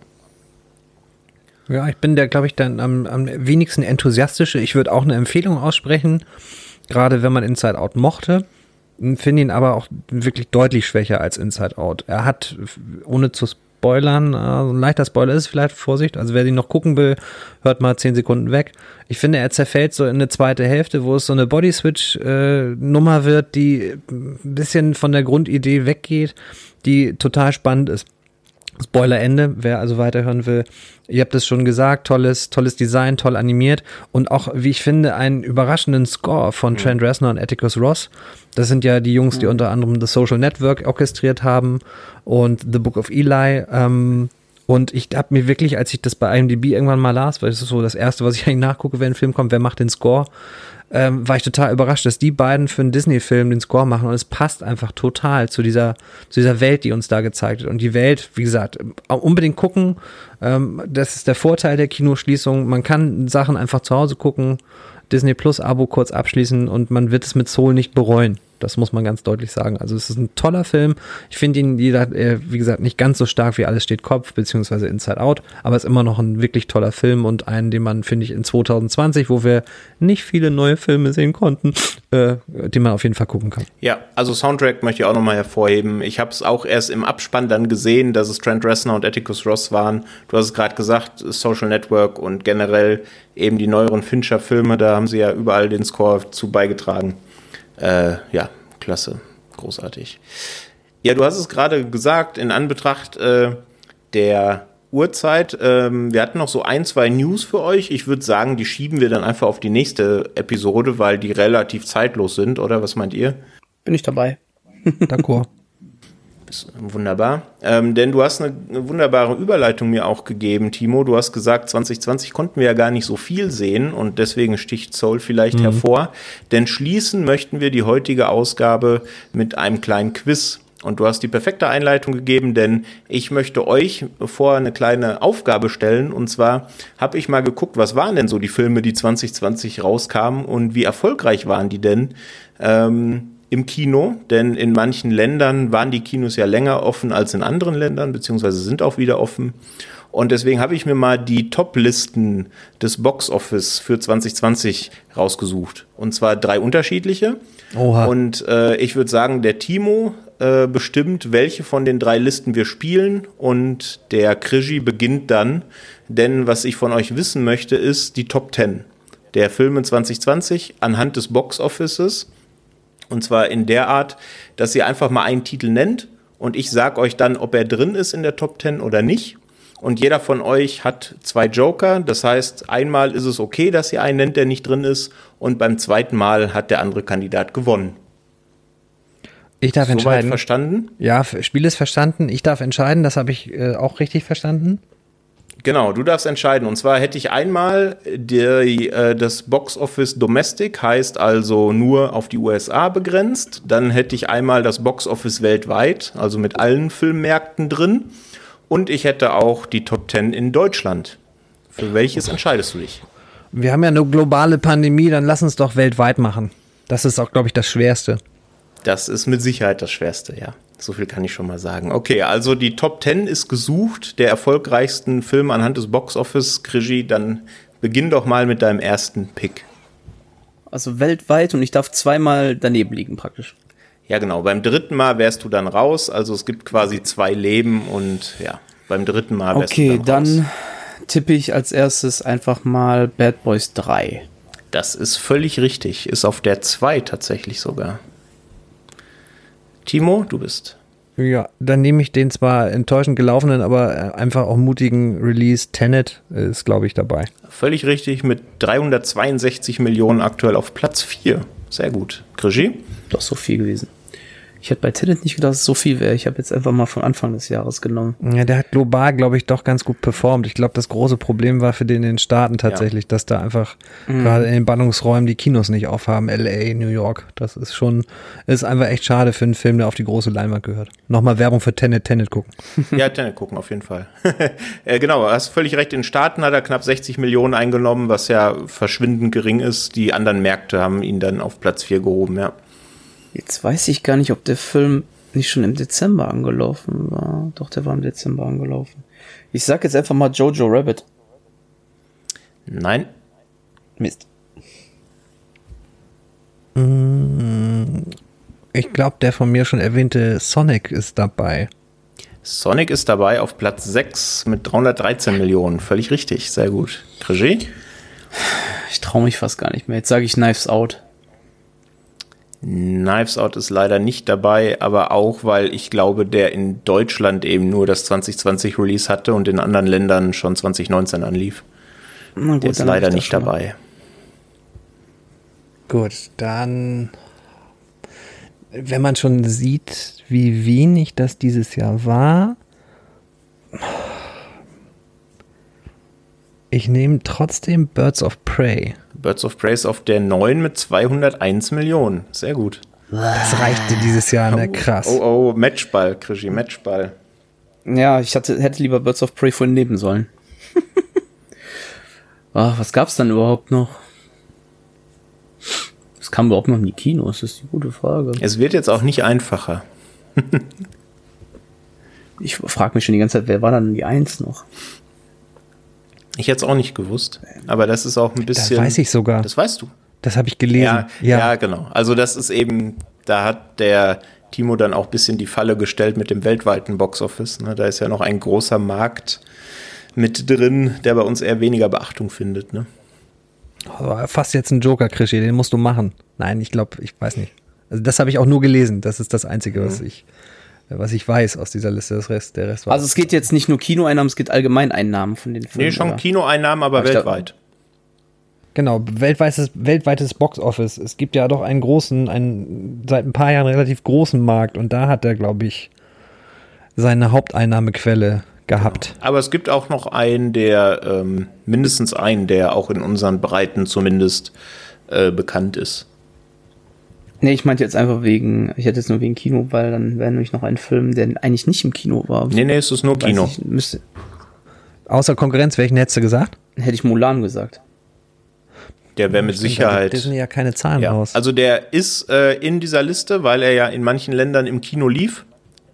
Ja, ich bin der, glaube ich, dann am, am wenigsten enthusiastische. Ich würde auch eine Empfehlung aussprechen, gerade wenn man Inside Out mochte finde ihn aber auch wirklich deutlich schwächer als Inside Out. Er hat, ohne zu spoilern, also ein leichter Spoiler ist vielleicht, Vorsicht, also wer ihn noch gucken will, hört mal zehn Sekunden weg. Ich finde, er zerfällt so in eine zweite Hälfte, wo es so eine Body-Switch-Nummer äh, wird, die ein bisschen von der Grundidee weggeht, die total spannend ist. Spoiler Ende, wer also weiterhören will. Ihr habt es schon gesagt, tolles, tolles Design, toll animiert und auch, wie ich finde, einen überraschenden Score von mhm. Trent Reznor und Atticus Ross. Das sind ja die Jungs, die mhm. unter anderem The Social Network orchestriert haben und The Book of Eli. Ähm, und ich habe mir wirklich, als ich das bei IMDb irgendwann mal las, weil das ist so das Erste, was ich eigentlich nachgucke, wenn ein Film kommt, wer macht den Score, ähm, war ich total überrascht, dass die beiden für einen Disney-Film den Score machen und es passt einfach total zu dieser, zu dieser Welt, die uns da gezeigt wird. Und die Welt, wie gesagt, unbedingt gucken. Ähm, das ist der Vorteil der Kinoschließung. Man kann Sachen einfach zu Hause gucken, Disney Plus Abo kurz abschließen und man wird es mit Soul nicht bereuen. Das muss man ganz deutlich sagen. Also es ist ein toller Film. Ich finde ihn, äh, wie gesagt, nicht ganz so stark wie Alles steht Kopf, beziehungsweise Inside Out, aber es ist immer noch ein wirklich toller Film und einen, den man, finde ich, in 2020, wo wir nicht viele neue Filme sehen konnten, äh, den man auf jeden Fall gucken kann. Ja, also Soundtrack möchte ich auch nochmal hervorheben. Ich habe es auch erst im Abspann dann gesehen, dass es Trent Reznor und Atticus Ross waren. Du hast es gerade gesagt, Social Network und generell eben die neueren Fincher-Filme, da haben sie ja überall den Score zu beigetragen. Äh, ja, klasse, großartig. Ja, du hast es gerade gesagt, in Anbetracht äh, der Uhrzeit. Ähm, wir hatten noch so ein, zwei News für euch. Ich würde sagen, die schieben wir dann einfach auf die nächste Episode, weil die relativ zeitlos sind, oder? Was meint ihr? Bin ich dabei. D'accord. Wunderbar. Ähm, denn du hast eine, eine, wunderbare Überleitung mir auch gegeben, Timo. Du hast gesagt, 2020 konnten wir ja gar nicht so viel sehen und deswegen sticht Soul vielleicht mhm. hervor. Denn schließen möchten wir die heutige Ausgabe mit einem kleinen Quiz. Und du hast die perfekte Einleitung gegeben, denn ich möchte euch vor eine kleine Aufgabe stellen. Und zwar habe ich mal geguckt, was waren denn so die Filme, die 2020 rauskamen und wie erfolgreich waren die denn? Ähm, im Kino, denn in manchen Ländern waren die Kinos ja länger offen als in anderen Ländern, beziehungsweise sind auch wieder offen. Und deswegen habe ich mir mal die Top-Listen des Box Office für 2020 rausgesucht. Und zwar drei unterschiedliche. Oha. Und äh, ich würde sagen, der Timo äh, bestimmt, welche von den drei Listen wir spielen. Und der Krigi beginnt dann. Denn was ich von euch wissen möchte, ist die Top 10 der Filme 2020 anhand des Box Offices und zwar in der Art, dass ihr einfach mal einen Titel nennt und ich sage euch dann, ob er drin ist in der Top 10 oder nicht. Und jeder von euch hat zwei Joker. Das heißt, einmal ist es okay, dass ihr einen nennt, der nicht drin ist. Und beim zweiten Mal hat der andere Kandidat gewonnen. Ich darf Soweit entscheiden. verstanden? Ja, Spiel ist verstanden. Ich darf entscheiden. Das habe ich äh, auch richtig verstanden. Genau, du darfst entscheiden. Und zwar hätte ich einmal die, äh, das Box Office Domestic, heißt also nur auf die USA begrenzt. Dann hätte ich einmal das Box Office weltweit, also mit allen Filmmärkten drin. Und ich hätte auch die Top 10 in Deutschland. Für welches entscheidest du dich? Wir haben ja eine globale Pandemie, dann lass uns doch weltweit machen. Das ist auch, glaube ich, das Schwerste. Das ist mit Sicherheit das Schwerste, ja. So viel kann ich schon mal sagen. Okay, also die Top 10 ist gesucht, der erfolgreichsten Filme anhand des Box Office. Krigi, dann beginn doch mal mit deinem ersten Pick. Also weltweit und ich darf zweimal daneben liegen praktisch. Ja, genau. Beim dritten Mal wärst du dann raus. Also es gibt quasi zwei Leben und ja, beim dritten Mal wärst Okay, du dann, dann raus. tippe ich als erstes einfach mal Bad Boys 3. Das ist völlig richtig. Ist auf der 2 tatsächlich sogar. Timo, du bist. Ja, dann nehme ich den zwar enttäuschend gelaufenen, aber äh, einfach auch mutigen Release Tenet ist, glaube ich, dabei. Völlig richtig mit 362 Millionen aktuell auf Platz 4. Sehr gut. Krigi? Doch so viel gewesen. Ich hätte bei Tenet nicht gedacht, dass es so viel wäre. Ich habe jetzt einfach mal von Anfang des Jahres genommen. Ja, der hat global, glaube ich, doch ganz gut performt. Ich glaube, das große Problem war für den in den Staaten tatsächlich, dass da einfach gerade in den Ballungsräumen die Kinos nicht aufhaben. LA, New York. Das ist schon, ist einfach echt schade für einen Film, der auf die große Leinwand gehört. Nochmal Werbung für Tenet, Tenet gucken. Ja, Tenet gucken auf jeden Fall. äh, genau, hast völlig recht. In den Staaten hat er knapp 60 Millionen eingenommen, was ja verschwindend gering ist. Die anderen Märkte haben ihn dann auf Platz 4 gehoben, ja. Jetzt weiß ich gar nicht, ob der Film nicht schon im Dezember angelaufen war. Doch, der war im Dezember angelaufen. Ich sag jetzt einfach mal Jojo Rabbit. Nein, Mist. Ich glaube, der von mir schon erwähnte Sonic ist dabei. Sonic ist dabei auf Platz 6 mit 313 Millionen. Völlig richtig, sehr gut. Krigi? Ich traue mich fast gar nicht mehr. Jetzt sage ich Knives Out. Knives Out ist leider nicht dabei, aber auch, weil ich glaube, der in Deutschland eben nur das 2020 Release hatte und in anderen Ländern schon 2019 anlief. Na gut, Der ist leider nicht dabei. Gut, dann, wenn man schon sieht, wie wenig das dieses Jahr war, ich nehme trotzdem Birds of Prey. Birds of Prey ist auf der 9 mit 201 Millionen. Sehr gut. Das reichte dieses Jahr, ne? Krass. Oh, oh, Matchball, Krischi, Matchball. Ja, ich hatte, hätte lieber Birds of Prey vorhin nehmen sollen. ah, was gab's dann überhaupt noch? Es kam überhaupt noch in die Kinos, das ist die gute Frage. Es wird jetzt auch nicht einfacher. Ich frage mich schon die ganze Zeit, wer war dann die Eins noch? Ich hätte es auch nicht gewusst. Aber das ist auch ein Das bisschen. weiß ich sogar. Das weißt du. Das habe ich gelesen. Ja, ja, genau. Also das ist eben, da hat der Timo dann auch ein bisschen die Falle gestellt mit dem weltweiten Boxoffice. Ne? Da ist ja noch ein großer Markt mit drin, der bei uns eher weniger Beachtung findet. Ne? Aber Fast jetzt ein Joker, Krischi, den musst du machen. Nein, ich glaube, ich weiß nicht. Also das habe ich auch nur gelesen. Das ist das Einzige, was ich, was ich weiß aus dieser Liste. Das Rest, der Rest war. Also es geht jetzt nicht nur Kinoeinnahmen, es geht Allgemeineinnahmen von den Filmen. Nee, schon oder? Kinoeinnahmen, aber Aber weltweit. Genau, weltweites, weltweites Boxoffice. Es gibt ja doch einen großen, einen seit ein paar Jahren relativ großen Markt und da hat er, glaube ich, seine Haupteinnahmequelle gehabt. Aber es gibt auch noch einen, der, ähm, mindestens einen, der auch in unseren Breiten zumindest äh, bekannt ist. Nee, ich meinte jetzt einfach wegen, ich hätte jetzt nur wegen Kino, weil dann wäre nämlich noch ein Film, der eigentlich nicht im Kino war. Nee, nee, es ist nur Kino. Ich, müsste, Außer Konkurrenz, welchen hättest du gesagt? hätte ich Mulan gesagt. Der wäre mit Da Sicherheit. Disney ja keine Zahlen Ja, raus. also der ist äh, in dieser Liste, weil er ja in manchen Ländern im Kino lief.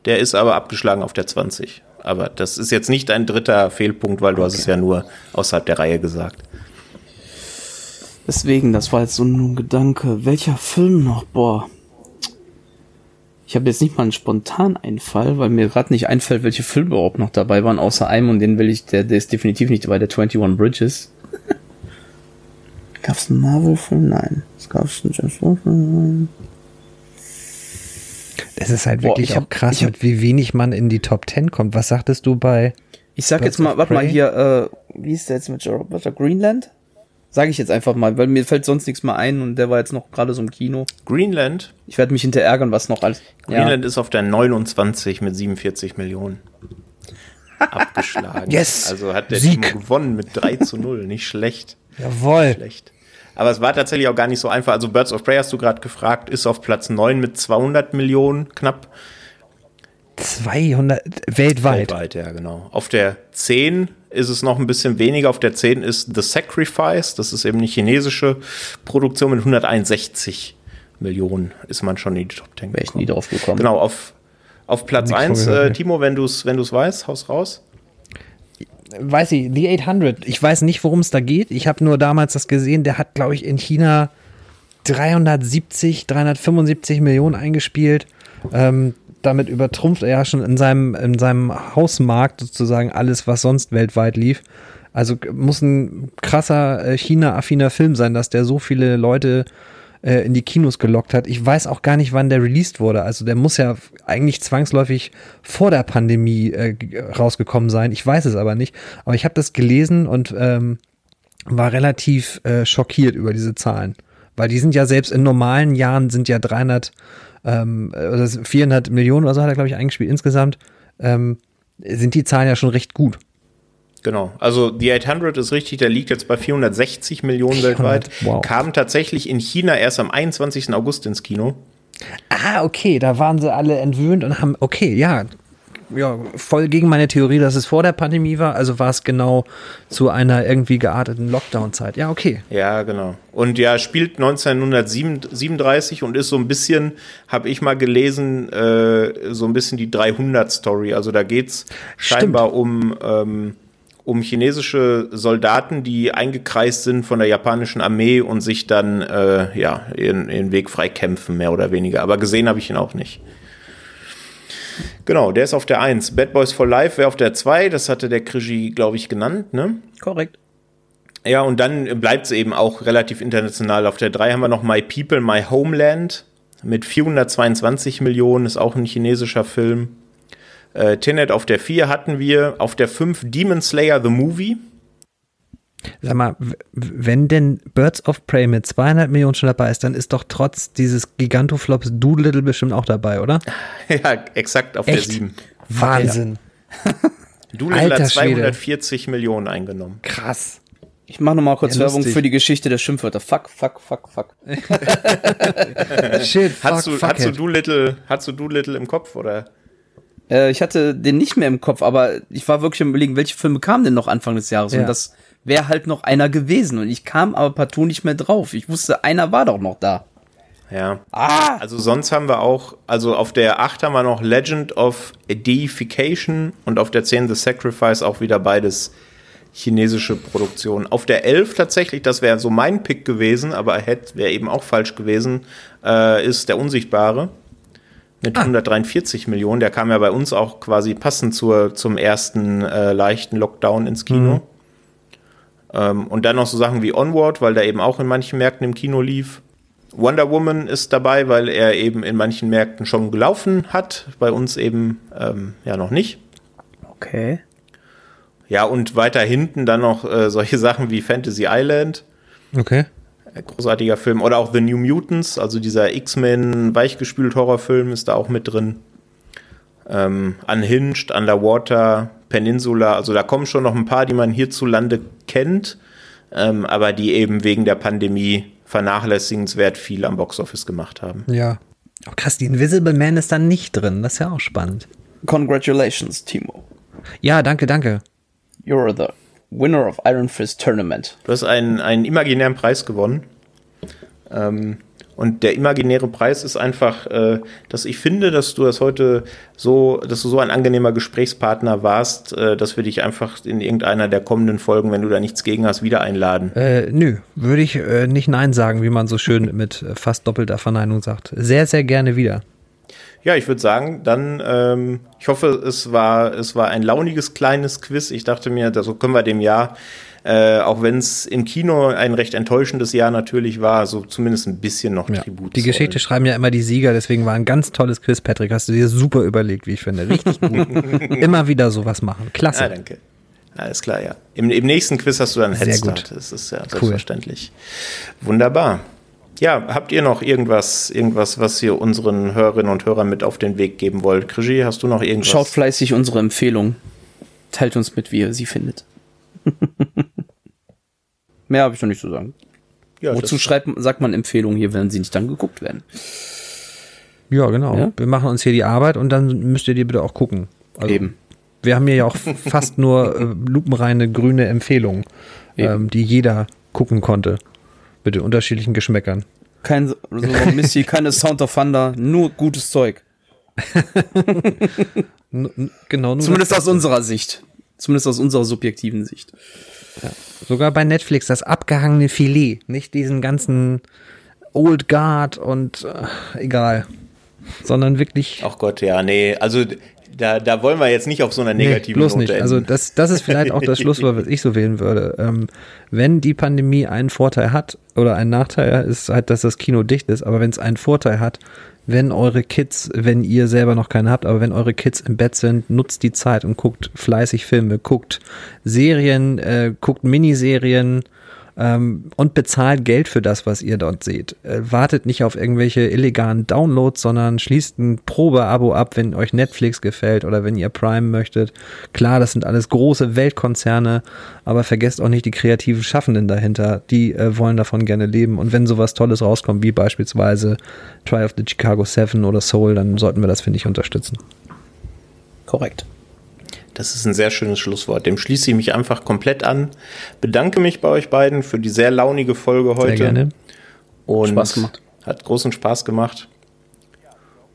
Der ist aber abgeschlagen auf der 20. Aber das ist jetzt nicht ein dritter Fehlpunkt, weil du hast es ja nur außerhalb der Reihe gesagt. Deswegen, das war jetzt so ein Gedanke. Welcher Film noch? Boah. Ich habe jetzt nicht mal einen Spontaneinfall, weil mir gerade nicht einfällt, welche Filme überhaupt noch dabei waren, außer einem und den will ich, der, der ist definitiv nicht dabei, der 21 Bridges. Gab's einen Marvel-Film? Nein. Es gab's einen James Bond-Film? Es ist halt Boah, wirklich ich hab- auch krass, ich hab- mit wie wenig man in die Top 10 kommt. Was sagtest du bei? Ich sag Birds jetzt mal, warte mal hier, äh, wie ist der jetzt mit Butler? Greenland? Sage ich jetzt einfach mal, weil mir fällt sonst nichts mehr ein und der war jetzt noch gerade so im Kino. Greenland? Ich werde mich hinter ärgern, was noch alles. Greenland ja. ist auf der 29 mit 47 Millionen. Abgeschlagen. yes! Also hat der Sieg. Timo gewonnen mit 3 zu 0. Nicht schlecht. Jawohl. Nicht schlecht. Aber es war tatsächlich auch gar nicht so einfach. Also Birds of Prey hast du gerade gefragt, ist auf Platz 9 mit 200 Millionen knapp. 200 weltweit. Weltweit, ja, genau. Auf der 10 ist es noch ein bisschen weniger. Auf der 10 ist The Sacrifice. Das ist eben eine chinesische Produktion mit 161 Millionen. Ist man schon in die Top 10 Wäre ich nie drauf gekommen. Genau, auf, auf Platz 1, äh, Timo, wenn du es wenn weißt, haus raus. Weiß ich, The 800. Ich weiß nicht, worum es da geht. Ich habe nur damals das gesehen. Der hat, glaube ich, in China 370, 375 Millionen eingespielt. Ähm, damit übertrumpft er ja schon in seinem, in seinem Hausmarkt sozusagen alles, was sonst weltweit lief. Also muss ein krasser äh, China-affiner Film sein, dass der so viele Leute äh, in die Kinos gelockt hat. Ich weiß auch gar nicht, wann der released wurde. Also der muss ja eigentlich zwangsläufig vor der Pandemie äh, rausgekommen sein. Ich weiß es aber nicht. Aber ich habe das gelesen und ähm, war relativ äh, schockiert über diese Zahlen. Weil die sind ja selbst in normalen Jahren sind ja 300 ähm, oder 400 Millionen oder so hat er, glaube ich, eingespielt insgesamt, ähm, sind die Zahlen ja schon recht gut. Genau, also die 800 ist richtig, der liegt jetzt bei 460 Millionen 400, weltweit. Wow. Kam tatsächlich in China erst am 21. August ins Kino. Ah, okay, da waren sie alle entwöhnt und haben, okay, ja, ja, voll gegen meine Theorie, dass es vor der Pandemie war. Also war es genau zu einer irgendwie gearteten Lockdown-Zeit. Ja, okay. Ja, genau. Und ja, spielt 1937 und ist so ein bisschen, habe ich mal gelesen, äh, so ein bisschen die 300-Story. Also da geht es scheinbar um, ähm, um chinesische Soldaten, die eingekreist sind von der japanischen Armee und sich dann äh, ja, ihren, ihren Weg frei kämpfen, mehr oder weniger. Aber gesehen habe ich ihn auch nicht. Genau, der ist auf der 1. Bad Boys for Life wäre auf der 2, das hatte der Krigi, glaube ich, genannt, ne? Korrekt. Ja, und dann bleibt es eben auch relativ international. Auf der 3 haben wir noch My People, My Homeland mit 422 Millionen, ist auch ein chinesischer Film. Äh, Tenet auf der 4 hatten wir, auf der 5 Demon Slayer The Movie Sag mal, wenn denn Birds of Prey mit 200 Millionen schon dabei ist, dann ist doch trotz dieses Gigantoflops Doolittle bestimmt auch dabei, oder? ja, exakt auf Echt? der 7. Wahnsinn. Doolittle hat 240 Schwede. Millionen eingenommen. Krass. Ich mache nochmal kurz ja, Werbung für die Geschichte der Schimpfwörter. Fuck, fuck, fuck, fuck. Shit, fuck, hast du, fuck hast du Doolittle, hast du Doolittle im Kopf, oder? Äh, ich hatte den nicht mehr im Kopf, aber ich war wirklich am überlegen, welche Filme kamen denn noch Anfang des Jahres? Ja. Und das wäre halt noch einer gewesen. Und ich kam aber partout nicht mehr drauf. Ich wusste, einer war doch noch da. Ja. Ah! Also sonst haben wir auch, also auf der 8 haben wir noch Legend of Deification und auf der 10 The Sacrifice auch wieder beides chinesische Produktion. Auf der 11 tatsächlich, das wäre so mein Pick gewesen, aber wäre eben auch falsch gewesen, äh, ist der Unsichtbare mit ah. 143 Millionen. Der kam ja bei uns auch quasi passend zur, zum ersten äh, leichten Lockdown ins Kino. Mhm. Ähm, und dann noch so Sachen wie Onward, weil der eben auch in manchen Märkten im Kino lief. Wonder Woman ist dabei, weil er eben in manchen Märkten schon gelaufen hat, bei uns eben ähm, ja noch nicht. Okay. Ja, und weiter hinten dann noch äh, solche Sachen wie Fantasy Island. Okay. Äh, großartiger Film. Oder auch The New Mutants, also dieser X-Men weichgespült Horrorfilm ist da auch mit drin. Ähm, Unhinged, Underwater, Peninsula, also da kommen schon noch ein paar, die man hierzulande kennt, ähm, aber die eben wegen der Pandemie vernachlässigenswert viel am Boxoffice gemacht haben. Ja. Oh, krass, die Invisible Man ist dann nicht drin. Das ist ja auch spannend. Congratulations, Timo. Ja, danke, danke. You're the winner of Iron Fist Tournament. Du hast einen, einen imaginären Preis gewonnen. Ähm, und der imaginäre Preis ist einfach, äh, dass ich finde, dass du das heute so, dass du so ein angenehmer Gesprächspartner warst, äh, dass wir dich einfach in irgendeiner der kommenden Folgen, wenn du da nichts gegen hast, wieder einladen. Äh, nö, würde ich äh, nicht Nein sagen, wie man so schön mit äh, fast doppelter Verneinung sagt. Sehr, sehr gerne wieder. Ja, ich würde sagen, dann, ähm, ich hoffe, es war, es war ein launiges kleines Quiz. Ich dachte mir, so können wir dem Jahr äh, auch wenn es im Kino ein recht enttäuschendes Jahr natürlich war, so zumindest ein bisschen noch ja. Tribut. Die Geschichte schreiben ja immer die Sieger, deswegen war ein ganz tolles Quiz, Patrick. Hast du dir super überlegt, wie ich finde. Richtig gut. immer wieder sowas machen. Klasse. Ah, danke. Alles klar, ja. Im, Im, nächsten Quiz hast du dann Headstart. Das ist ja selbstverständlich. Cool. Wunderbar. Ja, habt ihr noch irgendwas, irgendwas, was ihr unseren Hörerinnen und Hörern mit auf den Weg geben wollt? Krigi, hast du noch irgendwas? Schaut fleißig unsere Empfehlung. Teilt uns mit, wie ihr sie findet. Mehr habe ich noch nicht zu sagen. Ja, Wozu schreibt, sagt man Empfehlungen hier, wenn sie nicht dann geguckt werden? Ja, genau. Ja? Wir machen uns hier die Arbeit und dann müsst ihr die bitte auch gucken. Also, Eben. Wir haben hier ja auch fast nur äh, lupenreine grüne Empfehlungen, ähm, die jeder gucken konnte. Mit den unterschiedlichen Geschmäckern. Kein so Missy, keine Sound of Thunder, nur gutes Zeug. genau, nur Zumindest aus unserer Sicht. Zumindest aus unserer subjektiven Sicht. Ja. Sogar bei Netflix das abgehangene Filet, nicht diesen ganzen Old Guard und äh, egal, sondern wirklich. Ach Gott, ja, nee, also da, da wollen wir jetzt nicht auf so einer negativen nee, bloß Note nicht. Enden. Also das, das ist vielleicht auch das Schlusswort, was ich so wählen würde. Ähm, wenn die Pandemie einen Vorteil hat oder einen Nachteil, ist halt, dass das Kino dicht ist. Aber wenn es einen Vorteil hat, wenn eure Kids, wenn ihr selber noch keine habt, aber wenn eure Kids im Bett sind, nutzt die Zeit und guckt fleißig Filme, guckt Serien, äh, guckt Miniserien, ähm, und bezahlt Geld für das, was ihr dort seht. Äh, wartet nicht auf irgendwelche illegalen Downloads, sondern schließt ein Probeabo ab, wenn euch Netflix gefällt oder wenn ihr Prime möchtet. Klar, das sind alles große Weltkonzerne, aber vergesst auch nicht die kreativen Schaffenden dahinter. Die äh, wollen davon gerne leben. Und wenn sowas Tolles rauskommt, wie beispielsweise Try of the Chicago 7 oder Soul, dann sollten wir das, finde ich, unterstützen. Korrekt. Das ist ein sehr schönes Schlusswort. Dem schließe ich mich einfach komplett an. Bedanke mich bei euch beiden für die sehr launige Folge heute. Sehr gerne. Und Spaß gemacht. Hat großen Spaß gemacht.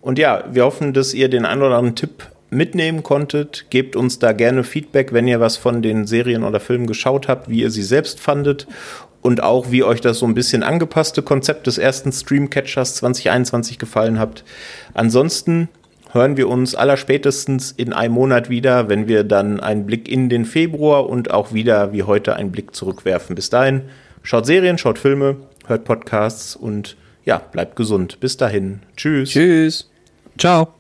Und ja, wir hoffen, dass ihr den einen oder anderen Tipp mitnehmen konntet. Gebt uns da gerne Feedback, wenn ihr was von den Serien oder Filmen geschaut habt, wie ihr sie selbst fandet und auch wie euch das so ein bisschen angepasste Konzept des ersten Streamcatchers 2021 gefallen habt. Ansonsten hören wir uns allerspätestens in einem Monat wieder, wenn wir dann einen Blick in den Februar und auch wieder wie heute einen Blick zurückwerfen. Bis dahin, schaut Serien, schaut Filme, hört Podcasts und ja, bleibt gesund. Bis dahin. Tschüss. Tschüss. Ciao.